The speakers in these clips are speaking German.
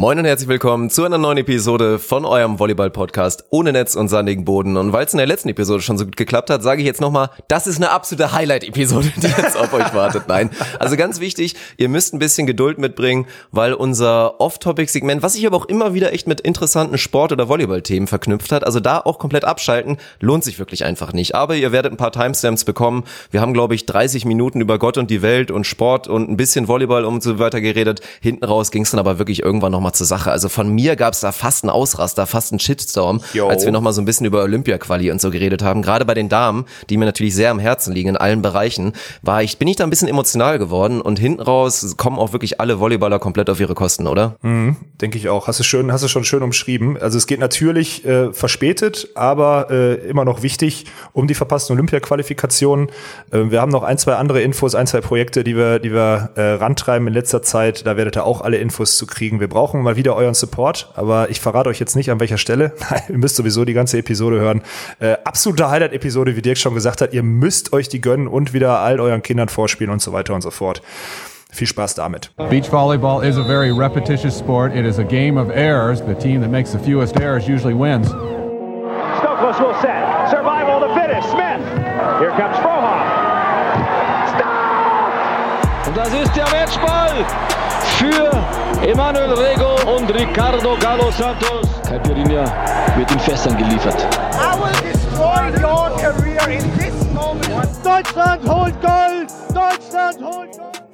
Moin und herzlich willkommen zu einer neuen Episode von eurem Volleyball-Podcast ohne Netz und sandigen Boden. Und weil es in der letzten Episode schon so gut geklappt hat, sage ich jetzt nochmal, das ist eine absolute Highlight-Episode, die jetzt auf euch wartet. Nein, also ganz wichtig, ihr müsst ein bisschen Geduld mitbringen, weil unser Off-Topic-Segment, was sich aber auch immer wieder echt mit interessanten Sport- oder Volleyball-Themen verknüpft hat, also da auch komplett abschalten, lohnt sich wirklich einfach nicht. Aber ihr werdet ein paar Timestamps bekommen. Wir haben, glaube ich, 30 Minuten über Gott und die Welt und Sport und ein bisschen Volleyball und so weiter geredet. Hinten raus ging es dann aber wirklich irgendwann nochmal zur Sache. Also von mir gab es da fast einen Ausraster, fast einen Shitstorm, Yo. als wir nochmal so ein bisschen über Olympia-Quali und so geredet haben. Gerade bei den Damen, die mir natürlich sehr am Herzen liegen in allen Bereichen, war ich, bin ich da ein bisschen emotional geworden und hinten raus kommen auch wirklich alle Volleyballer komplett auf ihre Kosten, oder? Mhm, Denke ich auch. Hast du schön, hast du schon schön umschrieben. Also es geht natürlich äh, verspätet, aber äh, immer noch wichtig um die verpassten Olympia-Qualifikationen. Äh, wir haben noch ein, zwei andere Infos, ein, zwei Projekte, die wir, die wir äh, rantreiben in letzter Zeit. Da werdet ihr auch alle Infos zu kriegen. Wir brauchen mal wieder euren Support, aber ich verrate euch jetzt nicht, an welcher Stelle. ihr müsst sowieso die ganze Episode hören. Äh, absolute Highlight-Episode, wie Dirk schon gesagt hat. Ihr müsst euch die gönnen und wieder all euren Kindern vorspielen und so weiter und so fort. Viel Spaß damit. Beach volleyball is a very repetitious sport. It is a game of errors. The team that makes the fewest errors usually wins. Stokos will set. Survival of the fittest. Smith. Here comes Frohoff. Stop! Und das ist der Matchball für Emanuel Rego und Ricardo Galo Santos. Caipirinha wird in Fässern geliefert. I will destroy your career in this moment. Deutschland holt Gold! Deutschland holt Gold!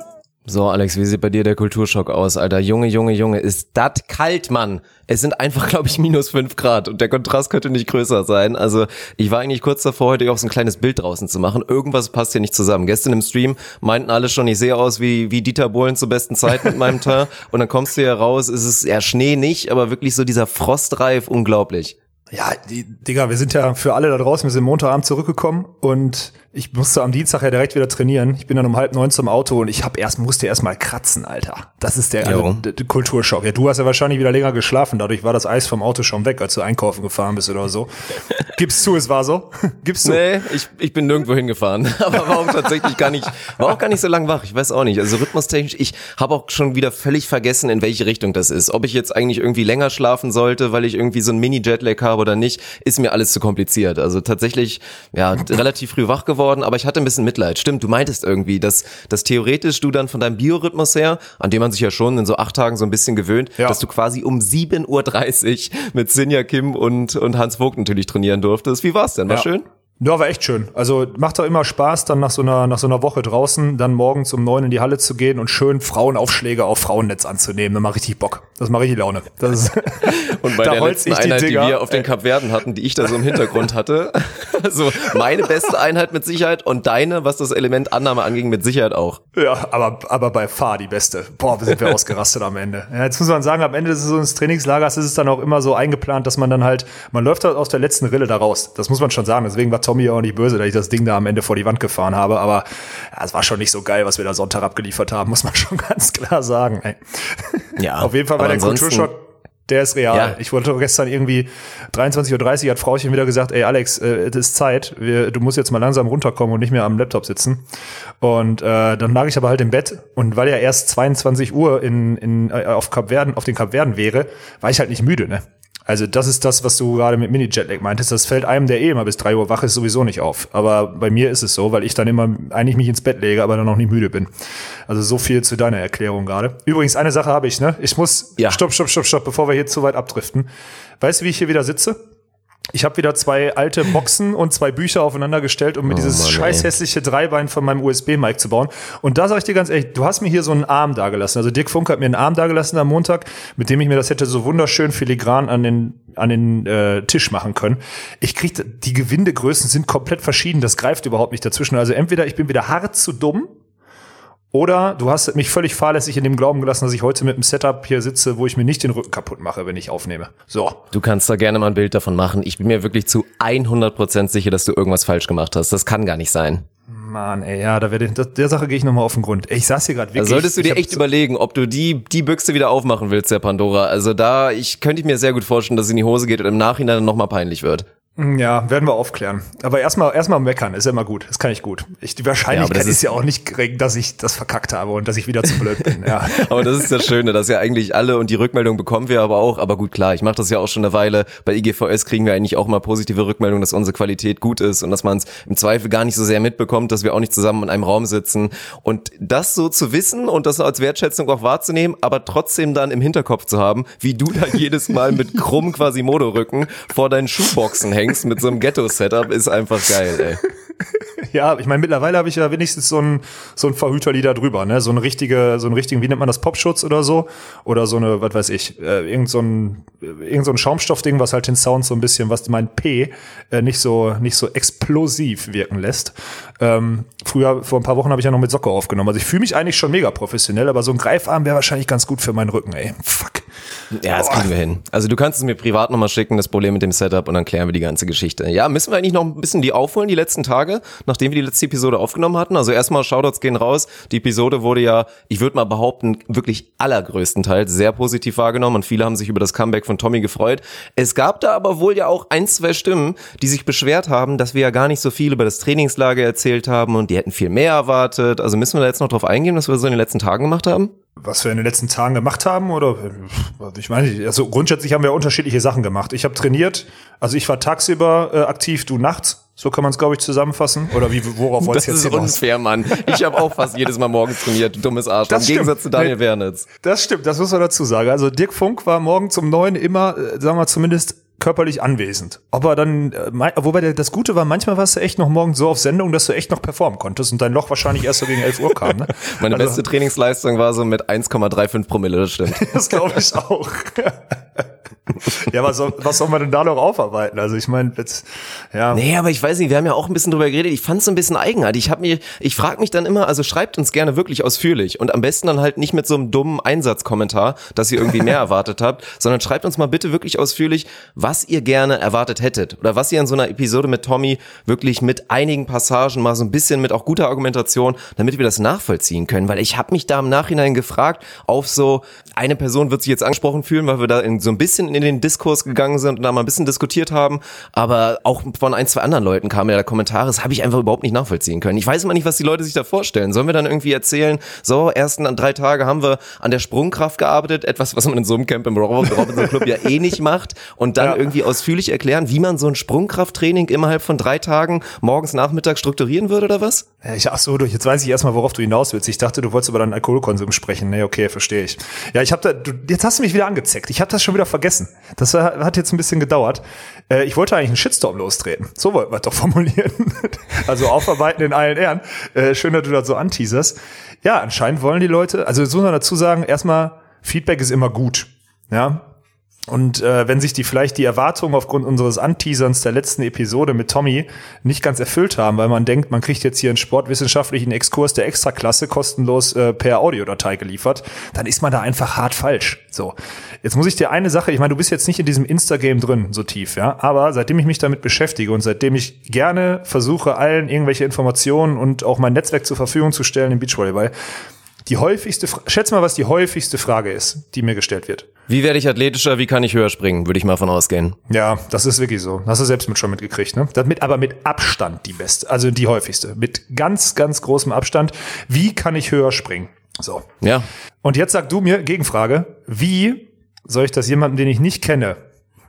So, Alex, wie sieht bei dir der Kulturschock aus, Alter? Junge, Junge, Junge, ist das kalt, Mann. Es sind einfach, glaube ich, minus fünf Grad und der Kontrast könnte nicht größer sein. Also, ich war eigentlich kurz davor, heute auch so ein kleines Bild draußen zu machen. Irgendwas passt hier nicht zusammen. Gestern im Stream meinten alle schon, ich sehe aus wie, wie Dieter Bohlen zur besten Zeit mit meinem Teint. Und dann kommst du hier raus, ist es ja Schnee nicht, aber wirklich so dieser Frostreif, unglaublich. Ja, die, Digga, wir sind ja für alle da draußen, wir sind Montagabend zurückgekommen und ich musste am Dienstag ja direkt wieder trainieren. Ich bin dann um halb neun zum Auto und ich hab erst, musste erst mal kratzen, Alter. Das ist der, also, der, Kulturschock. Ja, du hast ja wahrscheinlich wieder länger geschlafen, dadurch war das Eis vom Auto schon weg, als du einkaufen gefahren bist oder so. Gibst zu, es war so? Gibst du? Nee, ich, ich bin nirgendwo hingefahren. Aber war auch tatsächlich gar nicht, war auch gar nicht so lang wach. Ich weiß auch nicht. Also rhythmustechnisch, ich habe auch schon wieder völlig vergessen, in welche Richtung das ist. Ob ich jetzt eigentlich irgendwie länger schlafen sollte, weil ich irgendwie so ein Mini-Jetlag habe oder nicht, ist mir alles zu kompliziert. Also tatsächlich, ja, relativ früh wach geworden, aber ich hatte ein bisschen Mitleid. Stimmt, du meintest irgendwie, dass, dass theoretisch du dann von deinem Biorhythmus her, an dem man sich ja schon in so acht Tagen so ein bisschen gewöhnt, ja. dass du quasi um 7.30 Uhr mit Sinja Kim und, und Hans Vogt natürlich trainieren durftest. Wie war's denn? War ja. schön? Ja, war echt schön. Also macht doch immer Spaß, dann nach so einer, nach so einer Woche draußen, dann morgens um neun in die Halle zu gehen und schön Frauenaufschläge auf Frauennetz anzunehmen. Das macht richtig Bock. Das macht richtig Laune. Das ist, und bei der letzten Einheit, die, die, wir auf den Kapverden hatten, die ich da so im Hintergrund hatte, so meine beste Einheit mit Sicherheit und deine, was das Element Annahme anging, mit Sicherheit auch. Ja, aber, aber bei Fahr die beste. Boah, sind wir ausgerastet am Ende. Ja, jetzt muss man sagen, am Ende des so Trainingslagers ist es dann auch immer so eingeplant, dass man dann halt, man läuft halt aus der letzten Rille da raus. Das muss man schon sagen. Deswegen war Tommy auch nicht böse, dass ich das Ding da am Ende vor die Wand gefahren habe, aber es war schon nicht so geil, was wir da Sonntag abgeliefert haben, muss man schon ganz klar sagen. Ey. Ja. Auf jeden Fall war der Kulturschock der ist real. Ja. Ich wollte gestern irgendwie 23.30 Uhr hat Frauchen wieder gesagt, ey Alex, äh, es ist Zeit, wir, du musst jetzt mal langsam runterkommen und nicht mehr am Laptop sitzen. Und äh, dann lag ich aber halt im Bett und weil ja erst 22 Uhr in, in, äh, auf, Kap Verden, auf den Kap Verden wäre, war ich halt nicht müde. Ne? Also das ist das, was du gerade mit Mini-Jetlag meintest. Das fällt einem, der eh immer bis drei Uhr wach ist, sowieso nicht auf. Aber bei mir ist es so, weil ich dann immer eigentlich mich ins Bett lege, aber dann noch nicht müde bin. Also so viel zu deiner Erklärung gerade. Übrigens, eine Sache habe ich, ne? Ich muss, ja. stopp, stopp, stopp, stopp, bevor wir hier zu weit abdriften. Weißt du, wie ich hier wieder sitze? Ich habe wieder zwei alte Boxen und zwei Bücher aufeinander gestellt, um mir oh, dieses Mann, scheiß hässliche Dreibein von meinem USB-Mic zu bauen. Und da sage ich dir ganz ehrlich, du hast mir hier so einen Arm dagelassen. Also Dirk Funk hat mir einen Arm dagelassen am Montag, mit dem ich mir das hätte so wunderschön filigran an den an den äh, Tisch machen können. Ich krieg die Gewindegrößen sind komplett verschieden. Das greift überhaupt nicht dazwischen. Also entweder ich bin wieder hart zu dumm oder du hast mich völlig fahrlässig in dem Glauben gelassen, dass ich heute mit einem Setup hier sitze, wo ich mir nicht den Rücken kaputt mache, wenn ich aufnehme. So. Du kannst da gerne mal ein Bild davon machen. Ich bin mir wirklich zu 100% sicher, dass du irgendwas falsch gemacht hast. Das kann gar nicht sein. Mann, ey, ja, da werde der, der Sache gehe ich nochmal auf den Grund. Ich saß hier gerade wirklich. Also solltest du dir echt überlegen, ob du die, die Büchse wieder aufmachen willst, der Pandora. Also da, ich könnte mir sehr gut vorstellen, dass es in die Hose geht und im Nachhinein nochmal peinlich wird. Ja, werden wir aufklären. Aber erstmal erstmal meckern, ist ja immer gut. Das kann ich gut. Ich, die Wahrscheinlichkeit ja, ist, ist, ja auch nicht gering, dass ich das verkackt habe und dass ich wieder zu blöd bin. Ja. aber das ist das Schöne, dass ja eigentlich alle und die Rückmeldung bekommen wir aber auch. Aber gut, klar, ich mache das ja auch schon eine Weile. Bei IGVS kriegen wir eigentlich auch mal positive Rückmeldungen, dass unsere Qualität gut ist und dass man es im Zweifel gar nicht so sehr mitbekommt, dass wir auch nicht zusammen in einem Raum sitzen. Und das so zu wissen und das als Wertschätzung auch wahrzunehmen, aber trotzdem dann im Hinterkopf zu haben, wie du da jedes Mal mit krumm Quasimodo-Rücken vor deinen Schuhboxen hängst mit so einem Ghetto Setup ist einfach geil, ey. ja, ich meine, mittlerweile habe ich ja wenigstens so ein, so ein Verhüterlieder drüber, ne? So eine richtige, so einen richtigen, wie nennt man das, Popschutz oder so? Oder so eine, was weiß ich, äh, irgend so ein, irgend so ein Schaumstoffding, was halt den Sound so ein bisschen, was mein P äh, nicht so, nicht so explosiv wirken lässt. Ähm, früher, vor ein paar Wochen habe ich ja noch mit Socke aufgenommen. Also ich fühle mich eigentlich schon mega professionell, aber so ein Greifarm wäre wahrscheinlich ganz gut für meinen Rücken, ey. Fuck. Ja, das kriegen wir hin. Also du kannst es mir privat nochmal schicken, das Problem mit dem Setup, und dann klären wir die ganze Geschichte. Ja, müssen wir eigentlich noch ein bisschen die aufholen, die letzten Tage, nachdem wir die letzte Episode aufgenommen hatten? Also erstmal Shoutouts gehen raus. Die Episode wurde ja, ich würde mal behaupten, wirklich allergrößtenteils sehr positiv wahrgenommen und viele haben sich über das Comeback von Tommy gefreut. Es gab da aber wohl ja auch ein, zwei Stimmen, die sich beschwert haben, dass wir ja gar nicht so viel über das Trainingslager erzählt haben und die hätten viel mehr erwartet. Also müssen wir da jetzt noch drauf eingehen, was wir so in den letzten Tagen gemacht haben? was wir in den letzten Tagen gemacht haben oder ich meine, also grundsätzlich haben wir unterschiedliche Sachen gemacht. Ich habe trainiert, also ich war tagsüber äh, aktiv, du nachts. So kann man es, glaube ich, zusammenfassen. Oder wie, worauf wolltest du jetzt Das ist unfair, Mann. Ich habe auch fast jedes Mal morgens trainiert, du dummes Arsch. Das Im stimmt. Gegensatz zu Daniel Wernitz. Das stimmt, das muss man dazu sagen. Also Dirk Funk war morgen zum neun immer, äh, sagen wir zumindest körperlich anwesend. Aber dann, äh, wobei das Gute war, manchmal warst du echt noch morgens so auf Sendung, dass du echt noch performen konntest und dein Loch wahrscheinlich erst so gegen 11 Uhr kam. Ne? Meine also, beste Trainingsleistung war so mit 1,35 Promille, das stimmt. das glaube ich auch. ja, was soll, was soll man denn da noch aufarbeiten? Also ich meine, jetzt, ja. Nee, aber ich weiß nicht, wir haben ja auch ein bisschen drüber geredet. Ich fand es ein bisschen eigenartig. Ich habe mir, ich frage mich dann immer, also schreibt uns gerne wirklich ausführlich und am besten dann halt nicht mit so einem dummen Einsatzkommentar, dass ihr irgendwie mehr erwartet habt, sondern schreibt uns mal bitte wirklich ausführlich, was ihr gerne erwartet hättet oder was ihr in so einer Episode mit Tommy wirklich mit einigen Passagen mal so ein bisschen mit auch guter Argumentation, damit wir das nachvollziehen können, weil ich habe mich da im Nachhinein gefragt, auf so eine Person wird sich jetzt angesprochen fühlen, weil wir da in so ein bisschen in den Diskurs gegangen sind und da mal ein bisschen diskutiert haben, aber auch von ein, zwei anderen Leuten kamen ja da Kommentare, das habe ich einfach überhaupt nicht nachvollziehen können. Ich weiß immer nicht, was die Leute sich da vorstellen. Sollen wir dann irgendwie erzählen, so, ersten drei Tage haben wir an der Sprungkraft gearbeitet, etwas, was man in so einem Camp im Robinson Club ja eh nicht macht und dann ja. irgendwie ausführlich erklären, wie man so ein Sprungkrafttraining innerhalb von drei Tagen morgens, nachmittags strukturieren würde oder was? Ich, ach so, jetzt weiß ich erstmal, worauf du hinaus willst. Ich dachte, du wolltest über deinen Alkoholkonsum sprechen. Nee, okay, verstehe ich. Ja, ich habe da, du, jetzt hast du mich wieder angezeckt. Ich habe das schon wieder vergessen. Das hat jetzt ein bisschen gedauert. Äh, ich wollte eigentlich einen Shitstorm lostreten. So wollten wir doch formulieren. also aufarbeiten in allen Ehren. Äh, schön, dass du das so anteaserst. Ja, anscheinend wollen die Leute, also so muss man dazu sagen, erstmal, Feedback ist immer gut. Ja, und äh, wenn sich die vielleicht die Erwartungen aufgrund unseres Anteaserns der letzten Episode mit Tommy nicht ganz erfüllt haben, weil man denkt, man kriegt jetzt hier einen sportwissenschaftlichen Exkurs der Extraklasse kostenlos äh, per Audiodatei geliefert, dann ist man da einfach hart falsch. So, jetzt muss ich dir eine Sache, ich meine, du bist jetzt nicht in diesem Insta-Game drin, so tief, ja, aber seitdem ich mich damit beschäftige und seitdem ich gerne versuche, allen irgendwelche Informationen und auch mein Netzwerk zur Verfügung zu stellen im Beachvolleyball, die häufigste, schätz mal, was die häufigste Frage ist, die mir gestellt wird. Wie werde ich athletischer? Wie kann ich höher springen? Würde ich mal von ausgehen. Ja, das ist wirklich so. Hast du selbst mit schon mitgekriegt, ne? Damit, aber mit Abstand die beste, also die häufigste. Mit ganz, ganz großem Abstand. Wie kann ich höher springen? So. Ja. Und jetzt sag du mir, Gegenfrage, wie soll ich das jemandem, den ich nicht kenne,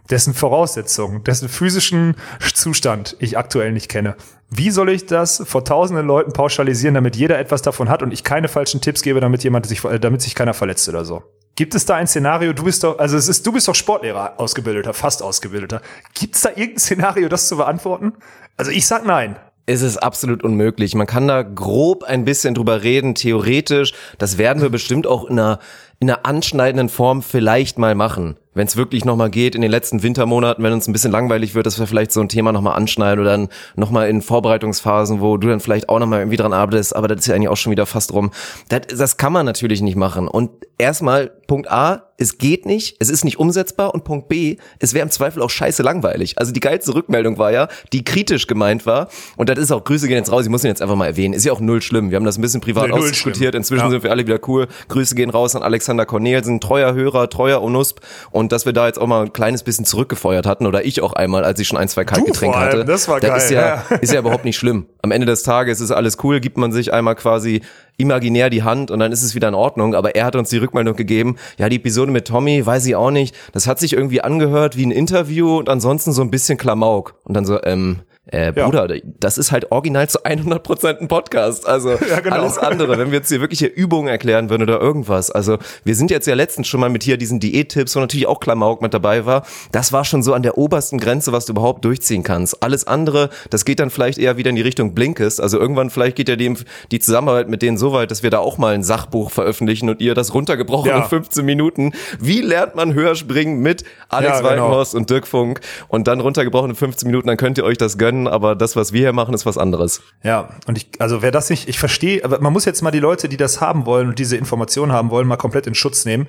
dessen Voraussetzungen, dessen physischen Zustand ich aktuell nicht kenne. Wie soll ich das vor tausenden Leuten pauschalisieren, damit jeder etwas davon hat und ich keine falschen Tipps gebe, damit jemand sich, damit sich keiner verletzt oder so? Gibt es da ein Szenario? Du bist doch, also es ist, du bist doch Sportlehrer, ausgebildeter, fast ausgebildeter. Gibt es da irgendein Szenario, das zu beantworten? Also ich sag nein ist es absolut unmöglich. Man kann da grob ein bisschen drüber reden, theoretisch. Das werden wir bestimmt auch in einer, in einer anschneidenden Form vielleicht mal machen wenn es wirklich nochmal geht in den letzten Wintermonaten, wenn uns ein bisschen langweilig wird, dass wir vielleicht so ein Thema nochmal anschneiden oder dann nochmal in Vorbereitungsphasen, wo du dann vielleicht auch nochmal irgendwie dran arbeitest, aber das ist ja eigentlich auch schon wieder fast rum. Das, das kann man natürlich nicht machen. Und erstmal Punkt A, es geht nicht, es ist nicht umsetzbar und Punkt B, es wäre im Zweifel auch scheiße langweilig. Also die geilste Rückmeldung war ja, die kritisch gemeint war und das ist auch, Grüße gehen jetzt raus, ich muss ihn jetzt einfach mal erwähnen, ist ja auch null schlimm. Wir haben das ein bisschen privat nee, ausdiskutiert, inzwischen ja. sind wir alle wieder cool. Grüße gehen raus an Alex Alexander Cornelsen, treuer Hörer, treuer Onusp und dass wir da jetzt auch mal ein kleines bisschen zurückgefeuert hatten oder ich auch einmal, als ich schon ein, zwei Kaltgetränke hatte. Das war das geil. Ist ja, ist ja überhaupt nicht schlimm. Am Ende des Tages ist alles cool, gibt man sich einmal quasi imaginär die Hand und dann ist es wieder in Ordnung. Aber er hat uns die Rückmeldung gegeben, ja, die Episode mit Tommy, weiß ich auch nicht. Das hat sich irgendwie angehört wie ein Interview und ansonsten so ein bisschen Klamauk. Und dann so, ähm, äh, Ja. Bruder, das ist halt original zu 100% ein Podcast. Also Ja, genau. alles andere, wenn wir jetzt hier wirklich hier Übungen erklären würden oder irgendwas. Also wir sind jetzt ja letztens schon mal mit hier diesen Diättipps, wo natürlich auch Klamauk mit dabei war. Das war schon so an der obersten Grenze, was du überhaupt durchziehen kannst. Alles andere, das geht dann vielleicht eher wieder in die Richtung Blinkist. Also irgendwann vielleicht geht ja die, die Zusammenarbeit mit denen so weit, dass wir da auch mal ein Sachbuch veröffentlichen und ihr das runtergebrochen Ja. in 15 Minuten. Wie lernt man höher springen mit Alex Ja, genau. Und Dirk Funk und dann runtergebrochen in 15 Minuten, dann könnt ihr euch das gönnen, aber das, was wir hier machen, ist was anderes. Ja, und ich, also wer das nicht, ich verstehe, aber man muss jetzt mal die Leute, die das haben wollen und diese Informationen haben wollen, mal komplett in Schutz nehmen,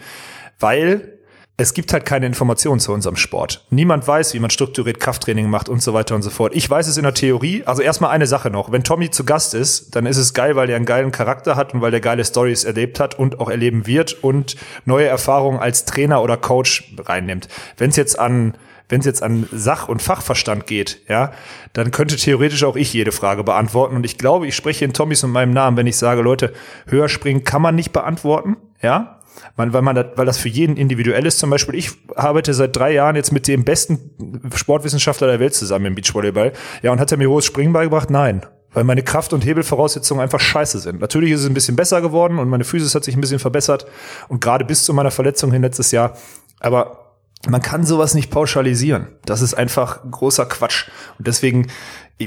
weil es gibt halt keine Informationen zu unserem Sport. Niemand weiß, wie man strukturiert Krafttraining macht und so weiter und so fort. Ich weiß es in der Theorie. Also erstmal eine Sache noch. Wenn Tommy zu Gast ist, dann ist es geil, weil er einen geilen Charakter hat und weil er geile Stories erlebt hat und auch erleben wird und neue Erfahrungen als Trainer oder Coach reinnimmt. Wenn es jetzt an wenn es jetzt an Sach- und Fachverstand geht, ja, dann könnte theoretisch auch ich jede Frage beantworten. Und ich glaube, ich spreche in Tommys und meinem Namen, wenn ich sage, Leute, höher springen kann man nicht beantworten, ja. Man, weil man das, weil das für jeden individuell ist. Zum Beispiel, ich arbeite seit drei Jahren jetzt mit dem besten Sportwissenschaftler der Welt zusammen im Beachvolleyball. Ja, und hat er mir hohes Springen beigebracht? Nein. Weil meine Kraft- und Hebelvoraussetzungen einfach scheiße sind. Natürlich ist es ein bisschen besser geworden und meine Physis hat sich ein bisschen verbessert. Und gerade bis zu meiner Verletzung hin letztes Jahr. Aber man kann sowas nicht pauschalisieren. Das ist einfach großer Quatsch. Und deswegen,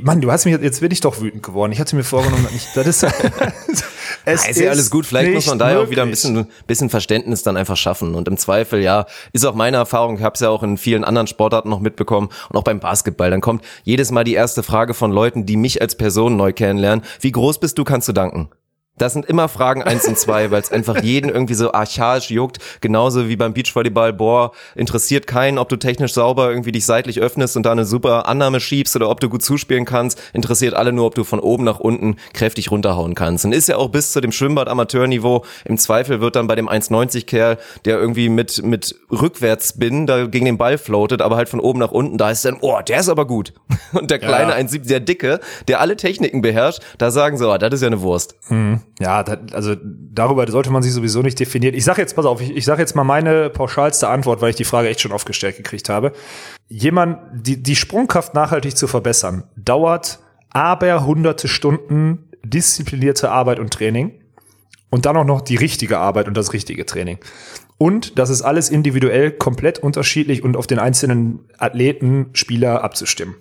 Mann, du hast mich, jetzt bin ich doch wütend geworden. Ich hatte mir vorgenommen, ich, das ist, es Ja, ist ja alles gut. Vielleicht muss man da ja auch wieder ein bisschen, bisschen Verständnis dann einfach schaffen. Und im Zweifel, ja, ist auch meine Erfahrung. Ich habe es ja auch in vielen anderen Sportarten noch mitbekommen und auch beim Basketball. Dann kommt jedes Mal die erste Frage von Leuten, die mich als Person neu kennenlernen. Wie groß bist du? Kannst du danken? Das sind immer Fragen eins und zwei, weil es einfach jeden irgendwie so archaisch juckt. Genauso wie beim Beachvolleyball, boah, interessiert keinen, ob du technisch sauber irgendwie dich seitlich öffnest und da eine super Annahme schiebst oder ob du gut zuspielen kannst. Interessiert alle nur, ob du von oben nach unten kräftig runterhauen kannst. Und ist ja auch bis zu dem Schwimmbad-Amateurniveau. Im Zweifel wird dann bei dem 1,90-Kerl, der irgendwie mit, mit Rückwärtsspin da gegen den Ball floatet, aber halt von oben nach unten, da ist dann, oh, der ist aber gut. Und der kleine Ja. 1,70, der dicke, der alle Techniken beherrscht, da sagen sie, oh, das ist ja eine Wurst. Ja, das, also darüber sollte man sich sowieso nicht definieren. Ich sag jetzt, pass auf, ich, ich sag jetzt mal meine pauschalste Antwort, weil ich die Frage echt schon aufgestellt gekriegt habe. Jemand, die, die Sprungkraft nachhaltig zu verbessern, dauert aber hunderte Stunden disziplinierte Arbeit und Training und dann auch noch die richtige Arbeit und das richtige Training. Und das ist alles individuell komplett unterschiedlich und auf den einzelnen Athleten, Spieler abzustimmen.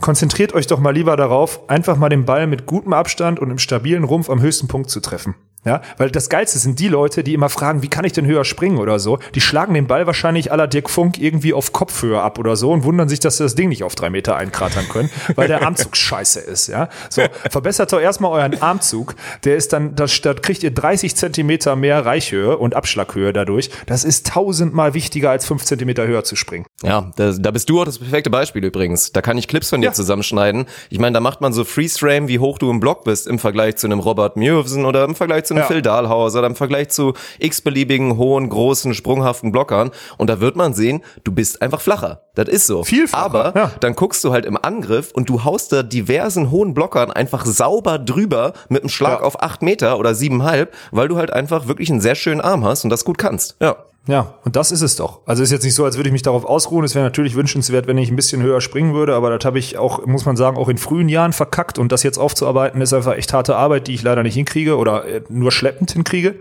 Konzentriert euch doch mal lieber darauf, einfach mal den Ball mit gutem Abstand und im stabilen Rumpf am höchsten Punkt zu treffen. Ja, weil das Geilste sind die Leute, die immer fragen, wie kann ich denn höher springen oder so. Die schlagen den Ball wahrscheinlich aller Dirk Funk irgendwie auf Kopfhöhe ab oder so und wundern sich, dass sie das Ding nicht auf drei Meter einkratern können, weil der Armzug scheiße ist. Ja, so verbessert doch erstmal euren Armzug. Der ist dann, da, da kriegt ihr 30 Zentimeter mehr Reichhöhe und Abschlaghöhe dadurch. Das ist tausendmal wichtiger als fünf Zentimeter höher zu springen. Ja, da, da bist du auch das perfekte Beispiel übrigens. Da kann ich Clips von dir Ja. zusammenschneiden. Ich meine, da macht man so Freeze-Frame, wie hoch du im Block bist im Vergleich zu einem Robert Mürvsen oder im Vergleich zu einem Ja. Phil Dahlhauser oder im Vergleich zu x-beliebigen, hohen, großen, sprunghaften Blockern. Und da wird man sehen, du bist einfach flacher. Das ist so. Viel flacher, Aber ja. dann guckst du halt im Angriff und du haust da diversen hohen Blockern einfach sauber drüber mit einem Schlag Ja. auf acht Meter oder siebenhalb, weil du halt einfach wirklich einen sehr schönen Arm hast und das gut kannst. Ja. Ja, und das ist es doch. Also ist jetzt nicht so, als würde ich mich darauf ausruhen. Es wäre natürlich wünschenswert, wenn ich ein bisschen höher springen würde, aber das habe ich auch, muss man sagen, auch in frühen Jahren verkackt. Und das jetzt aufzuarbeiten, ist einfach echt harte Arbeit, die ich leider nicht hinkriege oder äh, nur schleppend hinkriege.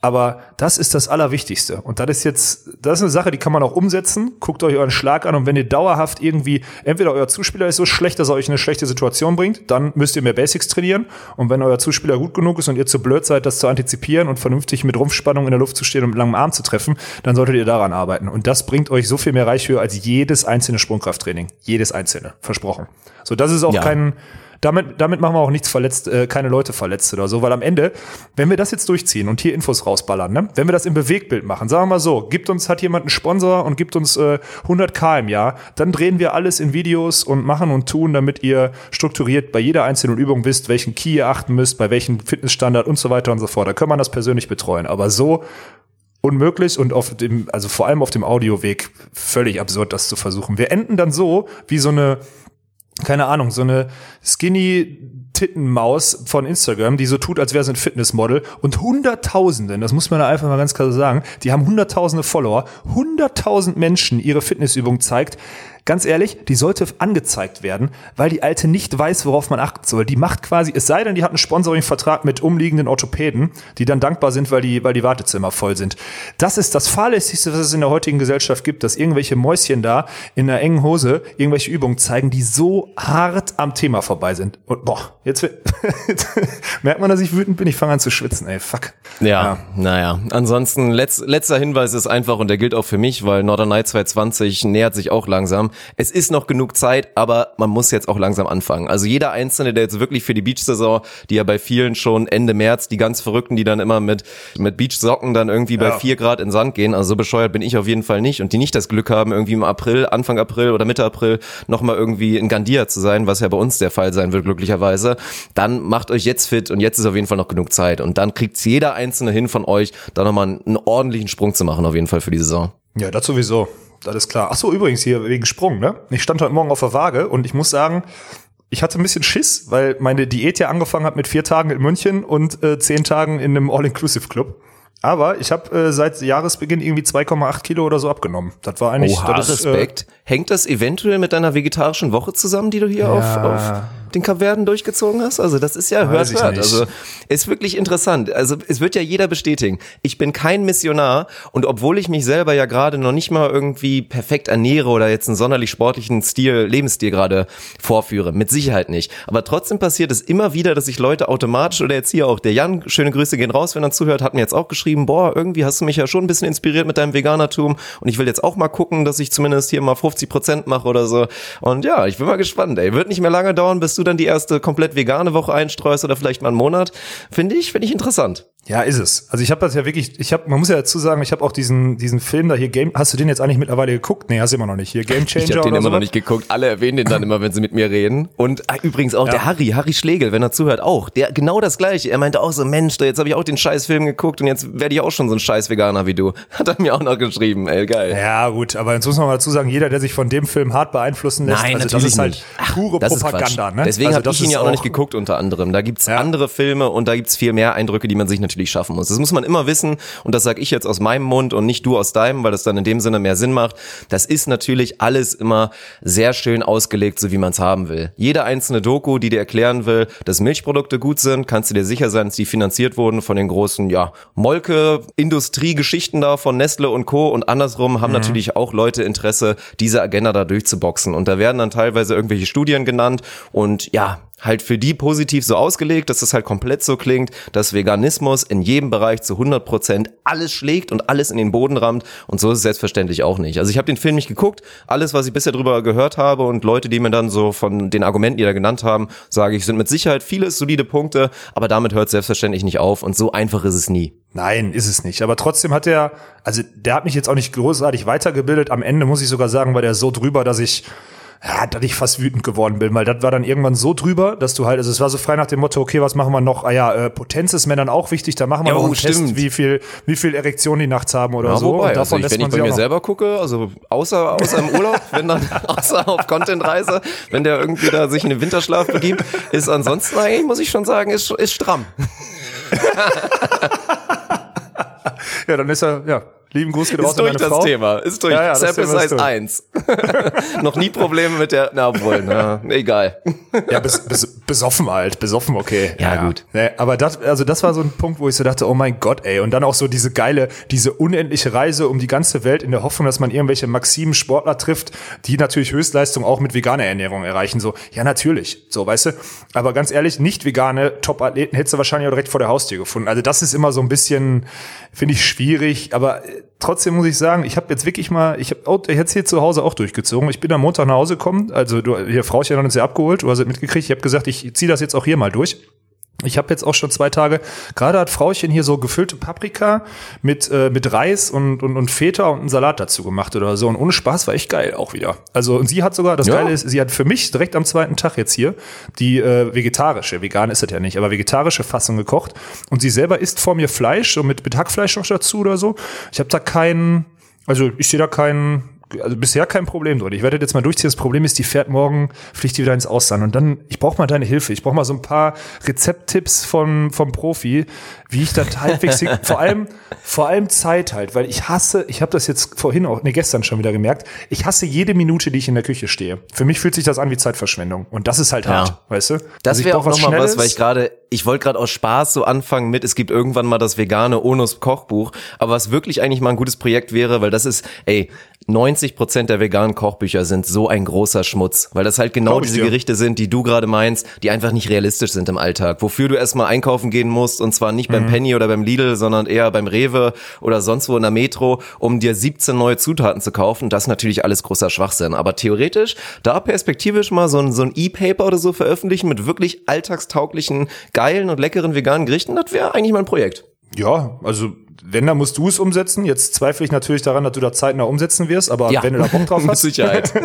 Aber das ist das Allerwichtigste. Und das ist jetzt, das ist eine Sache, die kann man auch umsetzen. Guckt euch euren Schlag an und wenn ihr dauerhaft irgendwie, entweder euer Zuspieler ist so schlecht, dass er euch in eine schlechte Situation bringt, dann müsst ihr mehr Basics trainieren. Und wenn euer Zuspieler gut genug ist und ihr zu blöd seid, das zu antizipieren und vernünftig mit Rumpfspannung in der Luft zu stehen und mit langem Arm zu treffen, dann solltet ihr daran arbeiten. Und das bringt euch so viel mehr Reichhöhe als jedes einzelne Sprungkrafttraining. Jedes einzelne. Versprochen. So, das ist auch Ja. kein, damit, damit machen wir auch nichts verletzt, äh, keine Leute verletzt oder so, weil am Ende, wenn wir das jetzt durchziehen und hier Infos rausballern, ne? wenn wir das im Bewegtbild machen, sagen wir mal so, gibt uns, hat jemand einen Sponsor und gibt uns äh, 100k im Jahr, dann drehen wir alles in Videos und machen und tun, damit ihr strukturiert bei jeder einzelnen Übung wisst, welchen Key ihr achten müsst, bei welchem Fitnessstandard und so weiter und so fort. Da kann man das persönlich betreuen. Aber so unmöglich und auf dem, also vor allem auf dem Audioweg völlig absurd, das zu versuchen. Wir enden dann so wie so eine, keine Ahnung, so eine skinny Tittenmaus von Instagram, die so tut, als wäre sie ein Fitnessmodel. Und Hunderttausenden, das muss man da einfach mal ganz klar sagen, die haben Hunderttausende Follower, Hunderttausend Menschen ihre Fitnessübung zeigt, ganz ehrlich, die sollte angezeigt werden, weil die Alte nicht weiß, worauf man achten soll. Die macht quasi, es sei denn, die hat einen Sponsoring-Vertrag mit umliegenden Orthopäden, die dann dankbar sind, weil die, weil die Wartezimmer voll sind. Das ist das Fahrlässigste, was es in der heutigen Gesellschaft gibt, dass irgendwelche Mäuschen da in einer engen Hose irgendwelche Übungen zeigen, die so hart am Thema vorbei sind. Und boah, jetzt, jetzt merkt man, dass ich wütend bin. Ich fange an zu schwitzen, ey, fuck. Ja, ja. naja. Ansonsten, letz, letzter Hinweis ist einfach, und der gilt auch für mich, weil Northern Night 220 nähert sich auch langsam es ist noch genug Zeit, aber man muss jetzt auch langsam anfangen. Also jeder Einzelne, der jetzt wirklich für die Beach-Saison, die ja bei vielen schon Ende März, die ganz Verrückten, die dann immer mit, mit Beach-Socken dann irgendwie bei vier Grad in Sand gehen, also so bescheuert bin ich auf jeden Fall nicht und die nicht das Glück haben, irgendwie im April, Anfang April oder Mitte April nochmal irgendwie in Gandia zu sein, was ja bei uns der Fall sein wird, glücklicherweise, dann macht euch jetzt fit und jetzt ist auf jeden Fall noch genug Zeit und dann kriegt's jeder Einzelne hin von euch, da nochmal einen ordentlichen Sprung zu machen, auf jeden Fall für die Saison. Ja, das sowieso alles klar. Ach so, übrigens hier wegen Sprung, ne? Ich stand heute Morgen auf der Waage und ich muss sagen, ich hatte ein bisschen Schiss, weil meine Diät ja angefangen hat mit vier Tagen in München und äh, zehn Tagen in einem All-Inclusive-Club. Aber ich habe äh, seit Jahresbeginn irgendwie 2,8 Kilo oder so abgenommen. Das war eigentlich. Oha, das Respekt. Ist, äh, Hängt das eventuell mit deiner vegetarischen Woche zusammen, die du hier ja. auf, auf den Kapverden durchgezogen hast? Also das ist ja hört, hört. Nicht. Also ist wirklich interessant. Also es wird ja jeder bestätigen. Ich bin kein Missionar und obwohl ich mich selber ja gerade noch nicht mal irgendwie perfekt ernähre oder jetzt einen sonderlich sportlichen Stil, Lebensstil gerade vorführe, mit Sicherheit nicht. Aber trotzdem passiert es immer wieder, dass sich Leute automatisch oder jetzt hier auch der Jan, schöne Grüße gehen raus, wenn er zuhört, hat mir jetzt auch geschrieben, boah, irgendwie hast du mich ja schon ein bisschen inspiriert mit deinem Veganertum und ich will jetzt auch mal gucken, dass ich zumindest hier mal 50 Prozent mache oder so. Und ja, ich bin mal gespannt, ey. Wird nicht mehr lange dauern, bis du dann die erste komplett vegane Woche einstreust oder vielleicht mal einen Monat. Finde ich, finde ich interessant. Ja, ist es. Also ich habe das ja wirklich, ich habe, man muss ja dazu sagen, ich habe auch diesen diesen Film da hier Game, hast du den jetzt eigentlich mittlerweile geguckt? Nee, hast du immer noch nicht. Hier Game Changer Ich habe den immer so noch nicht geguckt. Alle erwähnen den dann immer, wenn sie mit mir reden. Und ah, übrigens auch ja. der Harry, Harry Schlegel, wenn er zuhört, auch. Der genau das gleiche. Er meinte auch so, Mensch, jetzt habe ich auch den scheiß Film geguckt und jetzt werde ich auch schon so ein scheiß Veganer wie du. Hat er mir auch noch geschrieben. Ey, geil. Ja, gut, aber jetzt muss man mal dazu sagen, jeder, der sich von dem Film hart beeinflussen lässt, Nein, also das ist halt Ach, pure Propaganda, ne? Deswegen also habe ich ihn ja auch noch nicht geguckt unter anderem. Da gibt's ja. andere Filme und da gibt's viel mehr Eindrücke, die man sich natürlich schaffen muss. Das muss man immer wissen, und das sage ich jetzt aus meinem Mund und nicht du aus deinem, weil das dann in dem Sinne mehr Sinn macht, das ist natürlich alles immer sehr schön ausgelegt, so wie man es haben will. Jede einzelne Doku, die dir erklären will, dass Milchprodukte gut sind, kannst du dir sicher sein, dass die finanziert wurden von den großen, ja, Molke-Industriegeschichten da von Nestle und Co. Und andersrum haben mhm. natürlich auch Leute Interesse, diese Agenda da durchzuboxen. Und da werden dann teilweise irgendwelche Studien genannt und ja, halt für die positiv so ausgelegt, dass es halt komplett so klingt, dass Veganismus in jedem Bereich zu 100 Prozent alles schlägt und alles in den Boden rammt und so ist es selbstverständlich auch nicht. Also ich habe den Film nicht geguckt, alles, was ich bisher drüber gehört habe und Leute, die mir dann so von den Argumenten, die da genannt haben, sage ich, sind mit Sicherheit viele solide Punkte, aber damit hört selbstverständlich nicht auf und so einfach ist es nie. Nein, ist es nicht. Aber trotzdem hat er, also der hat mich jetzt auch nicht großartig weitergebildet. Am Ende muss ich sogar sagen, war der so drüber, dass ich ja, dass ich fast wütend geworden bin, weil das war dann irgendwann so drüber, dass du halt, also es war so frei nach dem Motto, okay, was machen wir noch? Ah ja, äh, Potenz ist Männern auch wichtig, da machen wir jo, noch einen stimmt. Test, wie viel, wie viel Erektion die nachts haben oder ja, so. Wobei, also ich, wenn ich bei mir selber gucke, also außer, außer im Urlaub, wenn dann, außer auf Contentreise, wenn der irgendwie da sich in den Winterschlaf begibt, ist ansonsten eigentlich, muss ich schon sagen, ist, ist stramm. ja, dann ist er, ja, Lieben Gruß geht raus ist durch das Frau. Thema. Ist durch. Ja, ja, Sample Size 1. Noch nie Probleme mit der, na wohl, na, egal. ja, bis, bis, besoffen halt, besoffen, okay. Ja, ja. gut. Nee, aber das, also das war so ein Punkt, wo ich so dachte, oh mein Gott, ey. Und dann auch so diese geile, diese unendliche Reise um die ganze Welt in der Hoffnung, dass man irgendwelche Maximen Sportler trifft, die natürlich Höchstleistung auch mit veganer Ernährung erreichen. So, ja, natürlich. So, weißt du. Aber ganz ehrlich, nicht vegane Top-Athleten hättest du wahrscheinlich auch direkt vor der Haustür gefunden. Also das ist immer so ein bisschen, finde ich schwierig, aber trotzdem muss ich sagen, ich habe jetzt wirklich mal, ich habe jetzt hier zu Hause auch durchgezogen. Ich bin am Montag nach Hause gekommen, also du, hier Frauchen hat uns ja abgeholt, du hast es mitgekriegt. Ich habe gesagt, ich ziehe das jetzt auch hier mal durch. Ich habe jetzt auch schon zwei Tage, gerade hat Frauchen hier so gefüllte Paprika mit, äh, mit Reis und, und, und Feta und einen Salat dazu gemacht oder so. Und ohne Spaß war echt geil auch wieder. Also und sie hat sogar, das Ja. Geile ist, sie hat für mich direkt am zweiten Tag jetzt hier die äh, vegetarische, vegan ist das ja nicht, aber vegetarische Fassung gekocht. Und sie selber isst vor mir Fleisch, so mit, mit Hackfleisch noch dazu oder so. Ich habe da keinen, also ich sehe da keinen, also bisher kein Problem drin. Ich werde jetzt mal durchziehen. Das Problem ist, die fährt morgen, fliegt die wieder ins Ausland. Und dann, ich brauche mal deine Hilfe. Ich brauche mal so ein paar Rezepttipps von, vom Profi, wie ich das halbwegs, vor allem, vor allem Zeit halt, weil ich hasse, ich habe das jetzt vorhin auch, nee, gestern schon wieder gemerkt, ich hasse jede Minute, die ich in der Küche stehe. Für mich fühlt sich das an wie Zeitverschwendung. Und das ist halt Ja. hart, weißt du? Das Also wäre auch nochmal was, weil ich gerade, ich wollte gerade aus Spaß so anfangen mit, es gibt irgendwann mal das vegane Onus Kochbuch, aber was wirklich eigentlich mal ein gutes Projekt wäre, weil das ist, ey, 90 Prozent der veganen Kochbücher sind so ein großer Schmutz, weil das halt genau diese dir. Gerichte sind, die du gerade meinst, die einfach nicht realistisch sind im Alltag, wofür du erstmal einkaufen gehen musst und zwar nicht beim Mhm. Penny oder beim Lidl, sondern eher beim Rewe oder sonst wo in der Metro, um dir 17 neue Zutaten zu kaufen. Das ist natürlich alles großer Schwachsinn, aber theoretisch da perspektivisch mal so ein, so ein E-Paper oder so veröffentlichen mit wirklich alltagstauglichen, geilen und leckeren veganen Gerichten, das wäre eigentlich mal ein Projekt. Ja, also wenn, dann musst du es umsetzen. Jetzt zweifle ich natürlich daran, dass du da zeitnah umsetzen wirst, aber Ja. wenn du da Bock drauf Mit hast. Sicherheit.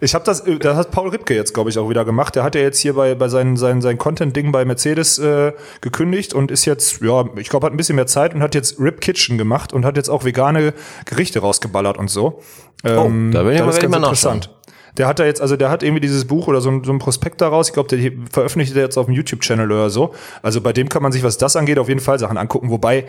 Ich habe das, äh, das hat Paul Ripke jetzt, glaube ich, auch wieder gemacht. Der hat ja jetzt hier bei, bei seinen, seinen, seinen Content-Ding bei Mercedes äh, gekündigt und ist jetzt, ja, ich glaube, hat ein bisschen mehr Zeit und hat jetzt Rip Kitchen gemacht und hat jetzt auch vegane Gerichte rausgeballert und so. Ähm, da will ich mal- ganz mal interessant. Der hat da jetzt, also der hat irgendwie dieses Buch oder so ein, so ein Prospekt daraus. Ich glaube, der veröffentlicht er jetzt auf dem YouTube-Channel oder so. Also bei dem kann man sich, was das angeht, auf jeden Fall Sachen angucken. Wobei,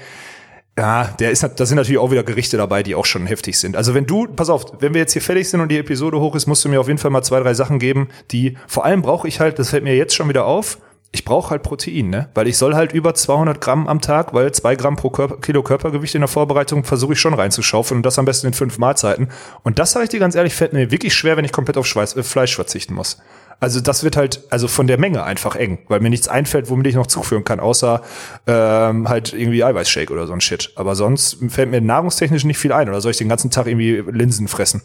ja, der ist, da sind natürlich auch wieder Gerichte dabei, die auch schon heftig sind. Also wenn du, pass auf, wenn wir jetzt hier fertig sind und die Episode hoch ist, musst du mir auf jeden Fall mal zwei, drei Sachen geben, die, vor allem brauche ich halt, das fällt mir jetzt schon wieder auf, ich brauche halt Protein, ne? Weil ich soll halt über 200 Gramm am Tag, weil zwei Gramm pro Körper, Kilo Körpergewicht in der Vorbereitung versuche ich schon reinzuschaufeln und das am besten in fünf Mahlzeiten. Und das sage ich dir ganz ehrlich, fällt mir wirklich schwer, wenn ich komplett auf Schweiß, äh, Fleisch verzichten muss. Also das wird halt, also von der Menge einfach eng, weil mir nichts einfällt, womit ich noch zuführen kann, außer ähm, halt irgendwie Eiweißshake oder so ein Shit. Aber sonst fällt mir nahrungstechnisch nicht viel ein. Oder soll ich den ganzen Tag irgendwie Linsen fressen?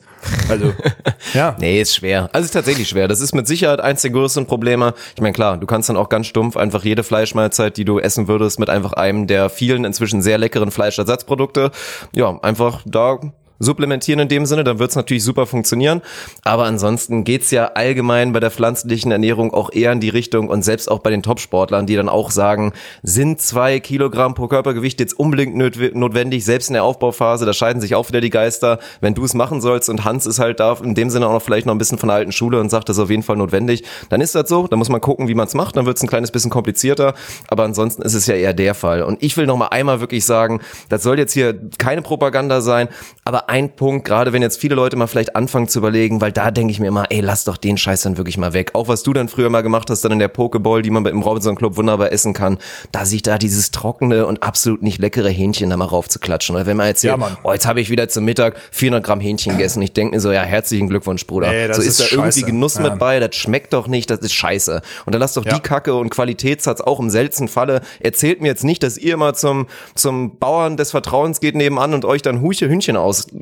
Also, ja. Nee, ist schwer. Also ist tatsächlich schwer. Das ist mit Sicherheit eins der größten Probleme. Ich meine, klar, du kannst dann auch ganz stumpf einfach jede Fleischmahlzeit, die du essen würdest, mit einfach einem der vielen inzwischen sehr leckeren Fleischersatzprodukte, ja, einfach da supplementieren in dem Sinne, dann wird's natürlich super funktionieren. Aber ansonsten geht's ja allgemein bei der pflanzlichen Ernährung auch eher in die Richtung und selbst auch bei den Topsportlern, die dann auch sagen, sind zwei Kilogramm pro Körpergewicht jetzt unbedingt notwendig, selbst in der Aufbauphase, da scheiden sich auch wieder die Geister, wenn du es machen sollst und Hans ist halt da in dem Sinne auch noch vielleicht noch ein bisschen von der alten Schule und sagt, das ist auf jeden Fall notwendig, dann ist das so, da muss man gucken, wie man es macht, dann wird's ein kleines bisschen komplizierter, aber ansonsten ist es ja eher der Fall. Und ich will noch mal einmal wirklich sagen, das soll jetzt hier keine Propaganda sein, aber ein Punkt, gerade wenn jetzt viele Leute mal vielleicht anfangen zu überlegen, weil da denke ich mir immer, ey, lass doch den Scheiß dann wirklich mal weg. Auch was du dann früher mal gemacht hast, dann in der Pokeball, die man im Robinson Club wunderbar essen kann, da sich da dieses trockene und absolut nicht leckere Hähnchen da mal raufzuklatschen. Oder wenn man jetzt Ja, oh, jetzt habe ich wieder zum Mittag 400 Gramm Hähnchen gegessen. Ich denke mir so, ja, herzlichen Glückwunsch, Bruder. Das so ist ist, da irgendwie scheiße. Genuss Ja. mit bei, das schmeckt doch nicht, das ist scheiße. Und dann lasst doch Ja. die Kacke und Qualitätssatz auch im seltensten Falle. Erzählt mir jetzt nicht, dass ihr immer zum, zum Bauern des Vertrauens geht nebenan und euch dann Huche Hühnchen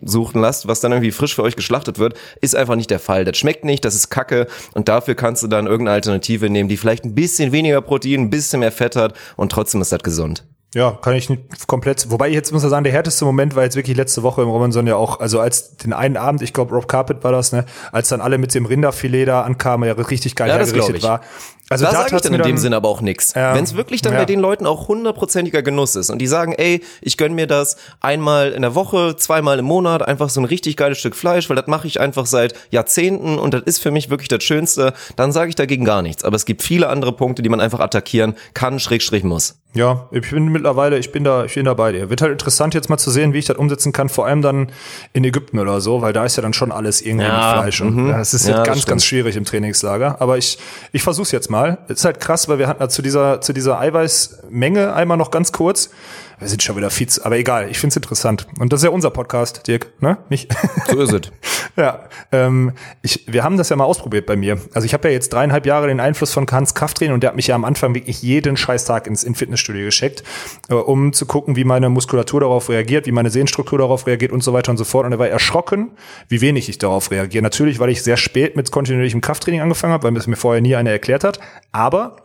aussuchen lasst, was dann irgendwie frisch für euch geschlachtet wird. Ist einfach nicht der Fall. Das schmeckt nicht, das ist Kacke und dafür kannst du dann irgendeine Alternative nehmen, die vielleicht ein bisschen weniger Protein, ein bisschen mehr Fett hat und trotzdem ist das gesund. Ja, kann ich nicht komplett. Wobei ich jetzt muss ich sagen, der härteste Moment war jetzt wirklich letzte Woche im Robinson ja auch, also als den einen Abend, ich glaube Rob Carpet war das, ne, als dann alle mit dem Rinderfilet da ankamen, ja richtig geil Ja, hergerichtet ich. war. Also da da sage ich dann in dem Sinne aber auch nix. Ja. Wenn es wirklich dann Ja. bei den Leuten auch hundertprozentiger Genuss ist und die sagen, ey, ich gönn mir das einmal in der Woche, zweimal im Monat, einfach so ein richtig geiles Stück Fleisch, weil das mache ich einfach seit Jahrzehnten und das ist für mich wirklich das Schönste, dann sage ich dagegen gar nichts. Aber es gibt viele andere Punkte, die man einfach attackieren kann, Schrägstrich muss. Ja, ich bin mittlerweile, ich bin da, ich bin da bei dir. Wird halt interessant jetzt mal zu sehen, wie ich das umsetzen kann, vor allem dann in Ägypten oder so, weil da ist ja dann schon alles irgendwie Ja, mit Fleisch. Und mhm. das ist Ja, ganz, ganz schwierig im Trainingslager. Aber ich, ich versuch's jetzt mal. Ist halt krass, weil wir hatten da zu dieser, zu dieser Eiweißmenge einmal noch ganz kurz. Wir sind schon wieder Fiz, aber egal, ich find's interessant. Und das ist ja unser Podcast, Dirk, ne? Nicht? So ist es. Ja, ähm, ich, wir haben das ja mal ausprobiert bei mir. Also ich habe ja jetzt dreieinhalb Jahre den Einfluss von Hans Krafttraining und der hat mich ja am Anfang wirklich jeden Scheißtag ins in Fitnessstudio geschickt, äh, um zu gucken, wie meine Muskulatur darauf reagiert, wie meine Sehnenstruktur darauf reagiert und so weiter und so fort. Und er war erschrocken, wie wenig ich darauf reagiere. Natürlich, weil ich sehr spät mit kontinuierlichem Krafttraining angefangen habe, weil es mir vorher nie einer erklärt hat. Aber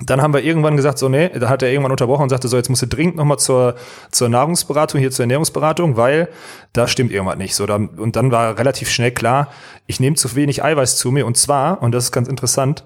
Dann haben wir irgendwann gesagt, so, nee, da hat er irgendwann unterbrochen und sagte, so, jetzt musst du dringend nochmal zur, zur Nahrungsberatung, hier zur Ernährungsberatung, weil da stimmt irgendwas nicht. So, dann, und dann war relativ schnell klar, ich nehme zu wenig Eiweiß zu mir und zwar, und das ist ganz interessant,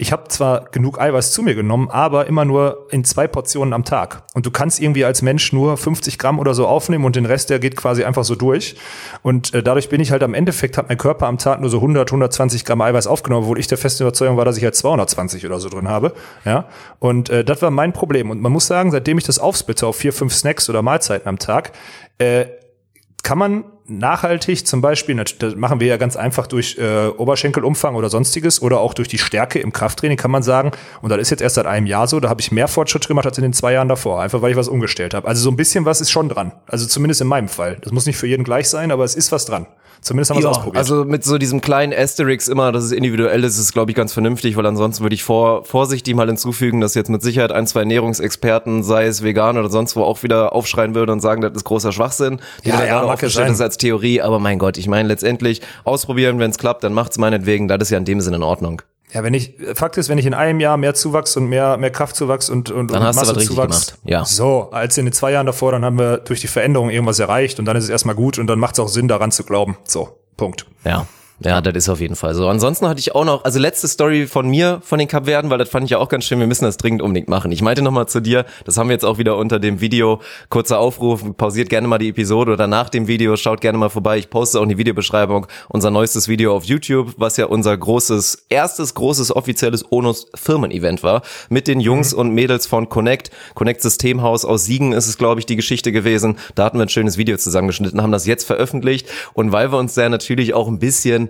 ich habe zwar genug Eiweiß zu mir genommen, aber immer nur in zwei Portionen am Tag. Und du kannst irgendwie als Mensch nur 50 Gramm oder so aufnehmen und den Rest, der geht quasi einfach so durch. Und äh, dadurch bin ich halt am Endeffekt, hat mein Körper am Tag nur so 100, 120 Gramm Eiweiß aufgenommen, obwohl ich der festen Überzeugung war, dass ich halt 220 oder so drin habe. Ja, und äh, das war mein Problem. Und man muss sagen, seitdem ich das aufsplitte auf vier, fünf Snacks oder Mahlzeiten am Tag, äh, kann man nachhaltig zum Beispiel, das machen wir ja ganz einfach durch äh, Oberschenkelumfang oder sonstiges oder auch durch die Stärke im Krafttraining, kann man sagen, und das ist jetzt erst seit einem Jahr so, da habe ich mehr Fortschritt gemacht als in den zwei Jahren davor, einfach weil ich was umgestellt habe. Also so ein bisschen was ist schon dran. Also zumindest in meinem Fall. Das muss nicht für jeden gleich sein, aber es ist was dran. Zumindest haben wir es ausprobiert. Also mit so diesem kleinen Asterix immer, dass es individuell ist, ist glaube ich ganz vernünftig, weil ansonsten würde ich vor, vorsichtig mal hinzufügen, dass jetzt mit Sicherheit ein, zwei Ernährungsexperten, sei es vegan oder sonst wo, auch wieder aufschreien würde und sagen, das ist großer Schwachsinn. Die ja, ja, aufgestellt ist als Theorie, aber mein Gott, ich meine letztendlich ausprobieren, wenn es klappt, dann macht's meinetwegen, das ist ja in dem Sinne in Ordnung. Ja, wenn ich, Fakt ist, wenn ich in einem Jahr mehr Zuwachs und mehr, mehr Kraftzuwachs und, und, dann und Massezuwachs, du ja. so, als in den zwei Jahren davor, dann haben wir durch die Veränderung irgendwas erreicht und dann ist es erstmal gut und dann macht es auch Sinn, daran zu glauben. So, Punkt. Ja. Ja, das ist auf jeden Fall so. Ansonsten hatte ich auch noch, also letzte Story von mir, von den Kapverden, weil das fand ich ja auch ganz schön, wir müssen das dringend unbedingt machen. Ich meinte nochmal zu dir, das haben wir jetzt auch wieder unter dem Video, kurzer Aufruf, pausiert gerne mal die Episode oder nach dem Video, schaut gerne mal vorbei. Ich poste auch in die Videobeschreibung unser neuestes Video auf YouTube, was ja unser großes, erstes großes offizielles Onus Firmen-Event war, mit den Jungs mhm. und Mädels von Connect. Connect Systemhaus aus Siegen ist es, glaube ich, die Geschichte gewesen. Da hatten wir ein schönes Video zusammengeschnitten, haben das jetzt veröffentlicht und weil wir uns sehr natürlich auch ein bisschen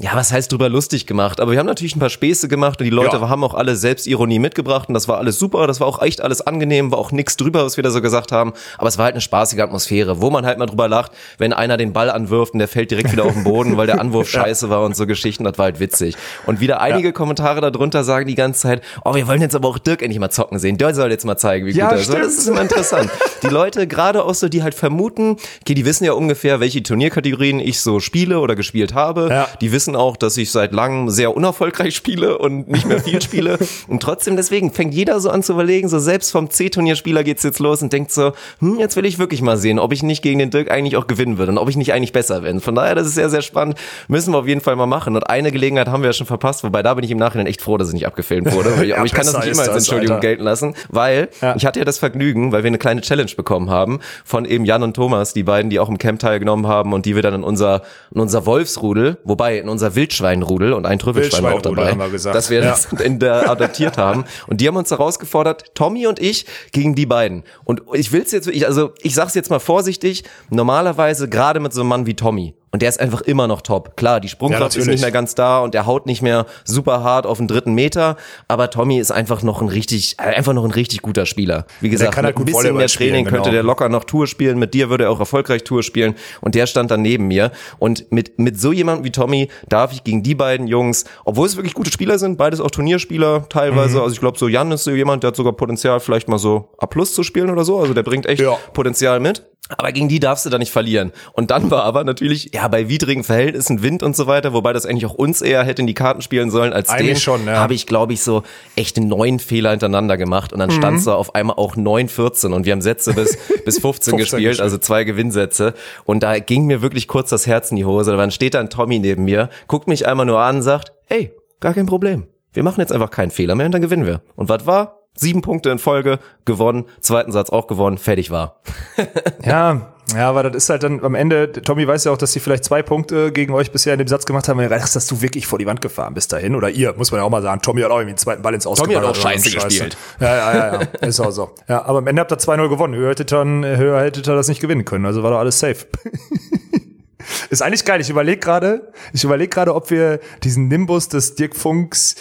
ja, was heißt drüber lustig gemacht? Aber wir haben natürlich ein paar Späße gemacht und die Leute ja. haben auch alle Selbstironie mitgebracht und das war alles super, das war auch echt alles angenehm, war auch nichts drüber, was wir da so gesagt haben, aber es war halt eine spaßige Atmosphäre, wo man halt mal drüber lacht, wenn einer den Ball anwirft und der fällt direkt wieder auf den Boden, weil der Anwurf scheiße war und so Geschichten, das war halt witzig. Und wieder einige ja. Kommentare darunter sagen die ganze Zeit, oh, wir wollen jetzt aber auch Dirk endlich mal zocken sehen, der soll jetzt mal zeigen, wie ja, gut er ist. Das ist immer interessant. die Leute, gerade auch so, die halt vermuten, okay, die wissen ja ungefähr, welche Turnierkategorien ich so spiele oder gespielt habe, die wissen auch, dass ich seit langem sehr unerfolgreich spiele und nicht mehr viel spiele. und trotzdem deswegen fängt jeder so an zu überlegen, so selbst vom C-Turnierspieler geht's jetzt los und denkt so, hm, jetzt will ich wirklich mal sehen, ob ich nicht gegen den Dirk eigentlich auch gewinnen würde und ob ich nicht eigentlich besser bin. Von daher, das ist sehr, sehr spannend. Müssen wir auf jeden Fall mal machen. Und eine Gelegenheit haben wir ja schon verpasst, wobei da bin ich im Nachhinein echt froh, dass es nicht abgefilmt wurde. Aber ja, ich kann das nicht immer als Entschuldigung Alter. gelten lassen, weil ja. ich hatte ja das Vergnügen, weil wir eine kleine Challenge bekommen haben von eben Jan und Thomas, die beiden, die auch im Camp teilgenommen haben und die wir dann in unser, in unser Wolfsrudel, wobei in unser Wildschweinrudel und ein Trüffelschwein auch dabei, wir gesagt. dass wir ja. das in der adaptiert haben. Und die haben uns herausgefordert, Tommy und ich gegen die beiden. Und ich will's jetzt, ich, also ich sag's jetzt mal vorsichtig, normalerweise gerade mit so einem Mann wie Tommy, und der ist einfach immer noch top. Klar, die Sprungkraft ja, ist nicht mehr ganz da und der haut nicht mehr super hart auf den dritten Meter. Aber Tommy ist einfach noch ein richtig, äh, einfach noch ein richtig guter Spieler. Wie gesagt, halt mit ein bisschen mehr Training genau. könnte der locker noch Tour spielen. Mit dir würde er auch erfolgreich Tour spielen. Und der stand dann neben mir. Und mit, mit so jemandem wie Tommy darf ich gegen die beiden Jungs, obwohl es wirklich gute Spieler sind, beides auch Turnierspieler teilweise. Mhm. Also ich glaube, so Jan ist so jemand, der hat sogar Potenzial, vielleicht mal so A plus zu spielen oder so. Also der bringt echt ja. Potenzial mit. Aber gegen die darfst du da nicht verlieren. Und dann war aber natürlich, ja, bei widrigen Verhältnissen, Wind und so weiter, wobei das eigentlich auch uns eher hätte in die Karten spielen sollen als eigentlich den, schon, ja. habe ich, glaube ich, so echte neun Fehler hintereinander gemacht. Und dann mhm. stand so auf einmal auch neun 14 und wir haben Sätze bis, bis 15, 15 gespielt, gespielt, also zwei Gewinnsätze. Und da ging mir wirklich kurz das Herz in die Hose. Dann steht dann Tommy neben mir, guckt mich einmal nur an und sagt, hey, gar kein Problem. Wir machen jetzt einfach keinen Fehler mehr und dann gewinnen wir. Und was war? Sieben Punkte in Folge, gewonnen, zweiten Satz auch gewonnen, fertig war. ja, ja, aber das ist halt dann am Ende, Tommy weiß ja auch, dass sie vielleicht zwei Punkte gegen euch bisher in dem Satz gemacht haben, dass du wirklich vor die Wand gefahren bist dahin. Oder ihr, muss man ja auch mal sagen. Tommy hat auch irgendwie einen zweiten Ball ins Ausgebracht. Tommy hat auch scheiße, scheiße gespielt. Ja, ja, ja, ja. ist auch so. Ja, aber am Ende habt ihr 2-0 gewonnen. Höher hättet ihr, höher hättet ihr das nicht gewinnen können. Also war doch alles safe. ist eigentlich geil. Ich überlege gerade, ich überlege gerade, ob wir diesen Nimbus des Dirk Funks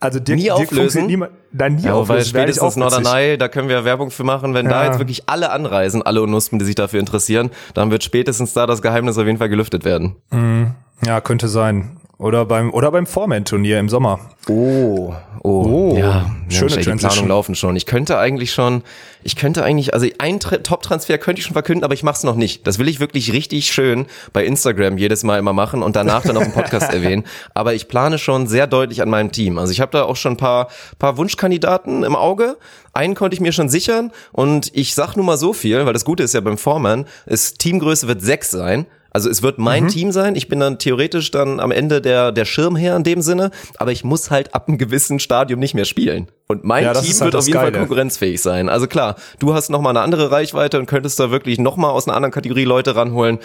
also Dirk, nie Dirk auflösen. Niemand, nein, nie ja, auflösen. Weil spätestens Norderney, da können wir Werbung für machen. Wenn ja. da jetzt wirklich alle anreisen, alle Unuspen, die sich dafür interessieren, dann wird spätestens da das Geheimnis auf jeden Fall gelüftet werden. Mhm. Ja, könnte sein. Oder beim, oder beim Foreman-Turnier im Sommer. Oh, oh, Oh, ja, schöne Mensch, ey, die Transition. Planungen laufen schon. Ich könnte eigentlich schon, ich könnte eigentlich, also ein Tra- Top-Transfer könnte ich schon verkünden, aber ich mach's noch nicht. Das will ich wirklich richtig schön bei Instagram jedes Mal immer machen und danach dann auf dem Podcast erwähnen. Aber ich plane schon sehr deutlich an meinem Team. Also ich habe da auch schon ein paar, paar Wunschkandidaten im Auge. Einen konnte ich mir schon sichern und ich sag nur mal so viel, weil das Gute ist ja beim Foreman, ist Teamgröße wird sechs sein. Also es wird mein Team sein. Ich bin dann theoretisch dann am Ende der, der Schirmherr in dem Sinne, aber ich muss halt ab einem gewissen Stadium nicht mehr spielen. Und mein Ja, Team halt wird auf jeden Fall Geile. konkurrenzfähig sein. Also klar, du hast noch mal eine andere Reichweite und könntest da wirklich noch mal aus einer anderen Kategorie Leute ranholen.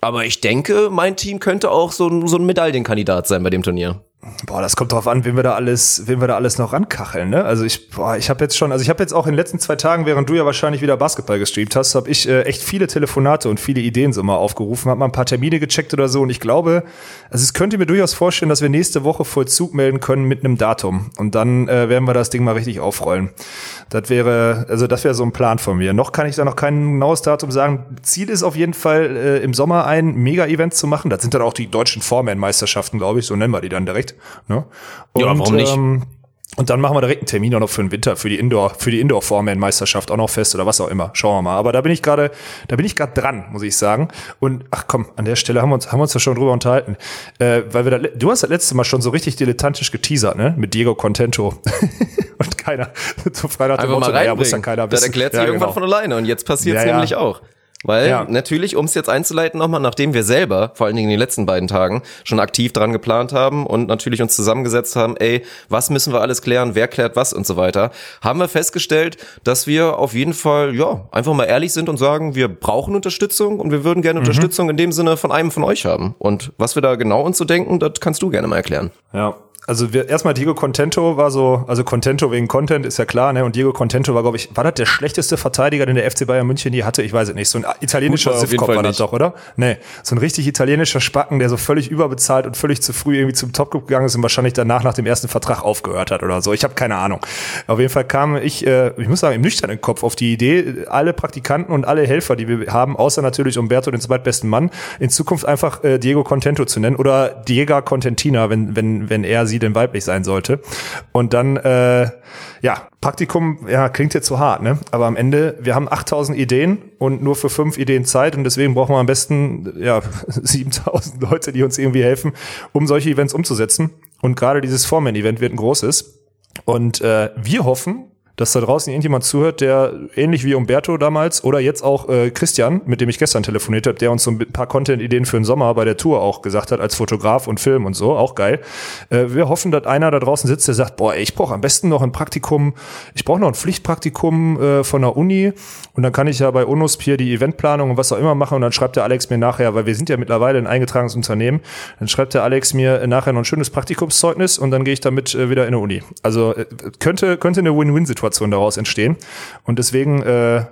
Aber ich denke, mein Team könnte auch so, so ein Medaillenkandidat sein bei dem Turnier. Boah, das kommt drauf an, wen wir da alles, wen wir da alles noch rankacheln, ne? Also ich, boah, ich habe jetzt schon, also ich habe jetzt auch in den letzten zwei Tagen, während du ja wahrscheinlich wieder Basketball gestreamt hast, habe ich äh, echt viele Telefonate und viele Ideen so mal aufgerufen, habe mal ein paar Termine gecheckt oder so und ich glaube, also es könnte mir durchaus vorstellen, dass wir nächste Woche Vollzug melden können mit einem Datum und dann äh, werden wir das Ding mal richtig aufrollen. Das wäre, also das wäre so ein Plan von mir. Noch kann ich da noch kein genaues Datum sagen. Ziel ist auf jeden Fall äh, im Sommer ein Mega-Event zu machen. Das sind dann auch die deutschen Foreman-Meisterschaften, glaube ich, so nennen wir die dann direkt. Ne? Und, Ja, warum nicht? Ähm, und dann machen wir direkt einen Termin auch noch für den Winter, für die Indoor, für die Indoor Foreman Meisterschaft auch noch fest oder was auch immer. Schauen wir mal. Aber da bin ich gerade, da bin ich gerade dran, muss ich sagen. Und ach komm, an der Stelle haben wir uns, haben wir uns ja schon drüber unterhalten, äh, weil wir da, du hast das letzte Mal schon so richtig dilettantisch geteasert, ne, mit Diego Contento. und keiner, so frei nach dem Einfach Motto, naja, muss reinbringen. keiner das wissen. erklärt sich Ja, irgendwann genau. von alleine und jetzt passiert es Ja, ja. nämlich auch. Weil Ja. natürlich, um es jetzt einzuleiten nochmal, nachdem wir selber, vor allen Dingen in den letzten beiden Tagen, schon aktiv dran geplant haben und natürlich uns zusammengesetzt haben, ey, was müssen wir alles klären, wer klärt was und so weiter, haben wir festgestellt, dass wir auf jeden Fall, ja, einfach mal ehrlich sind und sagen, wir brauchen Unterstützung und wir würden gerne Mhm. Unterstützung in dem Sinne von einem von euch haben. Und was wir da genau uns so denken, das kannst du gerne mal erklären. Ja. Also wir, erstmal Diego Contento war so, also Contento wegen Content ist ja klar, ne? Und Diego Contento war, glaube ich, war das der schlechteste Verteidiger, den der FC Bayern München je hatte? Ich weiß es nicht. So ein italienischer Gut, war das doch, oder? Nee. So ein richtig italienischer Spacken, der so völlig überbezahlt und völlig zu früh irgendwie zum Topclub gegangen ist und wahrscheinlich danach nach dem ersten Vertrag aufgehört hat oder so. Ich habe keine Ahnung. Auf jeden Fall kam ich, äh, ich muss sagen, im nüchternen Kopf auf die Idee, alle Praktikanten und alle Helfer, die wir haben, außer natürlich Umberto, den zweitbesten Mann, in Zukunft einfach äh, Diego Contento zu nennen oder Diego Contentina, wenn, wenn, wenn er sie denn weiblich sein sollte. Und dann, äh, ja, Praktikum, ja, klingt jetzt so hart, ne? Aber am Ende, wir haben 8000 Ideen und nur für fünf Ideen Zeit und deswegen brauchen wir am besten, ja, 7000 Leute, die uns irgendwie helfen, um solche Events umzusetzen. Und gerade dieses Foreman-Event wird ein großes. Und äh, wir hoffen, dass da draußen irgendjemand zuhört, der ähnlich wie Umberto damals oder jetzt auch äh, Christian, mit dem ich gestern telefoniert habe, der uns so ein paar Content-Ideen für den Sommer bei der Tour auch gesagt hat, als Fotograf und Film und so, auch geil. Äh, wir hoffen, dass einer da draußen sitzt, der sagt, boah, ey, ich brauche am besten noch ein Praktikum, ich brauche noch ein Pflichtpraktikum äh, von der Uni und dann kann ich ja bei UNOSP hier die Eventplanung und was auch immer machen und dann schreibt der Alex mir nachher, weil wir sind ja mittlerweile ein eingetragenes Unternehmen, dann schreibt der Alex mir nachher noch ein schönes Praktikumszeugnis und dann gehe ich damit äh, wieder in eine Uni. Also äh, könnte, könnte eine Win-Win-Situation daraus entstehen. Und deswegen, äh,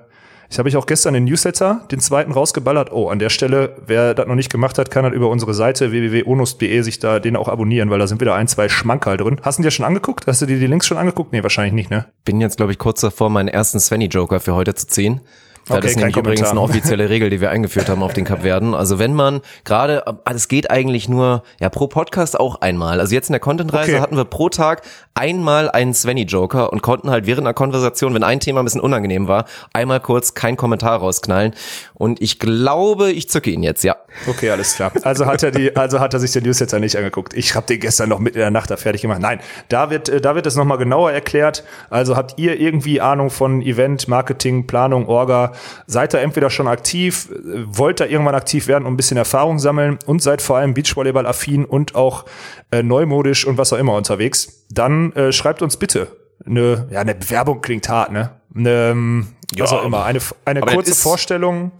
ich habe ich auch gestern den Newsletter, den zweiten rausgeballert. Oh, an der Stelle, wer das noch nicht gemacht hat, kann halt über unsere Seite www.onus.de sich da den auch abonnieren, weil da sind wieder ein, zwei Schmankerl drin. Hast du dir schon angeguckt? Hast du dir die Links schon angeguckt? Nee, wahrscheinlich nicht, ne? Bin jetzt, glaube ich, kurz davor, meinen ersten Svenny-Joker für heute zu ziehen. Das Okay, ist kein nämlich übrigens Kommentar. eine offizielle Regel, die wir eingeführt haben auf den Kapverden. Also wenn man gerade, es geht eigentlich nur, ja, pro Podcast auch einmal. Also jetzt in der Content-Reise Okay. hatten wir pro Tag einmal einen Svenny-Joker und konnten halt während einer Konversation, wenn ein Thema ein bisschen unangenehm war, einmal kurz keinen Kommentar rausknallen. Und ich glaube, ich zücke ihn jetzt, ja. Okay, alles klar. Also hat er die, also hat er sich den Newsletter nicht angeguckt. Ich habe den gestern noch mitten in der Nacht da fertig gemacht. Nein, da wird, äh, da wird es nochmal genauer erklärt. Also habt ihr irgendwie Ahnung von Event, Marketing, Planung, Orga? Seid ihr entweder schon aktiv, wollt ihr irgendwann aktiv werden und ein bisschen Erfahrung sammeln und seid vor allem Beachvolleyball-affin und auch äh, neumodisch und was auch immer unterwegs? Dann äh, schreibt uns bitte eine, ja, eine Bewerbung klingt hart, ne? Eine, ähm, was Ja, auch immer, eine, eine kurze Vorstellung.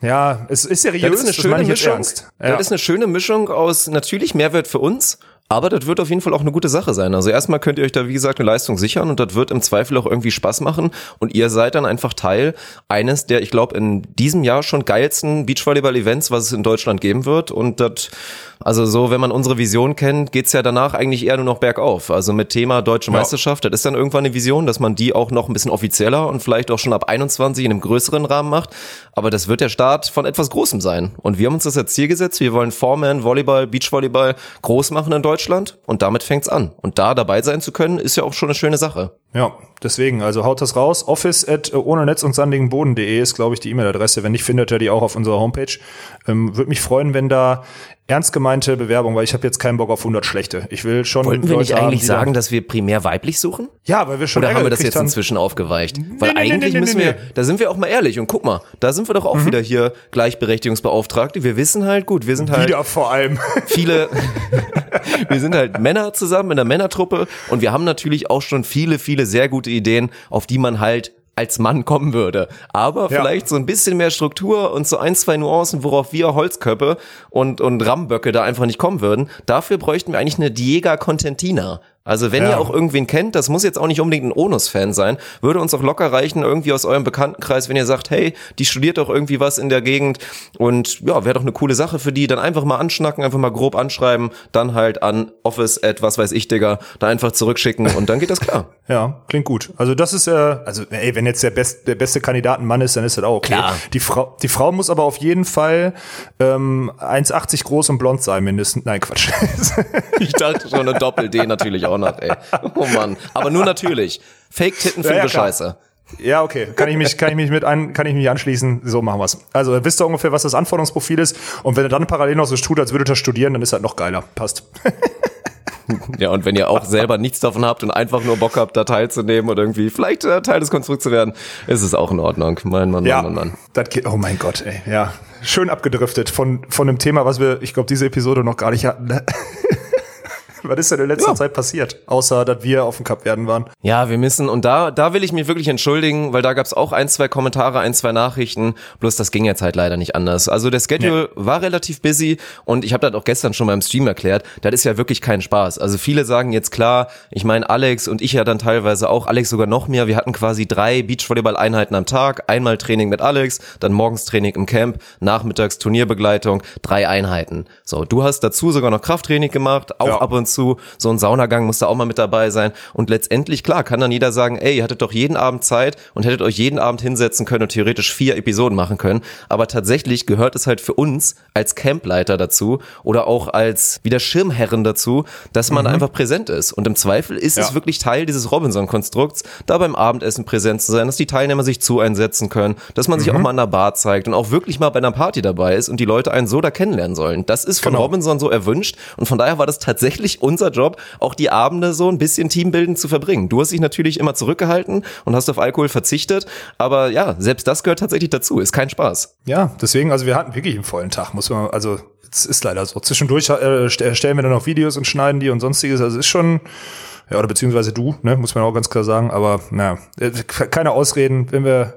Ja, es ist seriös, Das ist eine das schöne Mischung. ernst. Ja. Das ist eine schöne Mischung aus natürlich Mehrwert für uns, aber das wird auf jeden Fall auch eine gute Sache sein. Also erstmal könnt ihr euch da, wie gesagt, eine Leistung sichern und das wird im Zweifel auch irgendwie Spaß machen und ihr seid dann einfach Teil eines der, ich glaube, in diesem Jahr schon geilsten Beachvolleyball-Events, was es in Deutschland geben wird und das also so, wenn man unsere Vision kennt, geht's ja danach eigentlich eher nur noch bergauf. Also mit Thema Deutsche Ja. Meisterschaft, das ist dann irgendwann eine Vision, dass man die auch noch ein bisschen offizieller und vielleicht auch schon ab 21 in einem größeren Rahmen macht. Aber das wird der Start von etwas Großem sein. Und wir haben uns das als Ziel gesetzt. Wir wollen Foreman, Volleyball, Beachvolleyball groß machen in Deutschland. Und damit fängt's an. Und da dabei sein zu können, ist ja auch schon eine schöne Sache. Ja, deswegen, also haut das raus. Office at äh, ohne Netz und sandigenboden.de ist, glaube ich, die E-Mail-Adresse. Wenn nicht, findet ihr die auch auf unserer Homepage. Ähm, Würde mich freuen, wenn da ernst gemeinte Bewerbung, weil ich habe jetzt keinen Bock auf 100 schlechte. Ich will schon Wollten wir Leute nicht haben, eigentlich sagen, dass wir primär weiblich suchen? ja, weil wir schon Oder haben wir das jetzt inzwischen aufgeweicht? Weil nee, nee, eigentlich nee, müssen nee, wir, nee. Mhm. da sind wir auch mal ehrlich und guck mal, da sind wir doch auch wieder hier Gleichberechtigungsbeauftragte. Wir wissen halt, gut, wir sind halt Wieder vor allem. viele, wir sind halt Männer zusammen in der Männertruppe und wir haben natürlich auch schon viele, viele sehr gute Ideen, auf die man halt als Mann kommen würde. Aber Ja. vielleicht so ein bisschen mehr Struktur und so ein, zwei Nuancen, worauf wir Holzköppe und, und Ramböcke da einfach nicht kommen würden. Dafür bräuchten wir eigentlich eine Diega Contentina. Also wenn Ja. ihr auch irgendwen kennt, das muss jetzt auch nicht unbedingt ein Onus-Fan sein, würde uns auch locker reichen, irgendwie aus eurem Bekanntenkreis, wenn ihr sagt, hey, die studiert doch irgendwie was in der Gegend und ja, wäre doch eine coole Sache für die, dann einfach mal anschnacken, einfach mal grob anschreiben, dann halt an Office at was weiß ich, Digga, da einfach zurückschicken und dann geht das klar. Ja, klingt gut. Also das ist äh, also ey, wenn jetzt der, best, der beste Kandidat ein Mann ist, dann ist das auch okay. Klar. Die Frau, die Frau muss aber auf jeden Fall ähm, 1,80 groß und blond sein mindestens. Nein, Quatsch. Ich dachte schon, eine Doppel-D natürlich auch noch, ey. Oh Mann. Aber nur natürlich. Fake-Titten Ja, finden ja, klar. scheiße. ja, okay. Kann ich mich, kann ich mich mit an, kann ich mich anschließen. So machen wir's. Also wisst ihr ungefähr, was das Anforderungsprofil ist. Und wenn ihr dann parallel noch so tut, als würdet ihr studieren, dann ist das noch geiler. Passt. Ja, und wenn ihr auch selber nichts davon habt und einfach nur Bock habt, da teilzunehmen oder irgendwie vielleicht äh, Teil des Konstrukts zu werden, ist es auch in Ordnung. Mein Mann, Ja, Mann, Mann, Mann. das geht. Oh mein Gott, ey. Ja, schön abgedriftet von von dem Thema, was wir, ich glaube, diese Episode noch gar nicht hatten. Was ist denn in letzter Ja. Zeit passiert, außer dass wir auf dem Cup werden waren? Ja, wir müssen, und da, da will ich mich wirklich entschuldigen, weil da gab's auch ein, zwei Kommentare, ein, zwei Nachrichten, bloß das ging jetzt halt leider nicht anders. Also der Schedule war relativ busy und ich habe das auch gestern schon beim Stream erklärt, das ist ja wirklich kein Spaß. Also viele sagen jetzt klar, ich meine Alex und ich ja dann teilweise auch, Alex sogar noch mehr, wir hatten quasi drei Beachvolleyball-Einheiten am Tag, einmal Training mit Alex, dann morgens Training im Camp, nachmittags Turnierbegleitung, drei Einheiten. So, du hast dazu sogar noch Krafttraining gemacht, auch Ja. ab und zu, so ein Saunagang muss da auch mal mit dabei sein. Und letztendlich, klar, kann dann jeder sagen, ey, ihr hattet doch jeden Abend Zeit und hättet euch jeden Abend hinsetzen können und theoretisch vier Episoden machen können. Aber tatsächlich gehört es halt für uns als Campleiter dazu oder auch als wieder Schirmherren dazu, dass man einfach präsent ist. Und im Zweifel ist es Ja. wirklich Teil dieses Robinson-Konstrukts, da beim Abendessen präsent zu sein, dass die Teilnehmer sich zu einsetzen können, dass man sich auch mal an der Bar zeigt und auch wirklich mal bei einer Party dabei ist und die Leute einen so da kennenlernen sollen. Das ist von Genau. Robinson so erwünscht und von daher war das tatsächlich unser Job, auch die Abende so ein bisschen teambildend zu verbringen. Du hast dich natürlich immer zurückgehalten und hast auf Alkohol verzichtet, aber ja, selbst das gehört tatsächlich dazu, ist kein Spaß. Ja, deswegen, also wir hatten wirklich einen vollen Tag, muss man, also es ist leider so. Zwischendurch äh, st- erstellen wir dann noch Videos und schneiden die und sonstiges. Also es ist schon, ja, oder beziehungsweise du, ne, muss man auch ganz klar sagen. Aber naja, äh, keine Ausreden, wenn wir,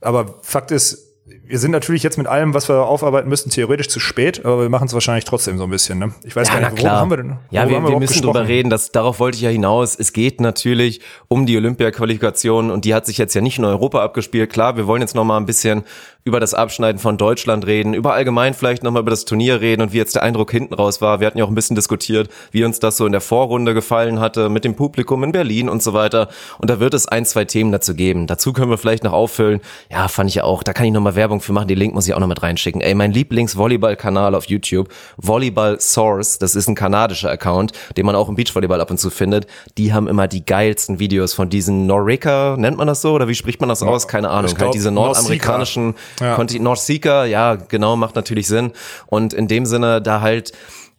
aber Fakt ist, wir sind natürlich jetzt mit allem, was wir aufarbeiten müssen, theoretisch zu spät, aber wir machen es wahrscheinlich trotzdem so ein bisschen. Ne? Ich weiß gar nicht, worüber haben wir denn? Ja, wir, wir überhaupt müssen gesprochen? drüber reden, dass, darauf wollte ich ja hinaus. Es geht natürlich um die Olympia-Qualifikation und die hat sich jetzt ja nicht in Europa abgespielt. Klar, wir wollen jetzt noch mal ein bisschen über das Abschneiden von Deutschland reden, über allgemein vielleicht noch mal über das Turnier reden und wie jetzt der Eindruck hinten raus war. Wir hatten ja auch ein bisschen diskutiert, wie uns das so in der Vorrunde gefallen hatte mit dem Publikum in Berlin und so weiter. Und da wird es ein, zwei Themen dazu geben. Dazu können wir vielleicht noch auffüllen. Ja, fand ich ja auch. Da kann ich noch mal Werbung für machen. Den Link muss ich auch noch mit reinschicken. Ey, mein Lieblings-Volleyball-Kanal auf YouTube, Volleyball Source, das ist ein kanadischer Account, den man auch im Beachvolleyball ab und zu findet. Die haben immer die geilsten Videos von diesen Norika, nennt man das so? Oder wie spricht man das aus? Keine Ahnung. ich glaub, halt diese nordamerikanischen Ja. Conti- Northseeker, ja, genau, macht natürlich Sinn. Und in dem Sinne da halt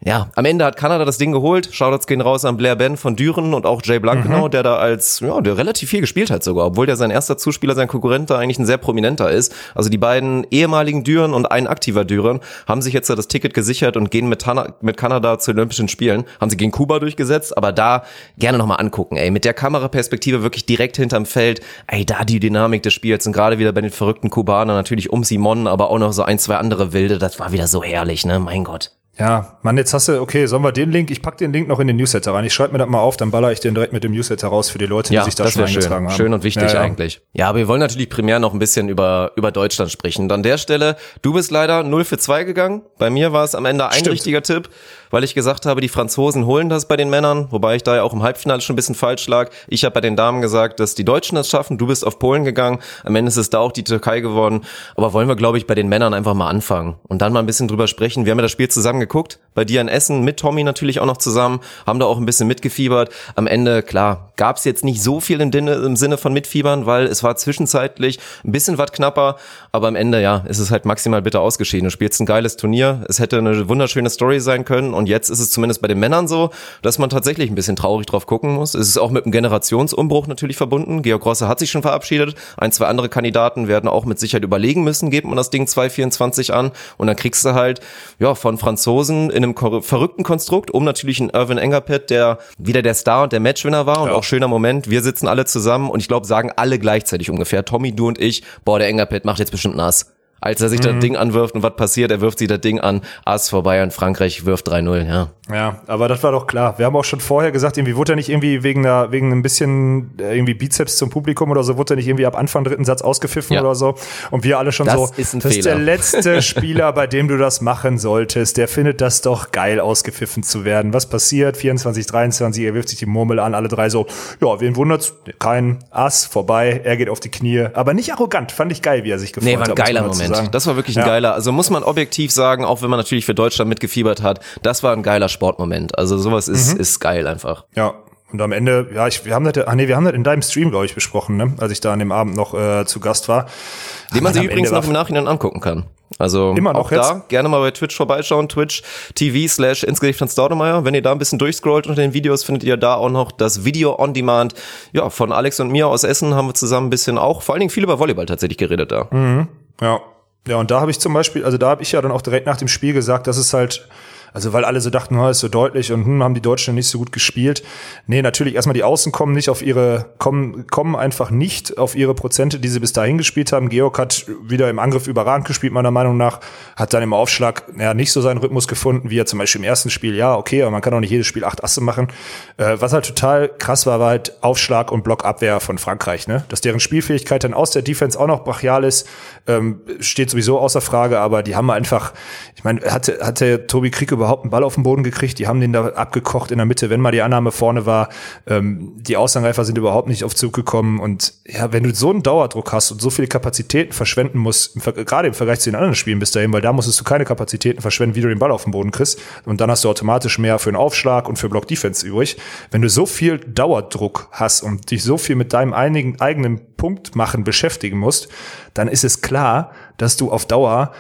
ja, am Ende hat Kanada das Ding geholt. Shoutouts gehen raus an Blair Ben von Düren und auch Jay Blankenau, der da als, ja, der relativ viel gespielt hat sogar, obwohl der sein erster Zuspieler, sein Konkurrent da eigentlich ein sehr prominenter ist. Also die beiden ehemaligen Düren und ein aktiver Düren haben sich jetzt da das Ticket gesichert und gehen mit, Tana, mit Kanada zu Olympischen Spielen. Haben sie gegen Kuba durchgesetzt, aber da gerne nochmal angucken, ey. Mit der Kameraperspektive wirklich direkt hinterm Feld. Ey, da die Dynamik des Spiels und gerade wieder bei den verrückten Kubanern natürlich um Simon, aber auch noch so ein, zwei andere Wilde. Das war wieder so herrlich, ne? Mein Gott. Ja, Mann, jetzt hast du, okay, sollen wir den Link, ich pack den Link noch in den Newsletter rein. Ich schreibe mir das mal auf, dann baller ich den direkt mit dem Newsletter raus für die Leute, die Ja, sich da das schon eingetragen schön. haben. Schön und wichtig ja, ja. eigentlich. Ja, aber wir wollen natürlich primär noch ein bisschen über, über Deutschland sprechen. Und an der Stelle, du bist leider 0 für 2 gegangen. Bei mir war es am Ende ein Stimmt. richtiger Tipp, weil ich gesagt habe, die Franzosen holen das bei den Männern, wobei ich da ja auch im Halbfinale schon ein bisschen falsch lag. Ich habe bei den Damen gesagt, dass die Deutschen das schaffen. Du bist auf Polen gegangen. Am Ende ist es da auch die Türkei geworden. Aber wollen wir, glaube ich, bei den Männern einfach mal anfangen und dann mal ein bisschen drüber sprechen. Wir haben ja das Spiel zusammen geguckt, bei dir in Essen, mit Tommy natürlich auch noch zusammen, haben da auch ein bisschen mitgefiebert. Am Ende, klar, gab es jetzt nicht so viel im, im Sinne von Mitfiebern, weil es war zwischenzeitlich ein bisschen was knapper, aber am Ende, ja, ist es halt maximal bitter ausgeschieden. Du spielst ein geiles Turnier, es hätte eine wunderschöne Story sein können und jetzt ist es zumindest bei den Männern so, dass man tatsächlich ein bisschen traurig drauf gucken muss. Es ist auch mit einem Generationsumbruch natürlich verbunden. Georg Rosse hat sich schon verabschiedet. Ein, zwei andere Kandidaten werden auch mit Sicherheit überlegen müssen, geht man das Ding 224 an und dann kriegst du halt, ja, von Franzosen in einem verrückten Konstrukt, um natürlich einen Irvin Engerpet, der wieder der Star und der Matchwinner war und ja. auch schöner Moment. Wir sitzen alle zusammen und ich glaube, sagen alle gleichzeitig ungefähr. Tommy, du und ich, boah, der Engerpet macht jetzt bestimmt nass als er sich mhm. das Ding anwirft und was passiert, er wirft sich das Ding an, Ass vorbei und Frankreich wirft 3-0, ja. Ja, aber das war doch klar. Wir haben auch schon vorher gesagt, irgendwie wurde er nicht irgendwie wegen einer, wegen ein bisschen äh, irgendwie Bizeps zum Publikum oder so, wurde er nicht irgendwie ab Anfang dritten Satz ausgepfiffen ja. oder so. Und wir alle schon das so, ist ein das Fehler. ist der letzte Spieler, bei dem du das machen solltest. Der findet das doch geil, ausgepfiffen zu werden. Was passiert? 24, 23, er wirft sich die Murmel an, alle drei so, ja, wen wundert's? Kein Ass, vorbei, er geht auf die Knie. Aber nicht arrogant, fand ich geil, wie er sich gefreut hat. Nee, war ein geiler Moment. Das war wirklich ein ja. geiler, also muss man objektiv sagen, auch wenn man natürlich für Deutschland mitgefiebert hat, das war ein geiler Sportmoment. Also sowas ist, mhm. ist geil einfach. Ja, und am Ende, ja, ich, wir haben das, ah nee, wir haben das in deinem Stream, glaube ich, besprochen, ne? als ich da an dem Abend noch äh, zu Gast war. Den man sich übrigens noch im Nachhinein angucken kann. Also Immer noch auch jetzt? da gerne mal bei Twitch vorbeischauen, Twitch TV slash Insgericht von Staudemeyer. Wenn ihr da ein bisschen durchscrollt unter den Videos, findet ihr da auch noch das Video on Demand. Ja, von Alex und mir aus Essen haben wir zusammen ein bisschen auch, vor allen Dingen viel über Volleyball tatsächlich geredet da. Mhm. Ja. Ja, und da habe ich zum Beispiel, also da habe ich ja dann auch direkt nach dem Spiel gesagt, dass es halt also weil alle so dachten, oh, ist so deutlich und hm, haben die Deutschen nicht so gut gespielt. Nee, natürlich erstmal die Außen kommen nicht auf ihre, kommen, kommen einfach nicht auf ihre Prozente, die sie bis dahin gespielt haben. Georg hat wieder im Angriff überragend gespielt, meiner Meinung nach, hat dann im Aufschlag ja, nicht so seinen Rhythmus gefunden, wie er zum Beispiel im ersten Spiel, ja, okay, aber man kann auch nicht jedes Spiel acht Asse machen. Äh, was halt total krass war, war halt Aufschlag und Blockabwehr von Frankreich, ne? Dass deren Spielfähigkeit dann aus der Defense auch noch brachial ist, ähm, steht sowieso außer Frage, aber die haben einfach, ich meine, hatte, hatte Tobi Krieg über überhaupt einen Ball auf den Boden gekriegt. Die haben den da abgekocht in der Mitte, wenn mal die Annahme vorne war. Ähm, die Außenreifer sind überhaupt nicht auf Zug gekommen. Und ja, wenn du so einen Dauerdruck hast und so viele Kapazitäten verschwenden musst, im gerade im Vergleich zu den anderen Spielen bis dahin, weil da musstest du keine Kapazitäten verschwenden, wie du den Ball auf den Boden kriegst. Und dann hast du automatisch mehr für einen Aufschlag und für Block Defense übrig. Wenn du so viel Dauerdruck hast und dich so viel mit deinem einigen, eigenen Punkt machen beschäftigen musst, dann ist es klar, dass du auf Dauer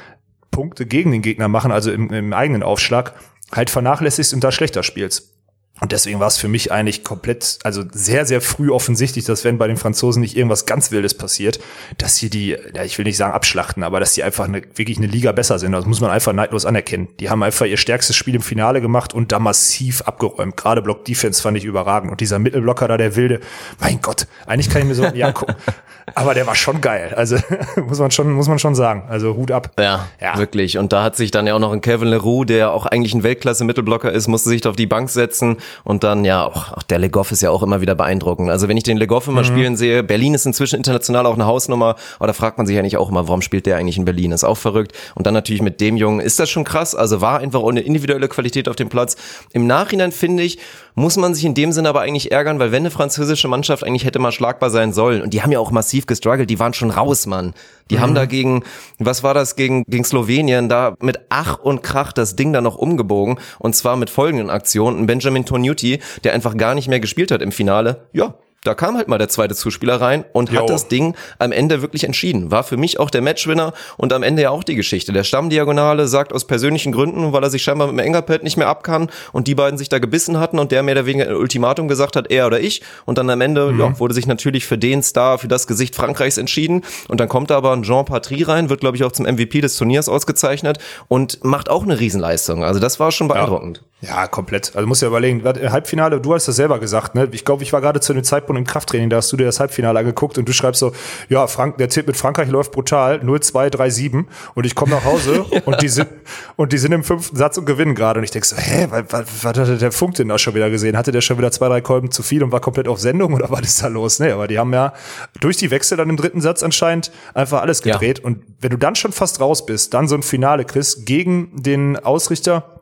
Punkte gegen den Gegner machen, also im, im eigenen Aufschlag, halt vernachlässigst und da schlechter spielst. Und deswegen war es für mich eigentlich komplett, also sehr, sehr früh offensichtlich, dass wenn bei den Franzosen nicht irgendwas ganz Wildes passiert, dass sie die, ja, ich will nicht sagen abschlachten, aber dass sie einfach eine, wirklich eine Liga besser sind. Das muss man einfach neidlos anerkennen. Die haben einfach ihr stärkstes Spiel im Finale gemacht und da massiv abgeräumt. Gerade Block Defense fand ich überragend. Und dieser Mittelblocker da, der Wilde, mein Gott, eigentlich kann ich mir so ja gucken. Aber der war schon geil. Also muss man schon, muss man schon sagen. Also Hut ab. Ja, ja, wirklich. Und da hat sich dann ja auch noch ein Kevin Leroux, der auch eigentlich ein Weltklasse-Mittelblocker ist, musste sich auf die Bank setzen. Und dann, ja, auch, auch der Legoff ist ja auch immer wieder beeindruckend. Also wenn ich den Legoff immer mhm. spielen sehe, Berlin ist inzwischen international auch eine Hausnummer. Aber da fragt man sich ja nicht auch immer, warum spielt der eigentlich in Berlin? Ist auch verrückt. Und dann natürlich mit dem Jungen ist das schon krass. Also war einfach auch eine individuelle Qualität auf dem Platz. Im Nachhinein finde ich, muss man sich in dem Sinne aber eigentlich ärgern, weil wenn eine französische Mannschaft eigentlich hätte mal schlagbar sein sollen, und die haben ja auch massiv gestruggelt, die waren schon raus, Mann. Die mhm. haben da gegen, was war das, gegen, gegen Slowenien, da mit Ach und Krach das Ding da noch umgebogen, und zwar mit folgenden Aktionen. Benjamin Tonuti, der einfach gar nicht mehr gespielt hat im Finale, ja, da kam halt mal der zweite Zuspieler rein und jo. hat das Ding am Ende wirklich entschieden. War für mich auch der Matchwinner und am Ende ja auch die Geschichte. Der Stammdiagonale sagt aus persönlichen Gründen, weil er sich scheinbar mit dem Engerpad nicht mehr abkann und die beiden sich da gebissen hatten und der mehr oder weniger ein Ultimatum gesagt hat, er oder ich. Und dann am Ende mhm. ja, wurde sich natürlich für den Star, für das Gesicht Frankreichs entschieden. Und dann kommt da aber ein Jean Patry rein, wird glaube ich auch zum MVP des Turniers ausgezeichnet und macht auch eine Riesenleistung. Also das war schon beeindruckend. Ja. Ja, komplett. Also muss ja überlegen, Halbfinale, du hast das selber gesagt, ne? Ich glaube, ich war gerade zu dem Zeitpunkt im Krafttraining, da hast du dir das Halbfinale angeguckt und du schreibst so, ja, Frank, der Tipp mit Frankreich läuft brutal, 0-2-3-7 und ich komme nach Hause ja. und die sind und die sind im fünften Satz und gewinnen gerade und ich denke so, hä, was, was, was hatte der Funk denn da schon wieder gesehen? Hatte der schon wieder zwei, drei Kolben zu viel und war komplett auf Sendung oder was ist da los? Nee, aber die haben ja durch die Wechsel dann im dritten Satz anscheinend einfach alles gedreht ja. und wenn du dann schon fast raus bist, dann so ein Finale, Chris, gegen den Ausrichter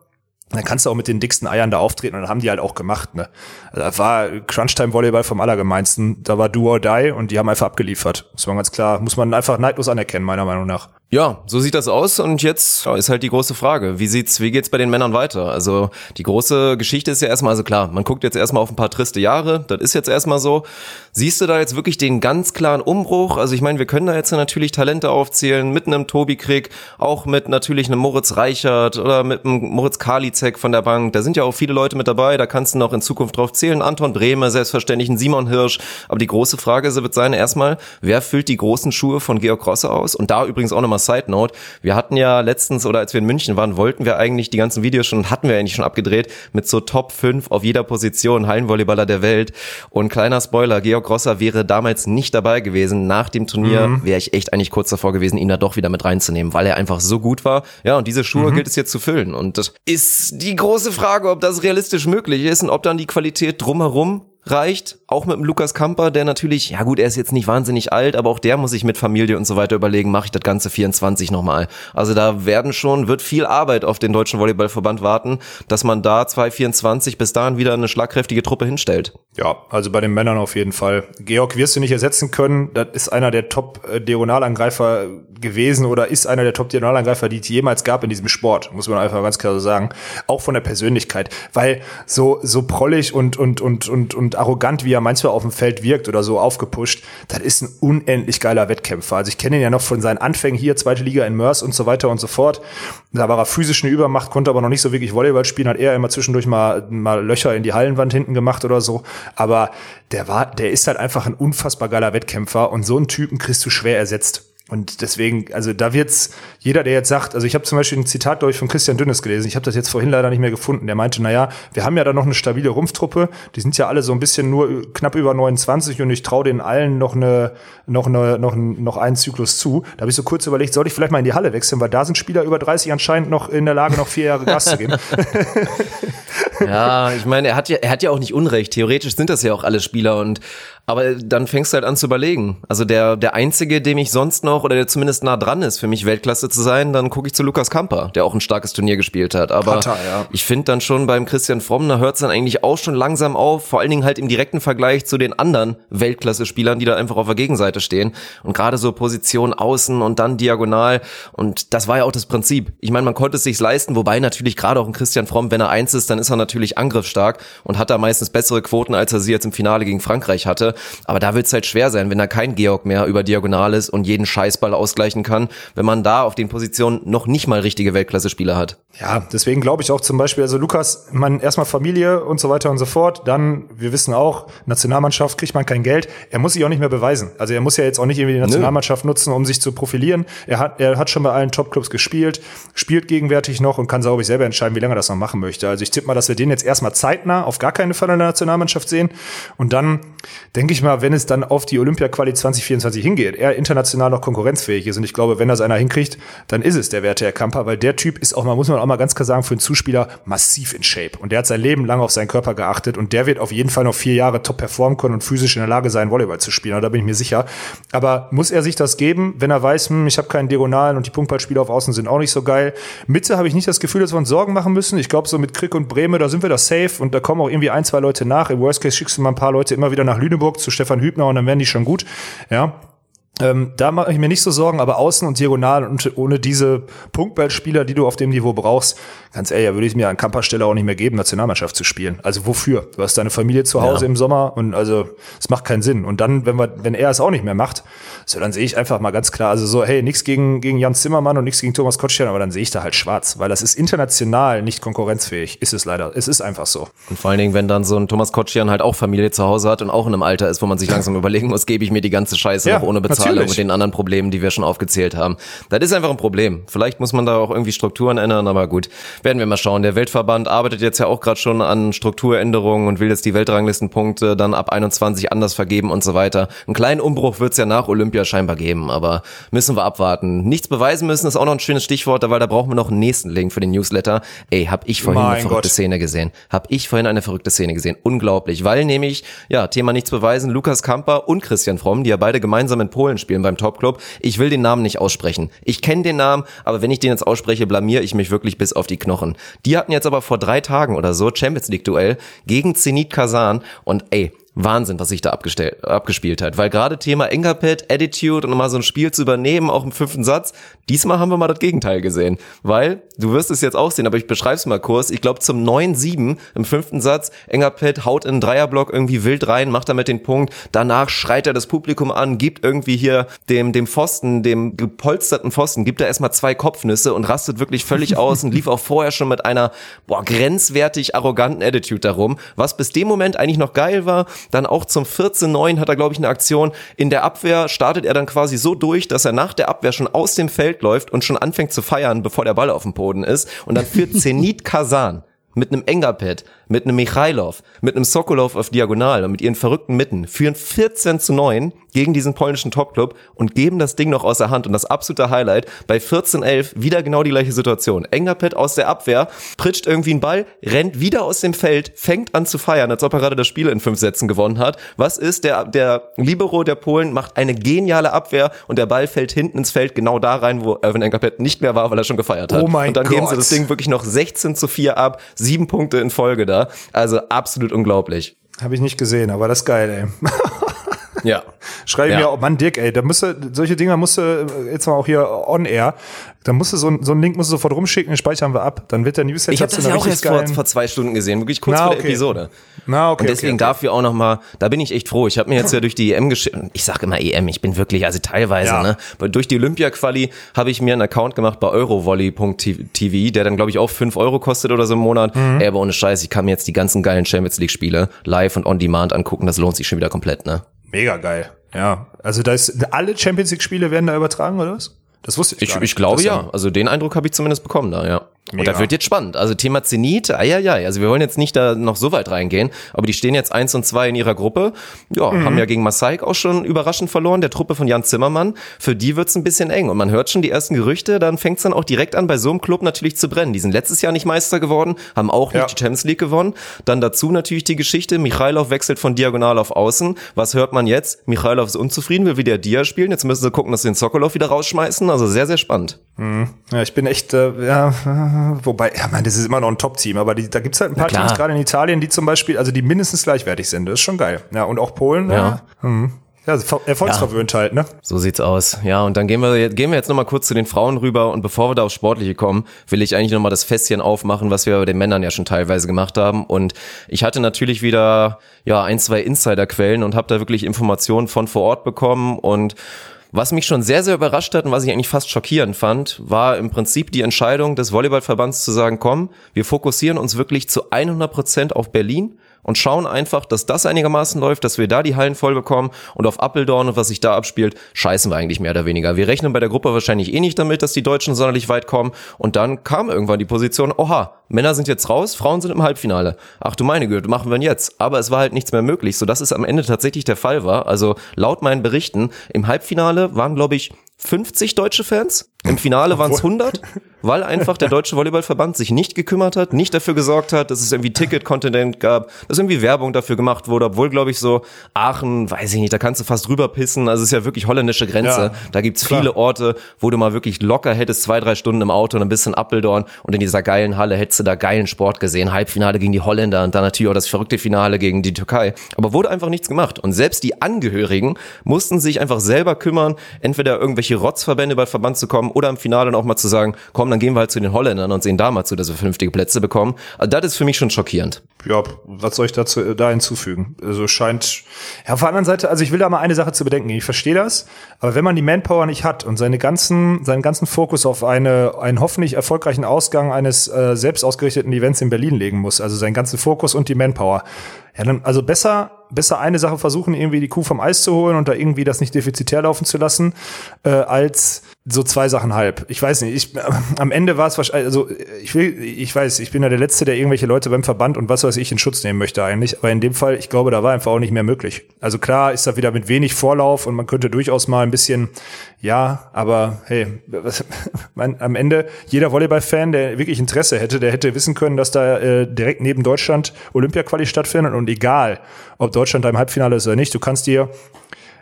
dann kannst du auch mit den dicksten Eiern da auftreten und dann haben die halt auch gemacht. Ne? Also da war Crunchtime-Volleyball vom Allergemeinsten. Da war Do or Die und die haben einfach abgeliefert. Muss man ganz klar, muss man einfach neidlos anerkennen, meiner Meinung nach. Ja, so sieht das aus und jetzt ist halt die große Frage, wie sieht's, wie geht's bei den Männern weiter? Also die große Geschichte ist ja erstmal, also klar, man guckt jetzt erstmal auf ein paar triste Jahre, das ist jetzt erstmal so. Siehst du da jetzt wirklich den ganz klaren Umbruch? Also ich meine, wir können da jetzt natürlich Talente aufzählen, mit einem Tobi Krieg, auch mit natürlich einem Moritz Reichert oder mit einem Moritz Karlitzek von der Bank. Da sind ja auch viele Leute mit dabei, da kannst du noch in Zukunft drauf zählen. Anton Bremer, selbstverständlich ein Simon Hirsch. Aber die große Frage wird sein, erstmal, wer füllt die großen Schuhe von Georg Rosse aus? Und da übrigens auch nochmal Side Note. Wir hatten ja letztens oder als wir in München waren, wollten wir eigentlich die ganzen Videos schon, hatten wir eigentlich schon abgedreht mit so Top 5 auf jeder Position Hallenvolleyballer der Welt. Und kleiner Spoiler, Georg Rosser wäre damals nicht dabei gewesen. Nach dem Turnier mhm. wäre ich echt eigentlich kurz davor gewesen, ihn da doch wieder mit reinzunehmen, weil er einfach so gut war. Ja, und diese Schuhe mhm. gilt es jetzt zu füllen. Und das ist die große Frage, ob das realistisch möglich ist und ob dann die Qualität drumherum reicht, auch mit dem Lukas Kamper, der natürlich, ja gut, er ist jetzt nicht wahnsinnig alt, aber auch der muss sich mit Familie und so weiter überlegen, mache ich das ganze 24 nochmal. Also da werden schon, wird viel Arbeit auf den Deutschen Volleyballverband warten, dass man da 224 bis dahin wieder eine schlagkräftige Truppe hinstellt. Ja, also bei den Männern auf jeden Fall. Georg wirst du nicht ersetzen können, das ist einer der Top-Diagonalangreifer gewesen oder ist einer der Top-Diagonalangreifer, die es jemals gab in diesem Sport, muss man einfach ganz klar so sagen. Auch von der Persönlichkeit, weil so, so prollig und, und, und, und, und arrogant, wie er manchmal auf dem Feld wirkt oder so aufgepusht, das ist ein unendlich geiler Wettkämpfer. Also ich kenne ihn ja noch von seinen Anfängen hier, zweite Liga in Mörs und so weiter und so fort. Da war er physisch eine Übermacht, konnte aber noch nicht so wirklich Volleyball spielen, hat eher immer zwischendurch mal, mal Löcher in die Hallenwand hinten gemacht oder so. Aber der war, der ist halt einfach ein unfassbar geiler Wettkämpfer und so einen Typen kriegst du schwer ersetzt. Und deswegen, also da wird's jeder, der jetzt sagt, also ich habe zum Beispiel ein Zitat, glaube ich, von Christian Dünnes gelesen. Ich habe das jetzt vorhin leider nicht mehr gefunden. Der meinte, naja, wir haben ja da noch eine stabile Rumpftruppe. Die sind ja alle so ein bisschen nur knapp über 29 und ich traue denen allen noch eine, noch eine, noch, noch einen Zyklus zu. Da habe ich so kurz überlegt, soll ich vielleicht mal in die Halle wechseln, weil da sind Spieler über 30 anscheinend noch in der Lage, noch vier Jahre Gas zu geben. ja, ich meine, er hat ja, er hat ja auch nicht Unrecht. Theoretisch sind das ja auch alle Spieler und aber dann fängst du halt an zu überlegen. Also der, der einzige, dem ich sonst noch oder der zumindest nah dran ist, für mich Weltklasse zu sein, dann gucke ich zu Lukas Kamper, der auch ein starkes Turnier gespielt hat. Aber Katar, ja. ich finde dann schon beim Christian Fromm, da hört es dann eigentlich auch schon langsam auf, vor allen Dingen halt im direkten Vergleich zu den anderen Weltklasse-Spielern, die da einfach auf der Gegenseite stehen. Und gerade so Position außen und dann diagonal. Und das war ja auch das Prinzip. Ich meine, man konnte es sich leisten, wobei natürlich gerade auch ein Christian Fromm, wenn er eins ist, dann ist er natürlich angriffsstark und hat da meistens bessere Quoten, als er sie jetzt im Finale gegen Frankreich hatte. Aber da wird es halt schwer sein, wenn da kein Georg mehr über Diagonal ist und jeden Scheißball ausgleichen kann, wenn man da auf den Positionen noch nicht mal richtige Weltklasse-Spieler hat. Ja, deswegen glaube ich auch zum Beispiel, also Lukas, man erstmal Familie und so weiter und so fort. Dann, wir wissen auch, Nationalmannschaft kriegt man kein Geld. Er muss sich auch nicht mehr beweisen. Also er muss ja jetzt auch nicht irgendwie die Nationalmannschaft Nö. nutzen, um sich zu profilieren. Er hat, er hat schon bei allen Topclubs gespielt, spielt gegenwärtig noch und kann, glaube ich, selber entscheiden, wie lange er das noch machen möchte. Also ich tippe mal, dass wir den jetzt erstmal zeitnah auf gar keine Fall in der Nationalmannschaft sehen. Und dann denke ich mal, wenn es dann auf die Olympia-Quali 2024 hingeht, er international noch konkurrenzfähig ist. Und ich glaube, wenn das einer hinkriegt, dann ist es der Werte Herr Kamper, weil der Typ ist auch mal, muss man auch mal ganz klar sagen, für einen Zuspieler massiv in Shape. Und der hat sein Leben lang auf seinen Körper geachtet und der wird auf jeden Fall noch vier Jahre top performen können und physisch in der Lage sein, Volleyball zu spielen. Da bin ich mir sicher. Aber muss er sich das geben, wenn er weiß, hm, ich habe keinen Diagonalen und die Punktballspieler auf Außen sind auch nicht so geil. Mitte habe ich nicht das Gefühl, dass wir uns Sorgen machen müssen. Ich glaube, so mit Krieg und Breme, da sind wir da safe und da kommen auch irgendwie ein, zwei Leute nach. Im Worst Case schickst du mal ein paar Leute immer wieder nach Lüneburg zu Stefan Hübner und dann werden die schon gut. Ja, ähm, da mache ich mir nicht so Sorgen, aber außen und diagonal und ohne diese Punktballspieler, die du auf dem Niveau brauchst, ganz ehrlich, würde ich mir an Kamperstelle auch nicht mehr geben, Nationalmannschaft zu spielen. Also wofür? Du hast deine Familie zu Hause ja. im Sommer und also es macht keinen Sinn. Und dann, wenn wir, wenn er es auch nicht mehr macht, so dann sehe ich einfach mal ganz klar, also so, hey, nichts gegen gegen Jan Zimmermann und nichts gegen Thomas Kotschern, aber dann sehe ich da halt schwarz, weil das ist international nicht konkurrenzfähig. Ist es leider. Es ist einfach so. Und vor allen Dingen, wenn dann so ein Thomas Kotschern halt auch Familie zu Hause hat und auch in einem Alter ist, wo man sich langsam überlegen muss, gebe ich mir die ganze Scheiße ja, noch ohne Bezahlung Bezahlung mit den anderen Problemen, die wir schon aufgezählt haben. Das ist einfach ein Problem. Vielleicht muss man da auch irgendwie Strukturen ändern, aber gut, werden wir mal schauen. Der Weltverband arbeitet jetzt ja auch gerade schon an Strukturänderungen und will jetzt die Weltranglistenpunkte dann ab 21 anders vergeben und so weiter. Einen kleinen Umbruch wird es ja nach Olympia scheinbar geben, aber müssen wir abwarten. Nichts beweisen müssen ist auch noch ein schönes Stichwort, weil da brauchen wir noch einen nächsten Link für den Newsletter. Ey, hab ich vorhin mein eine verrückte Gott. Szene gesehen. Hab ich vorhin eine verrückte Szene gesehen. Unglaublich, weil nämlich, ja, Thema nichts beweisen, Lukas Kamper und Christian Fromm, die ja beide gemeinsam in Polen Polen spielen beim Topclub. Ich will den Namen nicht aussprechen. Ich kenne den Namen, aber wenn ich den jetzt ausspreche, blamier ich mich wirklich bis auf die Knochen. Die hatten jetzt aber vor drei Tagen oder so Champions League Duell gegen Zenit Kazan und ey, Wahnsinn, was sich da abgespielt hat. Weil gerade Thema Engapet, Attitude und mal so ein Spiel zu übernehmen, auch im fünften Satz, diesmal haben wir mal das Gegenteil gesehen. Weil, du wirst es jetzt auch sehen, aber ich beschreibe es mal kurz. Ich glaube zum 9-7 im fünften Satz, Engapet haut in einen Dreierblock irgendwie wild rein, macht damit den Punkt. Danach schreit er das Publikum an, gibt irgendwie hier dem, dem Pfosten, dem gepolsterten Pfosten, gibt er erstmal zwei Kopfnüsse und rastet wirklich völlig aus und lief auch vorher schon mit einer, boah, grenzwertig arroganten Attitude darum. Was bis dem Moment eigentlich noch geil war, dann auch zum 14-9 hat er, glaube ich, eine Aktion. In der Abwehr startet er dann quasi so durch, dass er nach der Abwehr schon aus dem Feld läuft und schon anfängt zu feiern, bevor der Ball auf dem Boden ist. Und dann führt Zenit Kazan mit einem Engapet, mit einem Michailov, mit einem Sokolov auf Diagonal und mit ihren verrückten Mitten führen 14 zu 9 gegen diesen polnischen Topclub und geben das Ding noch aus der Hand. Und das absolute Highlight, bei 14-11 wieder genau die gleiche Situation. Engapet aus der Abwehr, pritscht irgendwie einen Ball, rennt wieder aus dem Feld, fängt an zu feiern, als ob er gerade das Spiel in fünf Sätzen gewonnen hat. Was ist? Der, der Libero der Polen macht eine geniale Abwehr und der Ball fällt hinten ins Feld, genau da rein, wo Erwin Engapet nicht mehr war, weil er schon gefeiert hat. Oh mein und dann Gott. geben sie das Ding wirklich noch 16 zu 4 ab, sieben Punkte in Folge da. Also absolut unglaublich. Habe ich nicht gesehen, aber das ist geil, ey. Ja. Schreibe Ja. mir auch, Mann, Dirk, ey, da müsste, solche Dinger musst du jetzt mal auch hier on air, da musst du so, so einen Link musst du sofort rumschicken, den speichern wir ab. Dann wird der Newsletter Ich habe zu das einer ja auch erst vor, vor zwei Stunden gesehen, wirklich kurz Na, vor der okay. Episode. Na, okay. Und deswegen okay, okay. dafür auch noch mal, da bin ich echt froh. Ich habe mir jetzt ja durch die EM geschickt, ich sag immer EM, ich bin wirklich, also teilweise, Ja. ne? Aber durch die Olympia-Quali habe ich mir einen Account gemacht bei eurovolley.tv, der dann glaube ich auch fünf Euro kostet oder so im Monat. Mhm. Ey, aber ohne Scheiß, ich kann mir jetzt die ganzen geilen Champions League-Spiele live und on demand angucken, das lohnt sich schon wieder komplett, ne? Mega geil. Ja. Also da ist, alle Champions League Spiele werden da übertragen, oder was? Das wusste ich, Ich, gar nicht. ich glaube ja. Also den Eindruck habe ich zumindest bekommen da, ja. Und Mega. das wird jetzt spannend. Also Thema Zenit, ja. Also wir wollen jetzt nicht da noch so weit reingehen, aber die stehen jetzt eins und zwei in ihrer Gruppe. Ja, Mhm. haben ja gegen Masaik auch schon überraschend verloren, der Truppe von Jan Zimmermann. Für die wird's ein bisschen eng. Und man hört schon die ersten Gerüchte, dann fängt's dann auch direkt an, bei so einem Club natürlich zu brennen. Die sind letztes Jahr nicht Meister geworden, haben auch nicht Ja. die Champions League gewonnen. Dann dazu natürlich die Geschichte, Michailov wechselt von Diagonal auf Außen. Was hört man jetzt? Michailov ist unzufrieden, will wieder Dia spielen. Jetzt müssen sie gucken, dass sie den Sokolov wieder rausschmeißen. Also sehr, sehr spannend. Ja, ich bin echt, äh, ja, wobei, ja, man, das ist immer noch ein Top-Team, aber die, da gibt's halt ein paar klar. Teams, gerade in Italien, die zum Beispiel, also die mindestens gleichwertig sind. Das ist schon geil. Ja, und auch Polen, ja. Ja. Ja, hm. ja ver- erfolgsverwöhnt halt, ne? So sieht's aus. Ja, und dann gehen wir jetzt, gehen wir jetzt nochmal kurz zu den Frauen rüber und bevor wir da aufs Sportliche kommen, will ich eigentlich nochmal das Fässchen aufmachen, was wir bei den Männern ja schon teilweise gemacht haben. Und ich hatte natürlich wieder ja ein, zwei Insiderquellen und habe da wirklich Informationen von vor Ort bekommen und was mich schon sehr, sehr überrascht hat und was ich eigentlich fast schockierend fand, war im Prinzip die Entscheidung des Volleyballverbands zu sagen, komm, wir fokussieren uns wirklich zu 100 Prozent auf Berlin und schauen einfach, dass das einigermaßen läuft, dass wir da die Hallen voll bekommen und auf Appeldorn und was sich da abspielt, scheißen wir eigentlich mehr oder weniger. Wir rechnen bei der Gruppe wahrscheinlich eh nicht damit, dass die Deutschen sonderlich weit kommen und dann kam irgendwann die Position, oha, Männer sind jetzt raus, Frauen sind im Halbfinale. Ach du meine Güte, machen wir denn jetzt? Aber es war halt nichts mehr möglich, sodass es am Ende tatsächlich der Fall war. Also laut meinen Berichten, im Halbfinale waren glaube ich 50 deutsche Fans. Im Finale waren es 100, weil einfach der Deutsche Volleyballverband sich nicht gekümmert hat, nicht dafür gesorgt hat, dass es irgendwie Ticket-Content gab, dass irgendwie Werbung dafür gemacht wurde, obwohl, glaube ich, so Aachen, weiß ich nicht, da kannst du fast drüber pissen. Also es ist ja wirklich holländische Grenze. Ja, da gibt's klar. viele Orte, wo du mal wirklich locker hättest, zwei, drei Stunden im Auto und ein bisschen Appeldorn und in dieser geilen Halle hättest du da geilen Sport gesehen. Halbfinale gegen die Holländer und dann natürlich auch das verrückte Finale gegen die Türkei. Aber wurde einfach nichts gemacht. Und selbst die Angehörigen mussten sich einfach selber kümmern, entweder irgendwelche Rotzverbände bei Verband zu kommen oder im Finale auch mal zu sagen, komm, dann gehen wir halt zu den Holländern und sehen da mal zu, dass wir vernünftige Plätze bekommen. Also das ist für mich schon schockierend. Ja, was soll ich dazu äh, da hinzufügen? Also scheint. Ja, auf der anderen Seite, also ich will da mal eine Sache zu bedenken. Ich verstehe das, aber wenn man die Manpower nicht hat und seine ganzen, seinen ganzen Fokus auf eine, einen hoffentlich erfolgreichen Ausgang eines äh, selbst ausgerichteten Events in Berlin legen muss, also seinen ganzen Fokus und die Manpower, ja, dann also besser, besser eine Sache versuchen, irgendwie die Kuh vom Eis zu holen und da irgendwie das nicht defizitär laufen zu lassen, äh, als so zwei Sachen halb. Ich weiß nicht, ich, am Ende war es wahrscheinlich, also ich will, ich weiß, ich bin ja der Letzte, der irgendwelche Leute beim Verband und was weiß ich in Schutz nehmen möchte eigentlich, aber in dem Fall, ich glaube, da war einfach auch nicht mehr möglich. Also klar ist da wieder mit wenig Vorlauf und man könnte durchaus mal ein bisschen, ja, aber hey, was, man, am Ende, jeder Volleyball-Fan, der wirklich Interesse hätte, der hätte wissen können, dass da äh, direkt neben Deutschland Olympia-Quali stattfindet und egal, ob Deutschland da im Halbfinale ist oder nicht, du kannst dir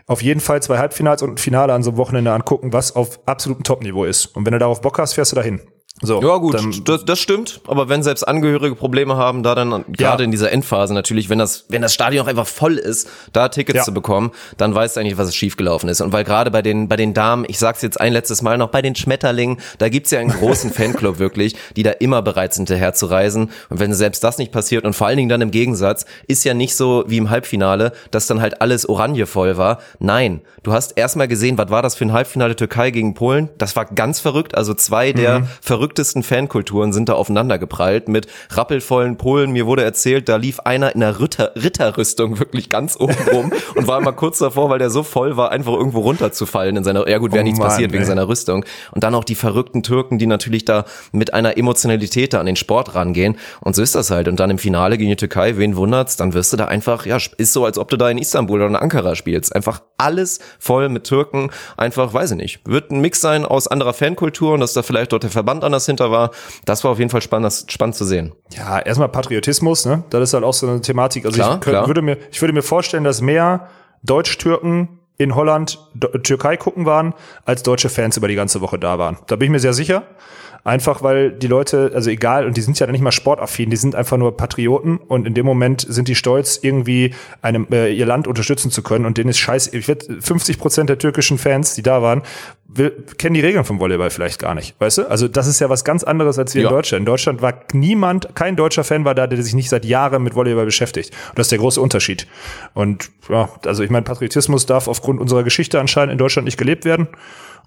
auf jeden Fall zwei Halbfinals und ein Finale an so einem Wochenende angucken, was auf absolutem Topniveau ist. Und wenn du darauf Bock hast, fährst du dahin. So, ja gut, das, das stimmt. Aber wenn selbst Angehörige Probleme haben, da dann gerade ja. in dieser Endphase natürlich, wenn das, wenn das Stadion auch einfach voll ist, da Tickets ja. zu bekommen, dann weißt du eigentlich, was es schiefgelaufen ist. Und weil gerade bei den bei den Damen, ich sag's jetzt ein letztes Mal noch, bei den Schmetterlingen, da gibt's ja einen großen Fanclub wirklich, die da immer bereit sind, hinterher zu reisen. Und wenn selbst das nicht passiert und vor allen Dingen dann im Gegensatz, ist ja nicht so wie im Halbfinale, dass dann halt alles oranje voll war. Nein, du hast erstmal gesehen, was war das für ein Halbfinale Türkei gegen Polen? Das war ganz verrückt. Also zwei der mhm. Verrücktesten Fankulturen Kulturen sind da aufeinander geprallt mit rappelvollen Polen. Mir wurde erzählt, da lief einer in einer Ritter, Ritterrüstung wirklich ganz oben rum und war immer kurz davor, weil der so voll war, einfach irgendwo runterzufallen in seiner, ja gut, wäre oh nichts Mann, passiert ey. wegen seiner Rüstung. Und dann auch die verrückten Türken, die natürlich da mit einer Emotionalität da an den Sport rangehen. Und so ist das halt. Und dann im Finale gegen die Türkei, wen wundert's? Dann wirst du da einfach, ja, ist so, als ob du da in Istanbul oder in Ankara spielst. Einfach alles voll mit Türken. Einfach, weiß ich nicht. Wird ein Mix sein aus anderer Fankultur und dass da vielleicht dort der Verband anders hinter war das war auf jeden Fall spannend, spannend zu sehen. Ja, erstmal Patriotismus, ne? Das ist halt auch so eine Thematik. Also klar, ich könnt, würde mir, ich würde mir vorstellen, dass mehr Deutsch-Türken in Holland Türkei gucken waren, als deutsche Fans über die ganze Woche da waren. Da bin ich mir sehr sicher. Einfach weil die Leute, also egal, und die sind ja nicht mal sportaffin, die sind einfach nur Patrioten und in dem Moment sind die stolz, irgendwie einem, äh, ihr Land unterstützen zu können und denen ist scheiße. Ich wette, 50 Prozent der türkischen Fans, die da waren, will, kennen die Regeln vom Volleyball vielleicht gar nicht, weißt du? Also das ist ja was ganz anderes als wir ja. in Deutschland. In Deutschland war niemand, kein deutscher Fan war da, der sich nicht seit Jahren mit Volleyball beschäftigt. Und das ist der große Unterschied. Und ja, also ich meine, Patriotismus darf aufgrund unserer Geschichte anscheinend in Deutschland nicht gelebt werden.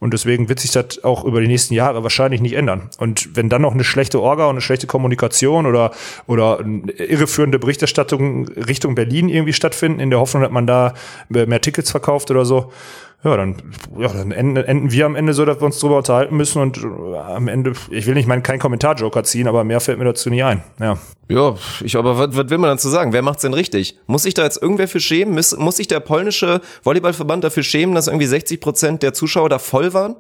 Und deswegen wird sich das auch über die nächsten Jahre wahrscheinlich nicht ändern. Und wenn dann noch eine schlechte Orga und eine schlechte Kommunikation oder, oder irreführende Berichterstattung Richtung Berlin irgendwie stattfinden, in der Hoffnung, dass man da mehr Tickets verkauft oder so, ja, dann, ja, dann enden, enden wir am Ende so, dass wir uns drüber unterhalten müssen und äh, am Ende, ich will nicht meinen keinen Kommentar-Joker ziehen, aber mehr fällt mir dazu nicht ein. Ja, ja ich, aber was, was will man dazu sagen? Wer macht's denn richtig? Muss sich da jetzt irgendwer für schämen? Muss, muss sich der polnische Volleyballverband dafür schämen, dass irgendwie 60 Prozent der Zuschauer da voll waren?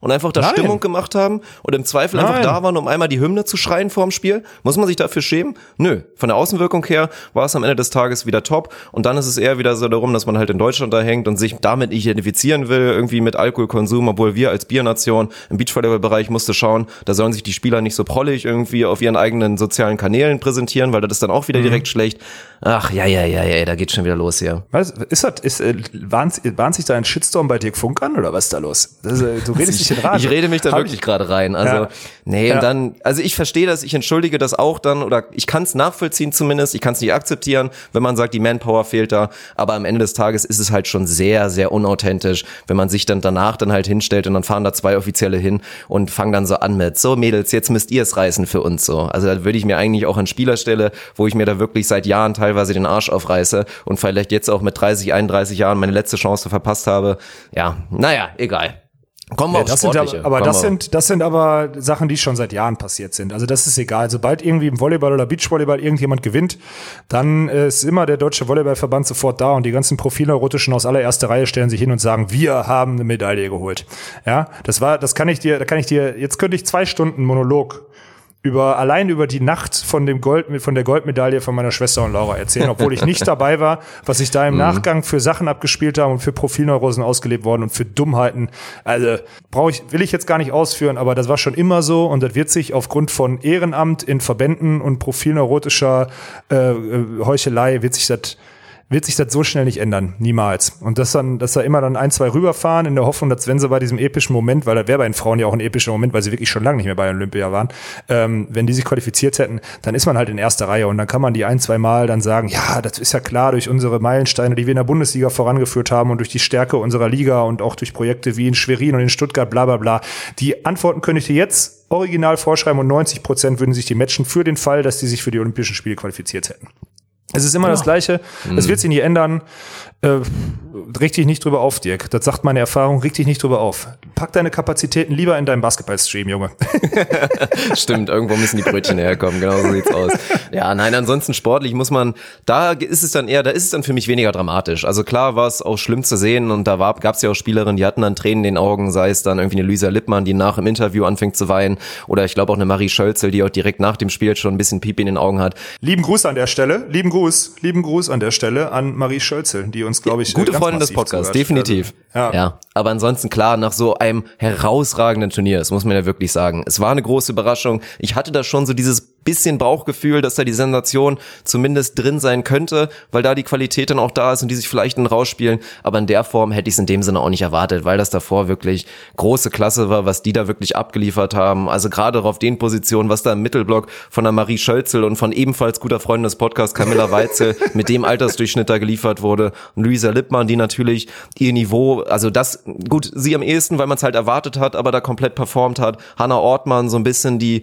Und einfach da Nein. Stimmung gemacht haben und im Zweifel Nein. einfach da waren, um einmal die Hymne zu schreien vorm Spiel? Muss man sich dafür schämen? Nö. Von der Außenwirkung her war es am Ende des Tages wieder top und dann ist es eher wieder so darum, dass man halt in Deutschland da hängt und sich damit identifizieren will, irgendwie mit Alkoholkonsum, obwohl wir als Biernation im Beachvolleyball-Bereich musste schauen, da sollen sich die Spieler nicht so prollig irgendwie auf ihren eigenen sozialen Kanälen präsentieren, weil das ist dann auch wieder mhm. direkt schlecht. Ach, ja, ja, ja, ja, da geht schon wieder los hier. Was, ist das, ist, äh, bahnt, bahnt sich da ein Shitstorm bei Dirk Funk an oder was ist da los? Das, äh, du redest in Rage. Ich rede mich da Hab wirklich gerade rein. Also, ja. nee, ja. und dann, also ich verstehe das, ich entschuldige das auch dann oder ich kann es nachvollziehen zumindest, ich kann es nicht akzeptieren, wenn man sagt, die Manpower fehlt da, aber am Ende des Tages ist es halt schon sehr, sehr unauthentisch, wenn man sich dann danach dann halt hinstellt und dann fahren da zwei Offizielle hin und fangen dann so an mit, so Mädels, jetzt müsst ihr es reißen für uns so. Also da würde ich mir eigentlich auch an Spielerstelle, wo ich mir da wirklich seit Jahren teilweise teilweise den Arsch aufreiße und vielleicht jetzt auch mit 30, 31 Jahren meine letzte Chance verpasst habe. Ja, naja, egal. Kommen wir ja, das sind aber, aber das sind das sind aber Sachen, die schon seit Jahren passiert sind. Also das ist egal. Sobald irgendwie im Volleyball oder Beachvolleyball irgendjemand gewinnt, dann ist immer der deutsche Volleyballverband sofort da und die ganzen Profilneurotischen aus allererster Reihe stellen sich hin und sagen, wir haben eine Medaille geholt. Ja, das war, das kann ich dir, da kann ich dir, jetzt könnte ich zwei Stunden Monolog über allein über die Nacht von dem Gold von der Goldmedaille von meiner Schwester und Laura erzählen, obwohl ich nicht dabei war, was sich da im mhm. Nachgang für Sachen abgespielt haben und für Profilneurosen ausgelebt worden und für Dummheiten. Also brauche ich will ich jetzt gar nicht ausführen, aber das war schon immer so und das wird sich aufgrund von Ehrenamt in Verbänden und profilneurotischer äh, äh Heuchelei wird sich das wird sich das so schnell nicht ändern. Niemals. Und das dann, dass da immer dann ein, zwei rüberfahren in der Hoffnung, dass wenn sie bei diesem epischen Moment, weil das wäre bei den Frauen ja auch ein epischer Moment, weil sie wirklich schon lange nicht mehr bei Olympia waren, ähm, wenn die sich qualifiziert hätten, dann ist man halt in erster Reihe und dann kann man die ein, zwei Mal dann sagen, ja, das ist ja klar durch unsere Meilensteine, die wir in der Bundesliga vorangeführt haben und durch die Stärke unserer Liga und auch durch Projekte wie in Schwerin und in Stuttgart, bla bla bla. Die Antworten könnte ich dir jetzt original vorschreiben und 90 Prozent würden sich die matchen für den Fall, dass die sich für die Olympischen Spiele qualifiziert hätten. Es ist immer ja. das Gleiche. Mhm. Es wird sich nie ändern. Äh, reg dich nicht drüber auf, Dirk. Das sagt meine Erfahrung. Reg dich nicht drüber auf. Pack deine Kapazitäten lieber in deinem Basketballstream, Junge. Stimmt, irgendwo müssen die Brötchen herkommen. Genau so sieht's aus. Ja, nein, ansonsten sportlich muss man, da ist es dann eher, da ist es dann für mich weniger dramatisch. Also klar war es auch schlimm zu sehen und da gab es ja auch Spielerinnen, die hatten dann Tränen in den Augen, sei es dann irgendwie eine Luisa Lippmann, die nach im Interview anfängt zu weinen oder ich glaube auch eine Marie Schölzel, die auch direkt nach dem Spiel schon ein bisschen Pipi in den Augen hat. Lieben Gruß an der Stelle, lieben Gruß, lieben Gruß an der Stelle an Marie Schölzel, die uns, glaube ich, gute Freundin Freunde des Podcasts, definitiv. Also, ja. ja. Aber ansonsten klar, nach so einem herausragenden Turnier, das muss man ja wirklich sagen. Es war eine große Überraschung. Ich hatte da schon so dieses bisschen Bauchgefühl, dass da die Sensation zumindest drin sein könnte, weil da die Qualität dann auch da ist und die sich vielleicht dann rausspielen. Aber in der Form hätte ich es in dem Sinne auch nicht erwartet, weil das davor wirklich große Klasse war, was die da wirklich abgeliefert haben. Also gerade auf den Positionen, was da im Mittelblock von der Marie Schölzel und von ebenfalls guter Freundin des Podcasts Camilla Weitzel mit dem Altersdurchschnitt da geliefert wurde. Und Luisa Lippmann, die natürlich ihr Niveau, also das, gut, sie am ehesten, weil man es halt erwartet hat, aber da komplett performt hat. Hanna Ortmann, so ein bisschen die,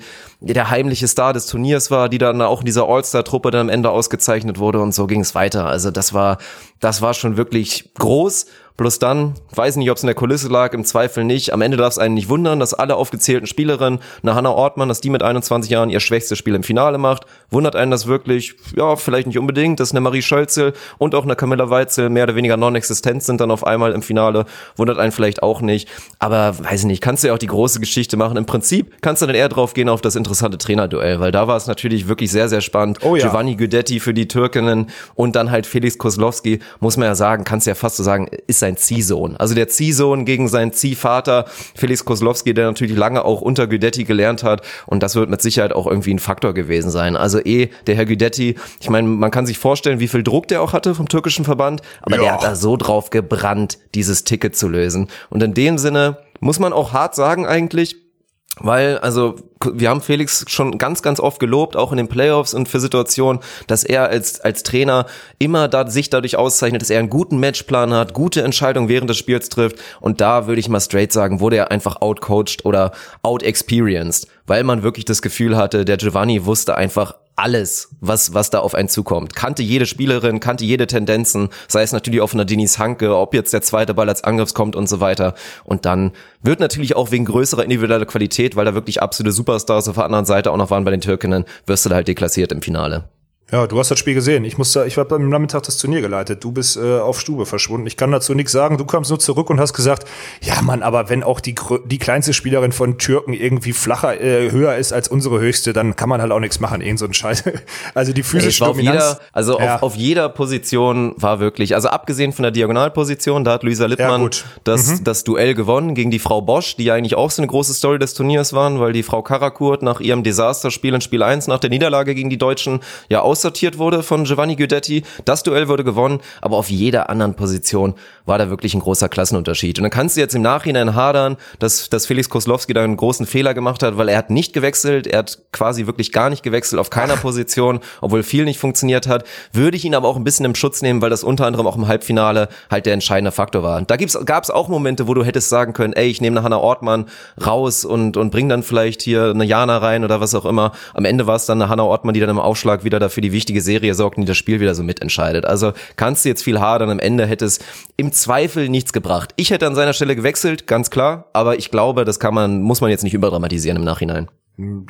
der heimliche Star des Turniers war, die dann auch in dieser All-Star-Truppe dann am Ende ausgezeichnet wurde und so ging es weiter. Also das war, das war schon wirklich groß Bloß dann, weiß nicht, ob es in der Kulisse lag, im Zweifel nicht. Am Ende darf es einen nicht wundern, dass alle aufgezählten Spielerinnen, eine Hannah Ortmann, dass die mit 21 Jahren ihr schwächstes Spiel im Finale macht. Wundert einen das wirklich? Ja, vielleicht nicht unbedingt, dass eine Marie Schölzel und auch eine Camilla Weitzel mehr oder weniger non-existent sind dann auf einmal im Finale. Wundert einen vielleicht auch nicht. Aber weiß ich nicht, kannst du ja auch die große Geschichte machen. Im Prinzip kannst du dann eher drauf gehen auf das interessante Trainerduell, weil da war es natürlich wirklich sehr, sehr spannend. Oh ja. Giovanni Guidetti für die Türkinnen und dann halt Felix Koslowski, muss man ja sagen, kannst du ja fast so sagen, ist sein Ziehsohn. Also der Ziehsohn gegen seinen Ziehvater Felix Koslowski, der natürlich lange auch unter Güdetti gelernt hat und das wird mit Sicherheit auch irgendwie ein Faktor gewesen sein. Also eh, der Herr Güdetti, ich meine, man kann sich vorstellen, wie viel Druck der auch hatte vom türkischen Verband, aber ja. der hat da so drauf gebrannt, dieses Ticket zu lösen. Und in dem Sinne muss man auch hart sagen eigentlich, weil, also, wir haben Felix schon ganz, ganz oft gelobt, auch in den Playoffs und für Situationen, dass er als, als Trainer immer da, sich dadurch auszeichnet, dass er einen guten Matchplan hat, gute Entscheidungen während des Spiels trifft. Und da würde ich mal straight sagen, wurde er einfach outcoached oder outexperienced, weil man wirklich das Gefühl hatte, der Giovanni wusste einfach alles, was, was da auf einen zukommt. Kannte jede Spielerin, kannte jede Tendenzen, sei es natürlich auch von der Denis Hanke, ob jetzt der zweite Ball als Angriffs kommt und so weiter. Und dann wird natürlich auch wegen größerer individueller Qualität, weil da wirklich absolute Superstars auf der anderen Seite auch noch waren bei den Türkinnen, wirst du da halt deklassiert im Finale. Ja, du hast das Spiel gesehen. Ich musste, ich habe am Nachmittag das Turnier geleitet. Du bist äh, auf Stube verschwunden. Ich kann dazu nichts sagen. Du kamst nur zurück und hast gesagt, ja Mann, aber wenn auch die die kleinste Spielerin von Türken irgendwie flacher äh, höher ist als unsere höchste, dann kann man halt auch nichts machen. Irgend so ein Scheiß. Also die physische Ey, Dominanz. Jeder, also ja. auf, auf jeder Position war wirklich, also abgesehen von der Diagonalposition, da hat Luisa Lippmann ja, das mhm. das Duell gewonnen gegen die Frau Bosch, die ja eigentlich auch so eine große Story des Turniers waren, weil die Frau Karakurt nach ihrem Desasterspiel in Spiel 1 nach der Niederlage gegen die Deutschen ja aussortiert wurde von Giovanni Guidetti. Das Duell wurde gewonnen, aber auf jeder anderen Position war da wirklich ein großer Klassenunterschied. Und dann kannst du jetzt im Nachhinein hadern, dass, dass Felix Koslowski da einen großen Fehler gemacht hat, weil er hat nicht gewechselt, er hat quasi wirklich gar nicht gewechselt auf keiner Position, obwohl viel nicht funktioniert hat. Würde ich ihn aber auch ein bisschen im Schutz nehmen, weil das unter anderem auch im Halbfinale halt der entscheidende Faktor war. Da gab es auch Momente, wo du hättest sagen können, ey, ich nehme eine Hannah Ortmann raus und, und bring dann vielleicht hier eine Jana rein oder was auch immer. Am Ende war es dann eine Hannah Ortmann, die dann im Aufschlag wieder dafür die wichtige Serie sorgt und die das Spiel wieder so mitentscheidet. Also kannst du jetzt viel hadern, am Ende hätte es im Zweifel nichts gebracht. Ich hätte an seiner Stelle gewechselt, ganz klar, aber ich glaube, das kann man, muss man jetzt nicht überdramatisieren im Nachhinein.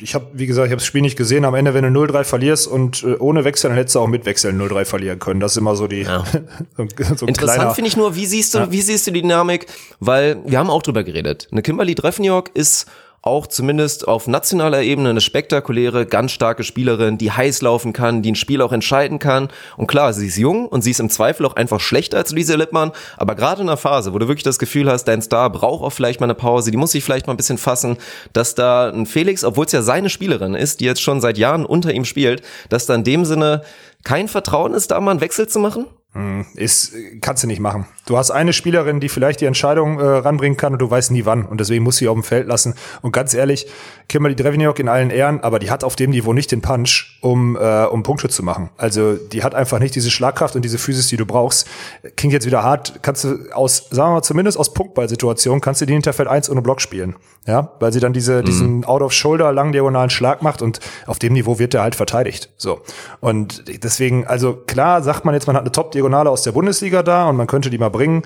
Ich habe, wie gesagt, ich habe das Spiel nicht gesehen. Am Ende, wenn du 0-3 verlierst und äh, ohne Wechseln, dann hättest du auch mit Wechseln 0-3 verlieren können. Das ist immer so die. Ja. so, so Interessant finde ich nur, wie siehst du, ja. wie siehst du die Dynamik? Weil wir haben auch drüber geredet. Eine Kimberly Dreffenjorg ist auch zumindest auf nationaler Ebene eine spektakuläre, ganz starke Spielerin, die heiß laufen kann, die ein Spiel auch entscheiden kann. Und klar, sie ist jung und sie ist im Zweifel auch einfach schlechter als Lisa Lippmann. Aber gerade in einer Phase, wo du wirklich das Gefühl hast, dein Star braucht auch vielleicht mal eine Pause, die muss sich vielleicht mal ein bisschen fassen, dass da ein Felix, obwohl es ja seine Spielerin ist, die jetzt schon seit Jahren unter ihm spielt, dass da in dem Sinne kein Vertrauen ist, da mal einen Wechsel zu machen? Hm, ist, kannst du nicht machen. Du hast eine Spielerin, die vielleicht die Entscheidung äh, ranbringen kann und du weißt nie wann. Und deswegen muss sie auf dem Feld lassen. Und ganz ehrlich, Kimberly Dreveniok in allen Ehren, aber die hat auf dem Niveau nicht den Punch, um, äh, um Punkte zu machen. Also die hat einfach nicht diese Schlagkraft und diese Physis, die du brauchst. Klingt jetzt wieder hart, kannst du aus, sagen wir mal, zumindest aus Punktballsituationen, kannst du die Hinterfeld 1 ohne Block spielen. Ja, weil sie dann diese, mhm. diesen Out-of-Shoulder lang diagonalen Schlag macht und auf dem Niveau wird er halt verteidigt. So. Und deswegen, also klar sagt man jetzt, man hat eine Top-Diagonale aus der Bundesliga da und man könnte die mal bringen.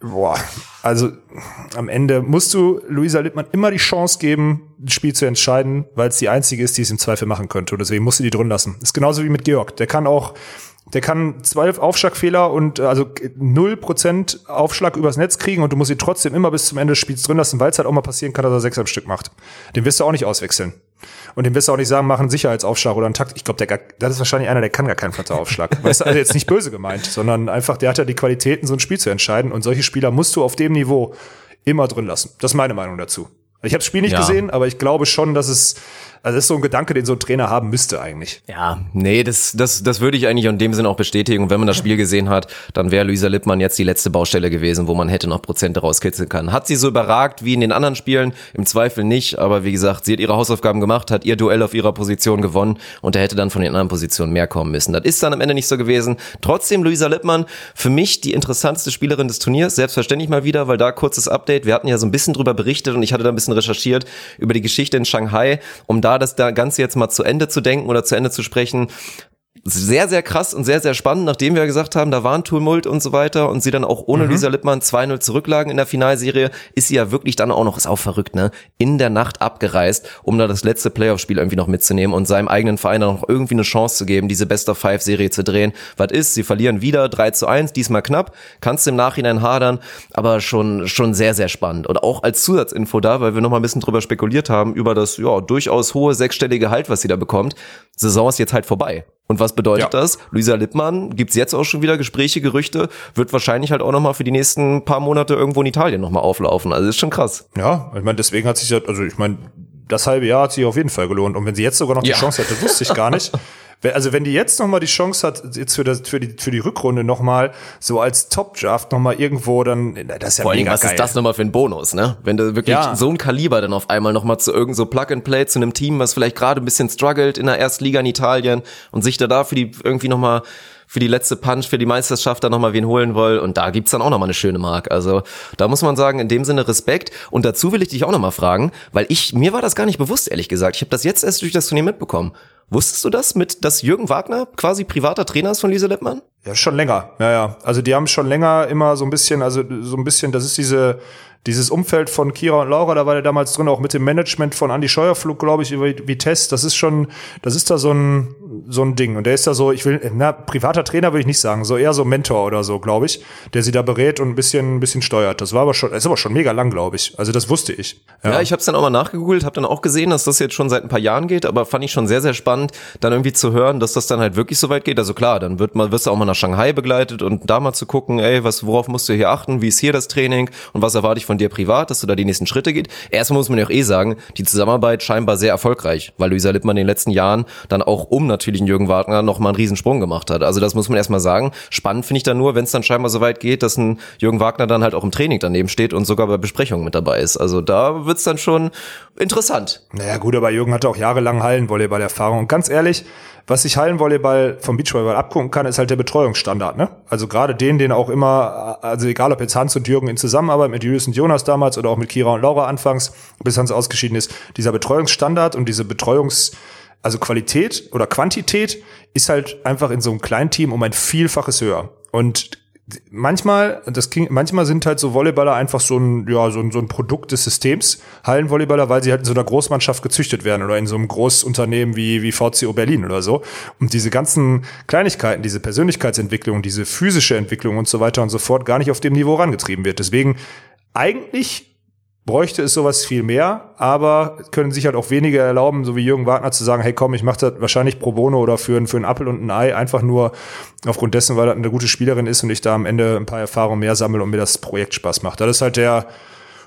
Boah, also am Ende musst du Luisa Lippmann immer die Chance geben, das Spiel zu entscheiden, weil es die einzige ist, die es im Zweifel machen könnte. Und deswegen musst du die drin lassen. ist genauso wie mit Georg. Der kann auch der kann zwölf Aufschlagfehler und also null Prozent Aufschlag übers Netz kriegen und du musst ihn trotzdem immer bis zum Ende des Spiels drin lassen, weil es halt auch mal passieren kann, dass er sechs am Stück macht. Den wirst du auch nicht auswechseln. Und dem wirst du auch nicht sagen, mach einen Sicherheitsaufschlag oder einen Takt. Ich glaube, der das ist wahrscheinlich einer, der kann gar keinen Frontalaufschlag. weißt du, also jetzt nicht böse gemeint, sondern einfach, der hat ja die Qualitäten, so ein Spiel zu entscheiden. Und solche Spieler musst du auf dem Niveau immer drin lassen. Das ist meine Meinung dazu. Ich habe das Spiel nicht ja. gesehen, aber ich glaube schon, dass es also das ist so ein Gedanke, den so ein Trainer haben müsste eigentlich. Ja, nee, das, das, das würde ich eigentlich in dem Sinne auch bestätigen. Und wenn man das Spiel gesehen hat, dann wäre Luisa Lippmann jetzt die letzte Baustelle gewesen, wo man hätte noch Prozente rauskitzeln können. Hat sie so überragt wie in den anderen Spielen? Im Zweifel nicht. Aber wie gesagt, sie hat ihre Hausaufgaben gemacht, hat ihr Duell auf ihrer Position gewonnen und da hätte dann von den anderen Positionen mehr kommen müssen. Das ist dann am Ende nicht so gewesen. Trotzdem Luisa Lippmann, für mich die interessanteste Spielerin des Turniers. Selbstverständlich mal wieder, weil da kurzes Update. Wir hatten ja so ein bisschen drüber berichtet und ich hatte da ein bisschen recherchiert über die Geschichte in Shanghai, um da das da Ganze jetzt mal zu Ende zu denken oder zu Ende zu sprechen, sehr, sehr krass und sehr, sehr spannend, nachdem wir gesagt haben, da war ein Tumult und so weiter und sie dann auch ohne mhm. Lisa Lippmann 2-0 zurücklagen in der Finalserie, ist sie ja wirklich dann auch noch, ist auch verrückt, ne, in der Nacht abgereist, um da das letzte Playoff-Spiel irgendwie noch mitzunehmen und seinem eigenen Verein dann noch irgendwie eine Chance zu geben, diese Best-of-Five-Serie zu drehen. Was ist? Sie verlieren wieder 3 zu 1, diesmal knapp, kannst du im Nachhinein hadern, aber schon, schon sehr, sehr spannend. Und auch als Zusatzinfo da, weil wir noch mal ein bisschen drüber spekuliert haben, über das, ja, durchaus hohe sechsstellige Gehalt, was sie da bekommt. Saison ist jetzt halt vorbei. Und was bedeutet ja. das? Luisa Lippmann, gibt's jetzt auch schon wieder Gespräche, Gerüchte, wird wahrscheinlich halt auch nochmal für die nächsten paar Monate irgendwo in Italien nochmal auflaufen. Also ist schon krass. Ja, ich meine, deswegen hat sich ja, also ich meine, das halbe Jahr hat sich auf jeden Fall gelohnt. Und wenn sie jetzt sogar noch die Chance hätte, wusste ich gar nicht. Also wenn die jetzt noch mal die Chance hat, jetzt für, das, für, die, für die Rückrunde noch mal so als Top-Draft noch mal irgendwo, dann das ist ja Vor allem, was geil. ist das noch mal für ein Bonus, ne? Wenn du wirklich ja. so ein Kaliber dann auf einmal noch mal zu irgend so Plug-and-Play zu einem Team, was vielleicht gerade ein bisschen struggelt in der ersten Liga in Italien und sich da da für die irgendwie noch mal für die letzte Punch, für die Meisterschaft da nochmal wen holen will. Und da gibt's dann auch nochmal eine schöne Mark. Also da muss man sagen, in dem Sinne Respekt. Und dazu will ich dich auch nochmal fragen, weil ich, mir war das gar nicht bewusst, ehrlich gesagt. Ich habe das jetzt erst durch das Turnier mitbekommen. Wusstest du das mit, dass Jürgen Wagner quasi privater Trainer ist von Lisa Lippmann? Ja, schon länger. Ja, ja. Also die haben schon länger immer so ein bisschen, also so ein bisschen, das ist diese, dieses Umfeld von Kira und Laura, da war der damals drin, auch mit dem Management von Andy Scheuerflug, glaube ich, über Vitesse, das ist schon, das ist da so ein, so ein Ding. Und der ist da so, ich will, na, privater Trainer würde ich nicht sagen, so eher so Mentor oder so, glaube ich, der sie da berät und ein bisschen, ein bisschen steuert. Das war aber schon, ist aber schon mega lang, glaube ich. Also das wusste ich. Ja, ja ich habe es dann auch mal nachgegoogelt, habe dann auch gesehen, dass das jetzt schon seit ein paar Jahren geht, aber fand ich schon sehr, sehr spannend, dann irgendwie zu hören, dass das dann halt wirklich so weit geht. Also klar, dann wird man, wirst du auch mal nach Shanghai begleitet und da mal zu gucken, ey, was, worauf musst du hier achten, wie ist hier das Training und was erwarte ich von dir privat, dass du da die nächsten Schritte geht. Erstmal muss man ja auch eh sagen, die Zusammenarbeit scheinbar sehr erfolgreich, weil Luisa Lippmann in den letzten Jahren dann auch um natürlich Jürgen Wagner noch mal einen Riesensprung gemacht hat. Also das muss man erstmal sagen. Spannend finde ich dann nur, wenn es dann scheinbar so weit geht, dass ein Jürgen Wagner dann halt auch im Training daneben steht und sogar bei Besprechungen mit dabei ist. Also da wird's dann schon interessant. Naja gut, aber Jürgen hatte auch jahrelang Hallenvolleyball-Erfahrung. Ganz ehrlich, was ich Hallenvolleyball vom Beachvolleyball abgucken kann, ist halt der Betreuungsstandard. Ne? Also gerade den, den auch immer, also egal ob jetzt Hans und Jürgen in Zusammenarbeit mit Julius und Jonas damals oder auch mit Kira und Laura anfangs, bis Hans ausgeschieden ist, dieser Betreuungsstandard und diese Betreuungs- also Qualität oder Quantität ist halt einfach in so einem kleinen Team um ein Vielfaches höher. Und manchmal, das ging, manchmal sind halt so Volleyballer einfach so ein, ja, so ein, so ein Produkt des Systems, Hallenvolleyballer, weil sie halt in so einer Großmannschaft gezüchtet werden oder in so einem Großunternehmen wie, wie VCO Berlin oder so. Und diese ganzen Kleinigkeiten, diese Persönlichkeitsentwicklung, diese physische Entwicklung und so weiter und so fort gar nicht auf dem Niveau rangetrieben wird. Deswegen eigentlich bräuchte es sowas viel mehr, aber können sich halt auch weniger erlauben, so wie Jürgen Wagner zu sagen, hey komm, ich mache das wahrscheinlich pro bono oder für, für einen Apfel und ein Ei, einfach nur aufgrund dessen, weil er eine gute Spielerin ist und ich da am Ende ein paar Erfahrungen mehr sammle und mir das Projekt Spaß macht. Das ist halt der,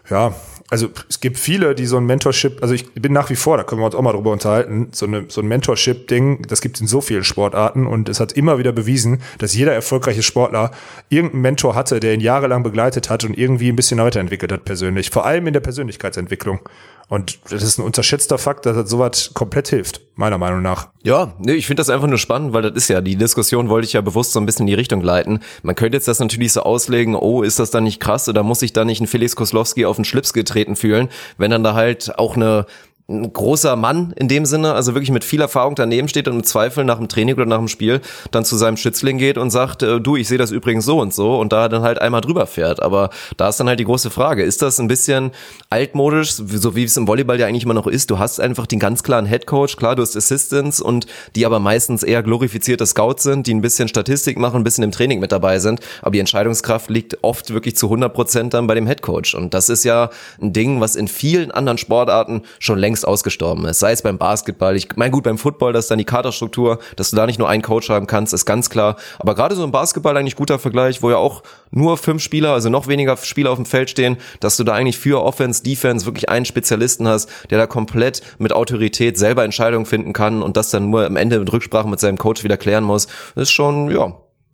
ja, also es gibt viele, die so ein Mentorship, also ich bin nach wie vor, da können wir uns auch mal drüber unterhalten, so, eine, so ein Mentorship-Ding, das gibt es in so vielen Sportarten und es hat immer wieder bewiesen, dass jeder erfolgreiche Sportler irgendeinen Mentor hatte, der ihn jahrelang begleitet hat und irgendwie ein bisschen weiterentwickelt hat persönlich, vor allem in der Persönlichkeitsentwicklung. Und das ist ein unterschätzter Fakt, dass das sowas komplett hilft, meiner Meinung nach. Ja, nee, ich finde das einfach nur spannend, weil das ist ja, die Diskussion wollte ich ja bewusst so ein bisschen in die Richtung leiten. Man könnte jetzt das natürlich so auslegen, oh, ist das dann nicht krass oder muss sich da nicht ein Felix Koslowski auf den Schlips getreten fühlen, wenn dann da halt auch eine ein großer Mann in dem Sinne, also wirklich mit viel Erfahrung daneben steht und im Zweifel nach dem Training oder nach dem Spiel dann zu seinem Schützling geht und sagt, äh, du, ich sehe das übrigens so und so und da dann halt einmal drüber fährt. Aber da ist dann halt die große Frage, ist das ein bisschen altmodisch, so wie es im Volleyball ja eigentlich immer noch ist? Du hast einfach den ganz klaren Headcoach, klar, du hast Assistants und die aber meistens eher glorifizierte Scouts sind, die ein bisschen Statistik machen, ein bisschen im Training mit dabei sind, aber die Entscheidungskraft liegt oft wirklich zu 100 Prozent dann bei dem Headcoach und das ist ja ein Ding, was in vielen anderen Sportarten schon längst längst ausgestorben ist. Sei es beim Basketball, ich mein gut, beim Football, das ist dann die Kaderstruktur, dass du da nicht nur einen Coach haben kannst, ist ganz klar. Aber gerade so im Basketball eigentlich guter Vergleich, wo ja auch nur fünf Spieler, also noch weniger Spieler auf dem Feld stehen, dass du da eigentlich für Offense, Defense wirklich einen Spezialisten hast, der da komplett mit Autorität selber Entscheidungen finden kann und das dann nur am Ende mit Rücksprache mit seinem Coach wieder klären muss. Ist schon, ja,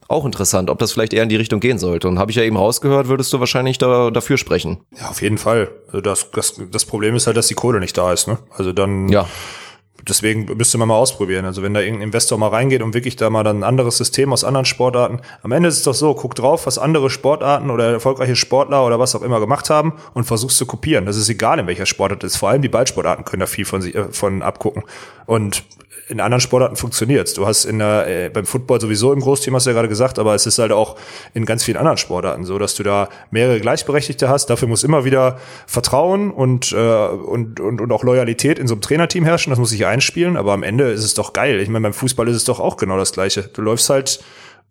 auch interessant, ob das vielleicht eher in die Richtung gehen sollte. Und habe ich ja eben rausgehört, würdest du wahrscheinlich da, dafür sprechen. Ja, auf jeden Fall. Also das, das, das Problem ist halt, dass die Kohle nicht da ist. Ne? Also dann ja deswegen müsste man mal ausprobieren. Also wenn da irgendein Investor mal reingeht und wirklich da mal dann ein anderes System aus anderen Sportarten. Am Ende ist es doch so, guck drauf, was andere Sportarten oder erfolgreiche Sportler oder was auch immer gemacht haben und versuchst zu kopieren. Das ist egal, in welcher Sportart es ist. Vor allem die Ballsportarten können da viel von, sich, äh, von abgucken. Und in anderen Sportarten funktioniert's. Du hast in der, äh, beim Football sowieso im Großteam, hast du ja gerade gesagt, aber es ist halt auch in ganz vielen anderen Sportarten so, dass du da mehrere Gleichberechtigte hast. Dafür muss immer wieder Vertrauen und, äh, und, und, und auch Loyalität in so einem Trainerteam herrschen. Das muss sich einspielen, aber am Ende ist es doch geil. Ich meine, beim Fußball ist es doch auch genau das Gleiche. Du läufst halt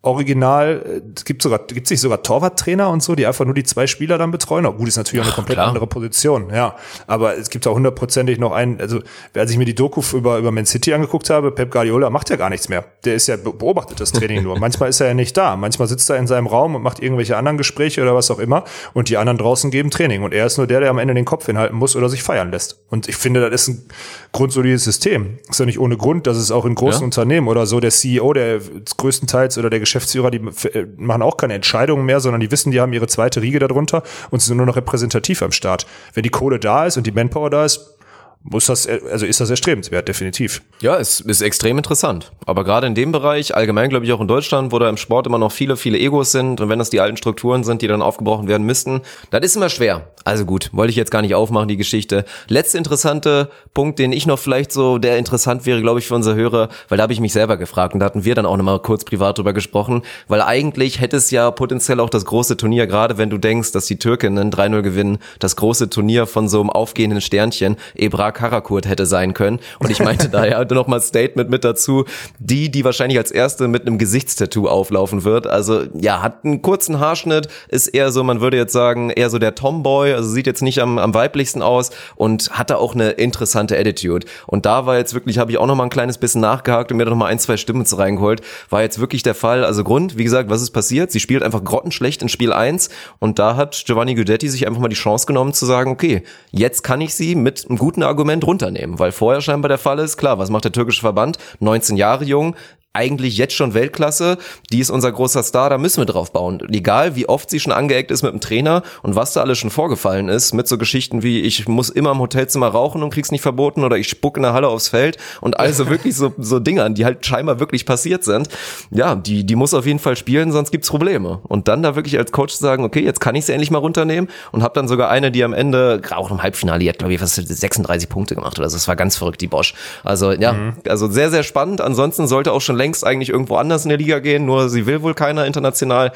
original, äh, es gibt sogar, gibt sich sogar Torwarttrainer und so, die einfach nur die zwei Spieler dann betreuen. Auch gut, ist natürlich auch eine komplett Klar. andere Position, ja. Aber es gibt auch hundertprozentig noch einen, also, als ich mir die Doku über, über Man City angeguckt habe, Pep Guardiola macht ja gar nichts mehr. Der ist ja, beobachtet das Training nur. Manchmal ist er ja nicht da. Manchmal sitzt er in seinem Raum und macht irgendwelche anderen Gespräche oder was auch immer. Und die anderen draußen geben Training. Und er ist nur der, der am Ende den Kopf hinhalten muss oder sich feiern lässt. Und ich finde, das ist ein grundsolides System. Ist ja nicht ohne Grund, dass es auch in großen ja. Unternehmen oder so der CEO, der größtenteils oder der Geschäftsführer, die äh, machen auch keine Entscheidungen mehr, sondern die wissen, die haben ihre zweite Riege darunter und sind nur noch repräsentativ am Start. Wenn die Kohle da ist und die Manpower da ist, muss das, also ist das erstrebenswert, definitiv. Ja, es ist extrem interessant. Aber gerade in dem Bereich, allgemein glaube ich auch in Deutschland, wo da im Sport immer noch viele, viele Egos sind und wenn das die alten Strukturen sind, die dann aufgebrochen werden müssten, das ist immer schwer. Also gut, wollte ich jetzt gar nicht aufmachen, die Geschichte. Letzte interessante Punkt, den ich noch vielleicht so, der interessant wäre, glaube ich, für unsere Hörer, weil da habe ich mich selber gefragt und da hatten wir dann auch nochmal kurz privat drüber gesprochen, weil eigentlich hätte es ja potenziell auch das große Turnier, gerade wenn du denkst, dass die Türkinnen 3-0 gewinnen, das große Turnier von so einem aufgehenden Sternchen, Ebra Karakurt hätte sein können. Und ich meinte daher noch mal Statement mit dazu, die, die wahrscheinlich als erste mit einem Gesichtstattoo auflaufen wird. Also ja, hat einen kurzen Haarschnitt, ist eher so, man würde jetzt sagen, eher so der Tomboy, also sieht jetzt nicht am, am weiblichsten aus und hatte auch eine interessante Attitude. Und da war jetzt wirklich, habe ich auch noch mal ein kleines bisschen nachgehakt und mir noch mal ein, zwei Stimmen zu reingeholt, war jetzt wirklich der Fall. Also Grund, wie gesagt, was ist passiert? Sie spielt einfach grottenschlecht in Spiel 1 und da hat Giovanni Guidetti sich einfach mal die Chance genommen zu sagen, okay, jetzt kann ich sie mit einem guten Argument runternehmen, weil vorher scheinbar der Fall ist, klar, was macht der türkische Verband? 19 Jahre jung, eigentlich jetzt schon Weltklasse, die ist unser großer Star, da müssen wir drauf bauen. egal, wie oft sie schon angeeckt ist mit dem Trainer und was da alles schon vorgefallen ist, mit so Geschichten wie, ich muss immer im Hotelzimmer rauchen und krieg's nicht verboten oder ich spuck in der Halle aufs Feld und also wirklich so, so Dingern, die halt scheinbar wirklich passiert sind. Ja, die, die muss auf jeden Fall spielen, sonst gibt's Probleme. Und dann da wirklich als Coach zu sagen, okay, jetzt kann ich sie endlich mal runternehmen und hab dann sogar eine, die am Ende, auch im Halbfinale, die hat glaube ich fast 36 Punkte gemacht oder so. Das war ganz verrückt, die Bosch. Also ja, mhm. also sehr, sehr spannend. Ansonsten sollte auch schon längst längst eigentlich irgendwo anders in der Liga gehen, nur sie will wohl keiner international.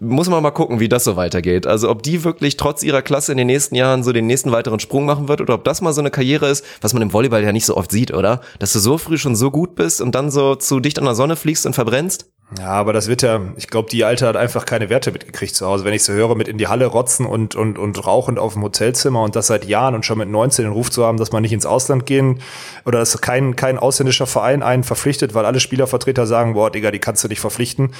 Muss man mal gucken, wie das so weitergeht. Also ob die wirklich trotz ihrer Klasse in den nächsten Jahren so den nächsten weiteren Sprung machen wird oder ob das mal so eine Karriere ist, was man im Volleyball ja nicht so oft sieht, oder? Dass du so früh schon so gut bist und dann so zu dicht an der Sonne fliegst und verbrennst. Ja, aber das wird ja, ich glaube, die Alte hat einfach keine Werte mitgekriegt zu Hause. Wenn ich so höre, mit in die Halle rotzen und, und, und rauchend auf dem Hotelzimmer und das seit Jahren und schon mit 19 den Ruf zu haben, dass man nicht ins Ausland gehen oder dass kein, kein ausländischer Verein einen verpflichtet, weil alle Spielervertreter sagen, boah, Digga, die kannst du nicht verpflichten.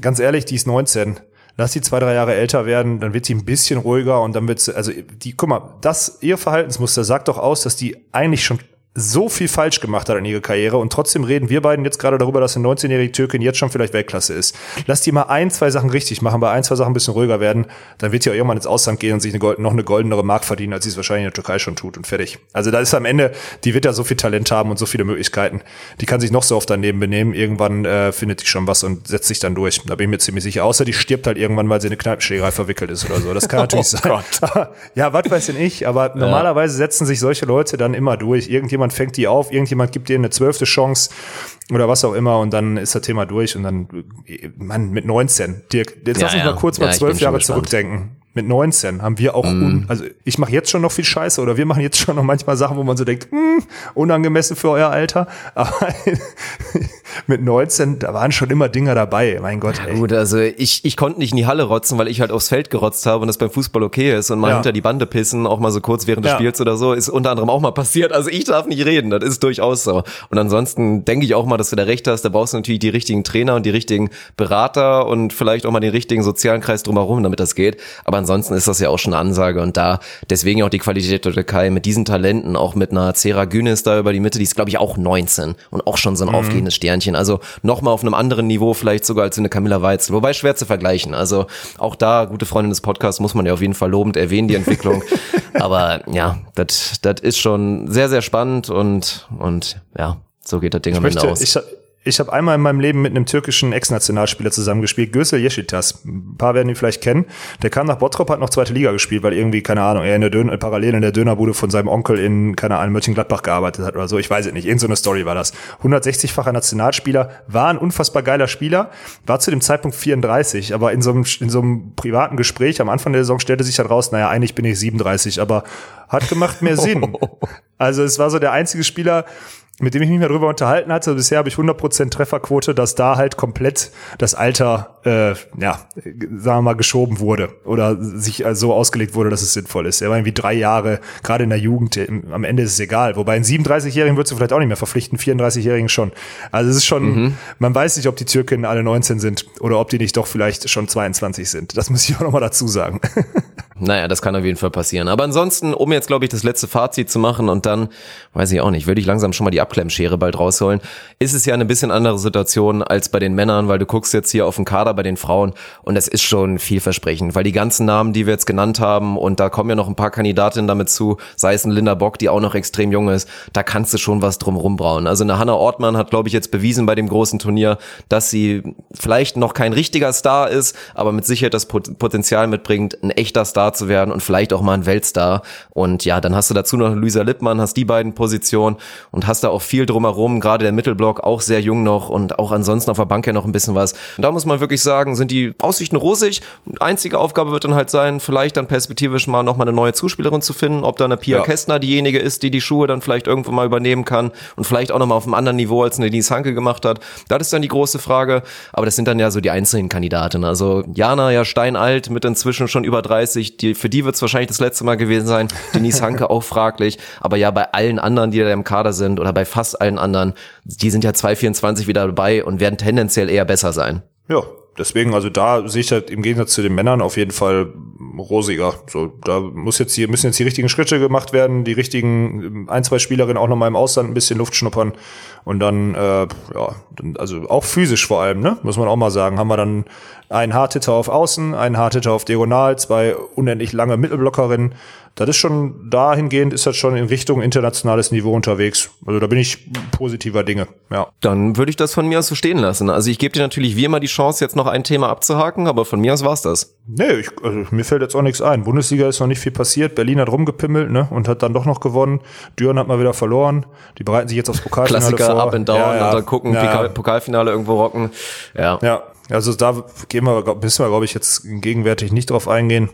Ganz ehrlich, die ist 19 lass die zwei, drei Jahre älter werden, dann wird sie ein bisschen ruhiger und dann wird sie, also die, guck mal, das, ihr Verhaltensmuster sagt doch aus, dass die eigentlich schon so viel falsch gemacht hat in ihrer Karriere und trotzdem reden wir beiden jetzt gerade darüber, dass eine 19-jährige Türkin jetzt schon vielleicht Weltklasse ist. Lass die mal ein, zwei Sachen richtig machen, bei ein, zwei Sachen ein bisschen ruhiger werden, dann wird sie auch irgendwann ins Ausland gehen und sich eine, noch eine goldenere Mark verdienen, als sie es wahrscheinlich in der Türkei schon tut und fertig. Also da ist am Ende, die wird ja so viel Talent haben und so viele Möglichkeiten. Die kann sich noch so oft daneben benehmen, irgendwann äh, findet die schon was und setzt sich dann durch. Da bin ich mir ziemlich sicher. Außer die stirbt halt irgendwann, weil sie in eine Kneipenschlägerei verwickelt ist oder so. Das kann natürlich oh sein. ja, was weiß denn ich, aber ja. normalerweise setzen sich solche Leute dann immer durch. Irgendjemand fängt die auf, irgendjemand gibt dir eine zwölfte Chance oder was auch immer und dann ist das Thema durch und dann, Mann, mit 19. Dirk, jetzt ja, lass uns ja. mal kurz mal zwölf Jahre zurückdenken. Mit 19 haben wir auch, mm. also ich mache jetzt schon noch viel Scheiße oder wir machen jetzt schon noch manchmal Sachen, wo man so denkt, hm, unangemessen für euer Alter. Aber mit 19, da waren schon immer Dinger dabei, mein Gott. Ja, gut, also ich, ich konnte nicht in die Halle rotzen, weil ich halt aufs Feld gerotzt habe und das beim Fußball okay ist und mal ja. hinter die Bande pissen, auch mal so kurz während des ja. Spiels oder so, ist unter anderem auch mal passiert. Also ich darf nicht reden, das ist durchaus so. Und ansonsten denke ich auch mal, dass du da recht hast, da brauchst du natürlich die richtigen Trainer und die richtigen Berater und vielleicht auch mal den richtigen sozialen Kreis drumherum, damit das geht. Aber ansonsten ist das ja auch schon eine Ansage und da deswegen auch die Qualität der Türkei mit diesen Talenten, auch mit einer Cera Günis da über die Mitte, die ist glaube ich auch 19 und auch schon so ein mhm. aufgehendes Sternchen. Also nochmal auf einem anderen Niveau vielleicht sogar als eine Camilla Weitzel, wobei schwer zu vergleichen. Also auch da, gute Freundin des Podcasts, muss man ja auf jeden Fall lobend erwähnen, die Entwicklung. Aber ja, das ist schon sehr, sehr spannend und, und ja, so geht das Ding am Ende aus. Ich, ich habe einmal in meinem Leben mit einem türkischen Ex-Nationalspieler zusammengespielt, Gösel Yeşiltas. Ein paar werden ihn vielleicht kennen. Der kam nach Bottrop, hat noch zweite Liga gespielt, weil irgendwie, keine Ahnung, er in der Dön parallel in der Dönerbude von seinem Onkel in, keine Ahnung, Mönchengladbach gearbeitet hat oder so. Ich weiß es nicht. Irgend so eine Story war das. 160-facher Nationalspieler, war ein unfassbar geiler Spieler, war zu dem Zeitpunkt 34, aber in so einem, in so einem privaten Gespräch am Anfang der Saison stellte sich dann raus, naja, eigentlich bin ich 37, aber hat gemacht mehr Sinn. Also es war so der einzige Spieler, mit dem ich mich mal drüber unterhalten hatte. Bisher habe ich 100% Trefferquote, dass da halt komplett das Alter, äh, ja, sagen wir mal, geschoben wurde oder sich so ausgelegt wurde, dass es sinnvoll ist. Er war irgendwie drei Jahre, gerade in der Jugend, am Ende ist es egal. Wobei einen 37-Jährigen würdest du vielleicht auch nicht mehr verpflichten, 34-Jährigen schon. Also es ist schon, mhm. man weiß nicht, ob die Türken alle 19 sind oder ob die nicht doch vielleicht schon 22 sind. Das muss ich auch nochmal dazu sagen. Naja, das kann auf jeden Fall passieren. Aber ansonsten, um jetzt, glaube ich, das letzte Fazit zu machen und dann, weiß ich auch nicht, würde ich langsam schon mal die Abklemmschere bald rausholen, ist es ja eine bisschen andere Situation als bei den Männern, weil du guckst jetzt hier auf den Kader bei den Frauen und das ist schon vielversprechend, weil die ganzen Namen, die wir jetzt genannt haben und da kommen ja noch ein paar Kandidatinnen damit zu, sei es ein Linda Bock, die auch noch extrem jung ist, da kannst du schon was drum rumbrauen. Also eine Hannah Ortmann hat, glaube ich, jetzt bewiesen bei dem großen Turnier, dass sie vielleicht noch kein richtiger Star ist, aber mit Sicherheit das Potenzial mitbringt, ein echter Star zu werden und vielleicht auch mal ein Weltstar. Und ja, dann hast du dazu noch Luisa Lippmann, hast die beiden Positionen und hast da auch viel drumherum, gerade der Mittelblock auch sehr jung noch und auch ansonsten auf der Bank ja noch ein bisschen was. Und da muss man wirklich sagen, sind die Aussichten rosig. Einzige Aufgabe wird dann halt sein, vielleicht dann perspektivisch mal nochmal eine neue Zuspielerin zu finden, ob da eine Pia ja. Kästner diejenige ist, die die Schuhe dann vielleicht irgendwann mal übernehmen kann und vielleicht auch nochmal auf einem anderen Niveau als eine Denise Hanke gemacht hat. Das ist dann die große Frage. Aber das sind dann ja so die einzelnen Kandidaten. Also Jana ja steinalt mit inzwischen schon über 30, die, für die wird es wahrscheinlich das letzte Mal gewesen sein. Denise Hanke auch fraglich. Aber ja, bei allen anderen, die da im Kader sind oder bei fast allen anderen, die sind ja 224 wieder dabei und werden tendenziell eher besser sein. Ja, deswegen, also da sehe ich halt im Gegensatz zu den Männern auf jeden Fall rosiger. So, da muss jetzt hier, müssen jetzt die richtigen Schritte gemacht werden, die richtigen ein, zwei Spielerinnen auch noch mal im Ausland ein bisschen Luft schnuppern und dann, äh, ja, also auch physisch vor allem, ne? Muss man auch mal sagen, haben wir dann einen Hardhitter auf Außen, einen Hardhitter auf Diagonal, zwei unendlich lange Mittelblockerinnen das ist schon dahingehend ist das schon in Richtung internationales Niveau unterwegs. Also da bin ich positiver Dinge. Ja. Dann würde ich das von mir aus so stehen lassen. Also ich gebe dir natürlich wie immer die Chance, jetzt noch ein Thema abzuhaken, aber von mir aus war's das. Nee, ich, also mir fällt jetzt auch nichts ein. Bundesliga ist noch nicht viel passiert. Berlin hat rumgepimmelt, ne, und hat dann doch noch gewonnen. Düren hat mal wieder verloren. Die bereiten sich jetzt aufs Pokalfinale Klassiker vor. up and down ja, ja. und dann gucken, ja. Pokalfinale irgendwo rocken. Ja. Ja. Also da gehen wir, müssen wir, glaube ich, jetzt gegenwärtig nicht drauf eingehen.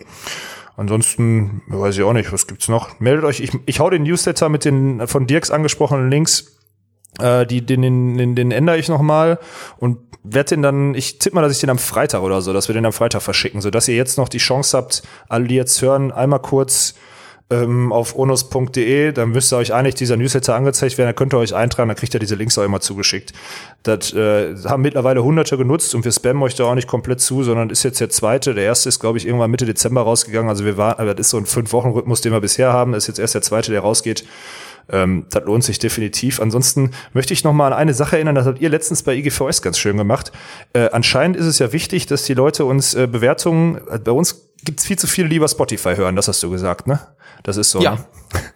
Ansonsten weiß ich auch nicht, was gibt's noch. Meldet euch, ich, ich hau den Newsletter mit den von Dirks angesprochenen Links, äh, die, den, den, den, ändere ich nochmal und werde den dann, ich tippe mal, dass ich den am Freitag oder so, dass wir den am Freitag verschicken, sodass ihr jetzt noch die Chance habt, alle, die jetzt hören, einmal kurz ähm, auf onus.de, dann müsste euch eigentlich dieser Newsletter angezeigt werden, dann könnt ihr euch eintragen, dann kriegt ihr diese Links auch immer zugeschickt. Das äh, haben mittlerweile hunderte genutzt und wir spammen euch da auch nicht komplett zu, sondern ist jetzt der zweite. Der erste ist, glaube ich, irgendwann Mitte Dezember rausgegangen. Also wir waren, aber das ist so ein Fünf-Wochen-Rhythmus, den wir bisher haben. Ist jetzt erst der zweite, der rausgeht. Ähm, das lohnt sich definitiv. Ansonsten möchte ich noch mal an eine Sache erinnern, das habt ihr letztens bei IGVS ganz schön gemacht. Äh, anscheinend ist es ja wichtig, dass die Leute uns äh, Bewertungen, äh, bei uns gibt's viel zu viele, die über Spotify hören, das hast du gesagt, ne? Das ist so. Ja. Ne?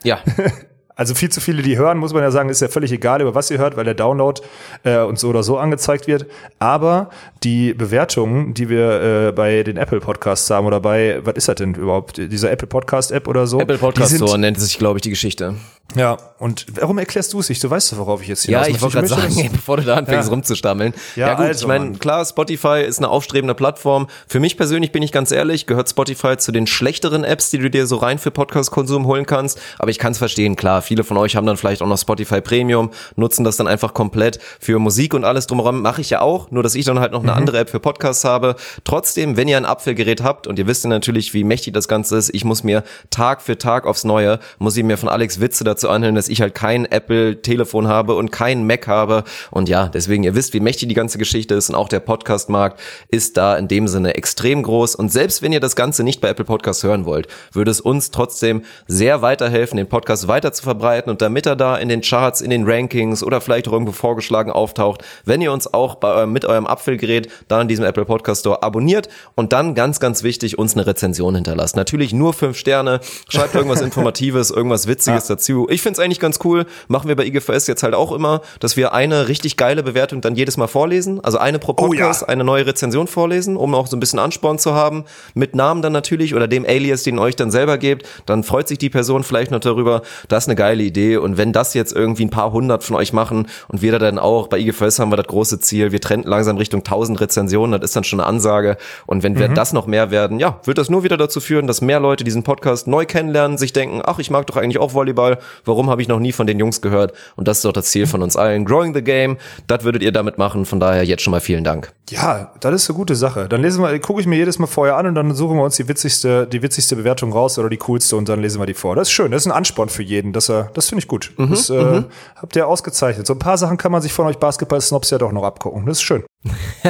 Ja. Also viel zu viele, die hören, muss man ja sagen, ist ja völlig egal, über was ihr hört, weil der Download äh, uns so oder so angezeigt wird. Aber die Bewertungen, die wir äh, bei den Apple Podcasts haben oder bei, was ist das denn überhaupt, dieser Apple Podcast App oder so? Apple Podcast Store nennt sich, glaube ich, die Geschichte. Ja, und warum erklärst du es nicht? Du weißt doch, worauf ich jetzt hier Ja, ich wollte gerade sagen, ey, bevor du da anfängst ja. rumzustammeln. Ja, ja gut, also, ich meine, klar, Spotify ist eine aufstrebende Plattform. Für mich persönlich bin ich ganz ehrlich, gehört Spotify zu den schlechteren Apps, die du dir so rein für Podcast-Konsum holen kannst. Aber ich kann es verstehen, klar, viele von euch haben dann vielleicht auch noch Spotify Premium, nutzen das dann einfach komplett für Musik und alles drumherum. Mache ich ja auch, nur dass ich dann halt noch eine mhm. andere App für Podcasts habe. Trotzdem, wenn ihr ein Apfelgerät habt und ihr wisst ja natürlich, wie mächtig das Ganze ist, ich muss mir Tag für Tag aufs Neue, muss ich mir von Alex Witze dazu anhören, dass ich halt kein Apple-Telefon habe und kein Mac habe. Und ja, deswegen, ihr wisst, wie mächtig die ganze Geschichte ist und auch der Podcast-Markt ist da in dem Sinne extrem groß. Und selbst wenn ihr das Ganze nicht bei Apple Podcasts hören wollt, würde es uns trotzdem sehr weiterhelfen, den Podcast weiter zu verbreiten und damit er da in den Charts, in den Rankings oder vielleicht auch irgendwo vorgeschlagen auftaucht, wenn ihr uns auch bei eurem, mit eurem Apfelgerät da in diesem Apple Podcast Store abonniert und dann ganz, ganz wichtig, uns eine Rezension hinterlasst. Natürlich nur fünf Sterne, schreibt irgendwas Informatives, irgendwas Witziges ja. dazu. Ich finde es eigentlich ganz cool. Machen wir bei IGVS jetzt halt auch immer, dass wir eine richtig geile Bewertung dann jedes Mal vorlesen. Also eine pro Podcast, oh ja. eine neue Rezension vorlesen, um auch so ein bisschen Ansporn zu haben. Mit Namen dann natürlich oder dem Alias, den euch dann selber gebt. Dann freut sich die Person vielleicht noch darüber. Das ist eine geile Idee. Und wenn das jetzt irgendwie ein paar hundert von euch machen und wir da dann auch, bei IGVS haben wir das große Ziel, wir trenden langsam Richtung 1000 Rezensionen, das ist dann schon eine Ansage. Und wenn wir mhm. das noch mehr werden, ja, wird das nur wieder dazu führen, dass mehr Leute diesen Podcast neu kennenlernen, sich denken, ach, ich mag doch eigentlich auch Volleyball. Warum habe ich noch nie von den Jungs gehört. Und das ist doch das Ziel von uns allen. Growing the Game, das würdet ihr damit machen. Von daher jetzt schon mal vielen Dank. Ja, das ist eine gute Sache. Dann lesen wir, gucke ich mir jedes Mal vorher an und dann suchen wir uns die witzigste, die witzigste Bewertung raus oder die coolste und dann lesen wir die vor. Das ist schön. Das ist ein Ansporn für jeden. Das, äh, das finde ich gut. Mhm, das äh, mhm. habt ihr ausgezeichnet. So ein paar Sachen kann man sich von euch Basketball-Snobs ja doch noch abgucken. Das ist schön.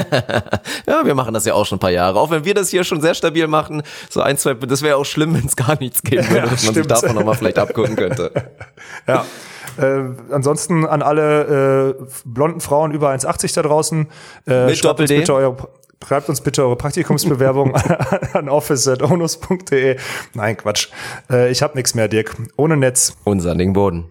ja, wir machen das ja auch schon ein paar Jahre. Auch wenn wir das hier schon sehr stabil machen, so ein, zwei, das wäre auch schlimm, wenn es gar nichts geben würde, ja, dass man sich davon nochmal vielleicht abgucken könnte. ja. Äh, ansonsten an alle äh, blonden Frauen über 1,80 da draußen. Äh, Mit Doppel D. Schreibt uns bitte eure Praktikumsbewerbung an office.onus.de. Nein, Quatsch. Äh, ich habe nichts mehr, Dirk. Ohne Netz. Und sandigen Boden.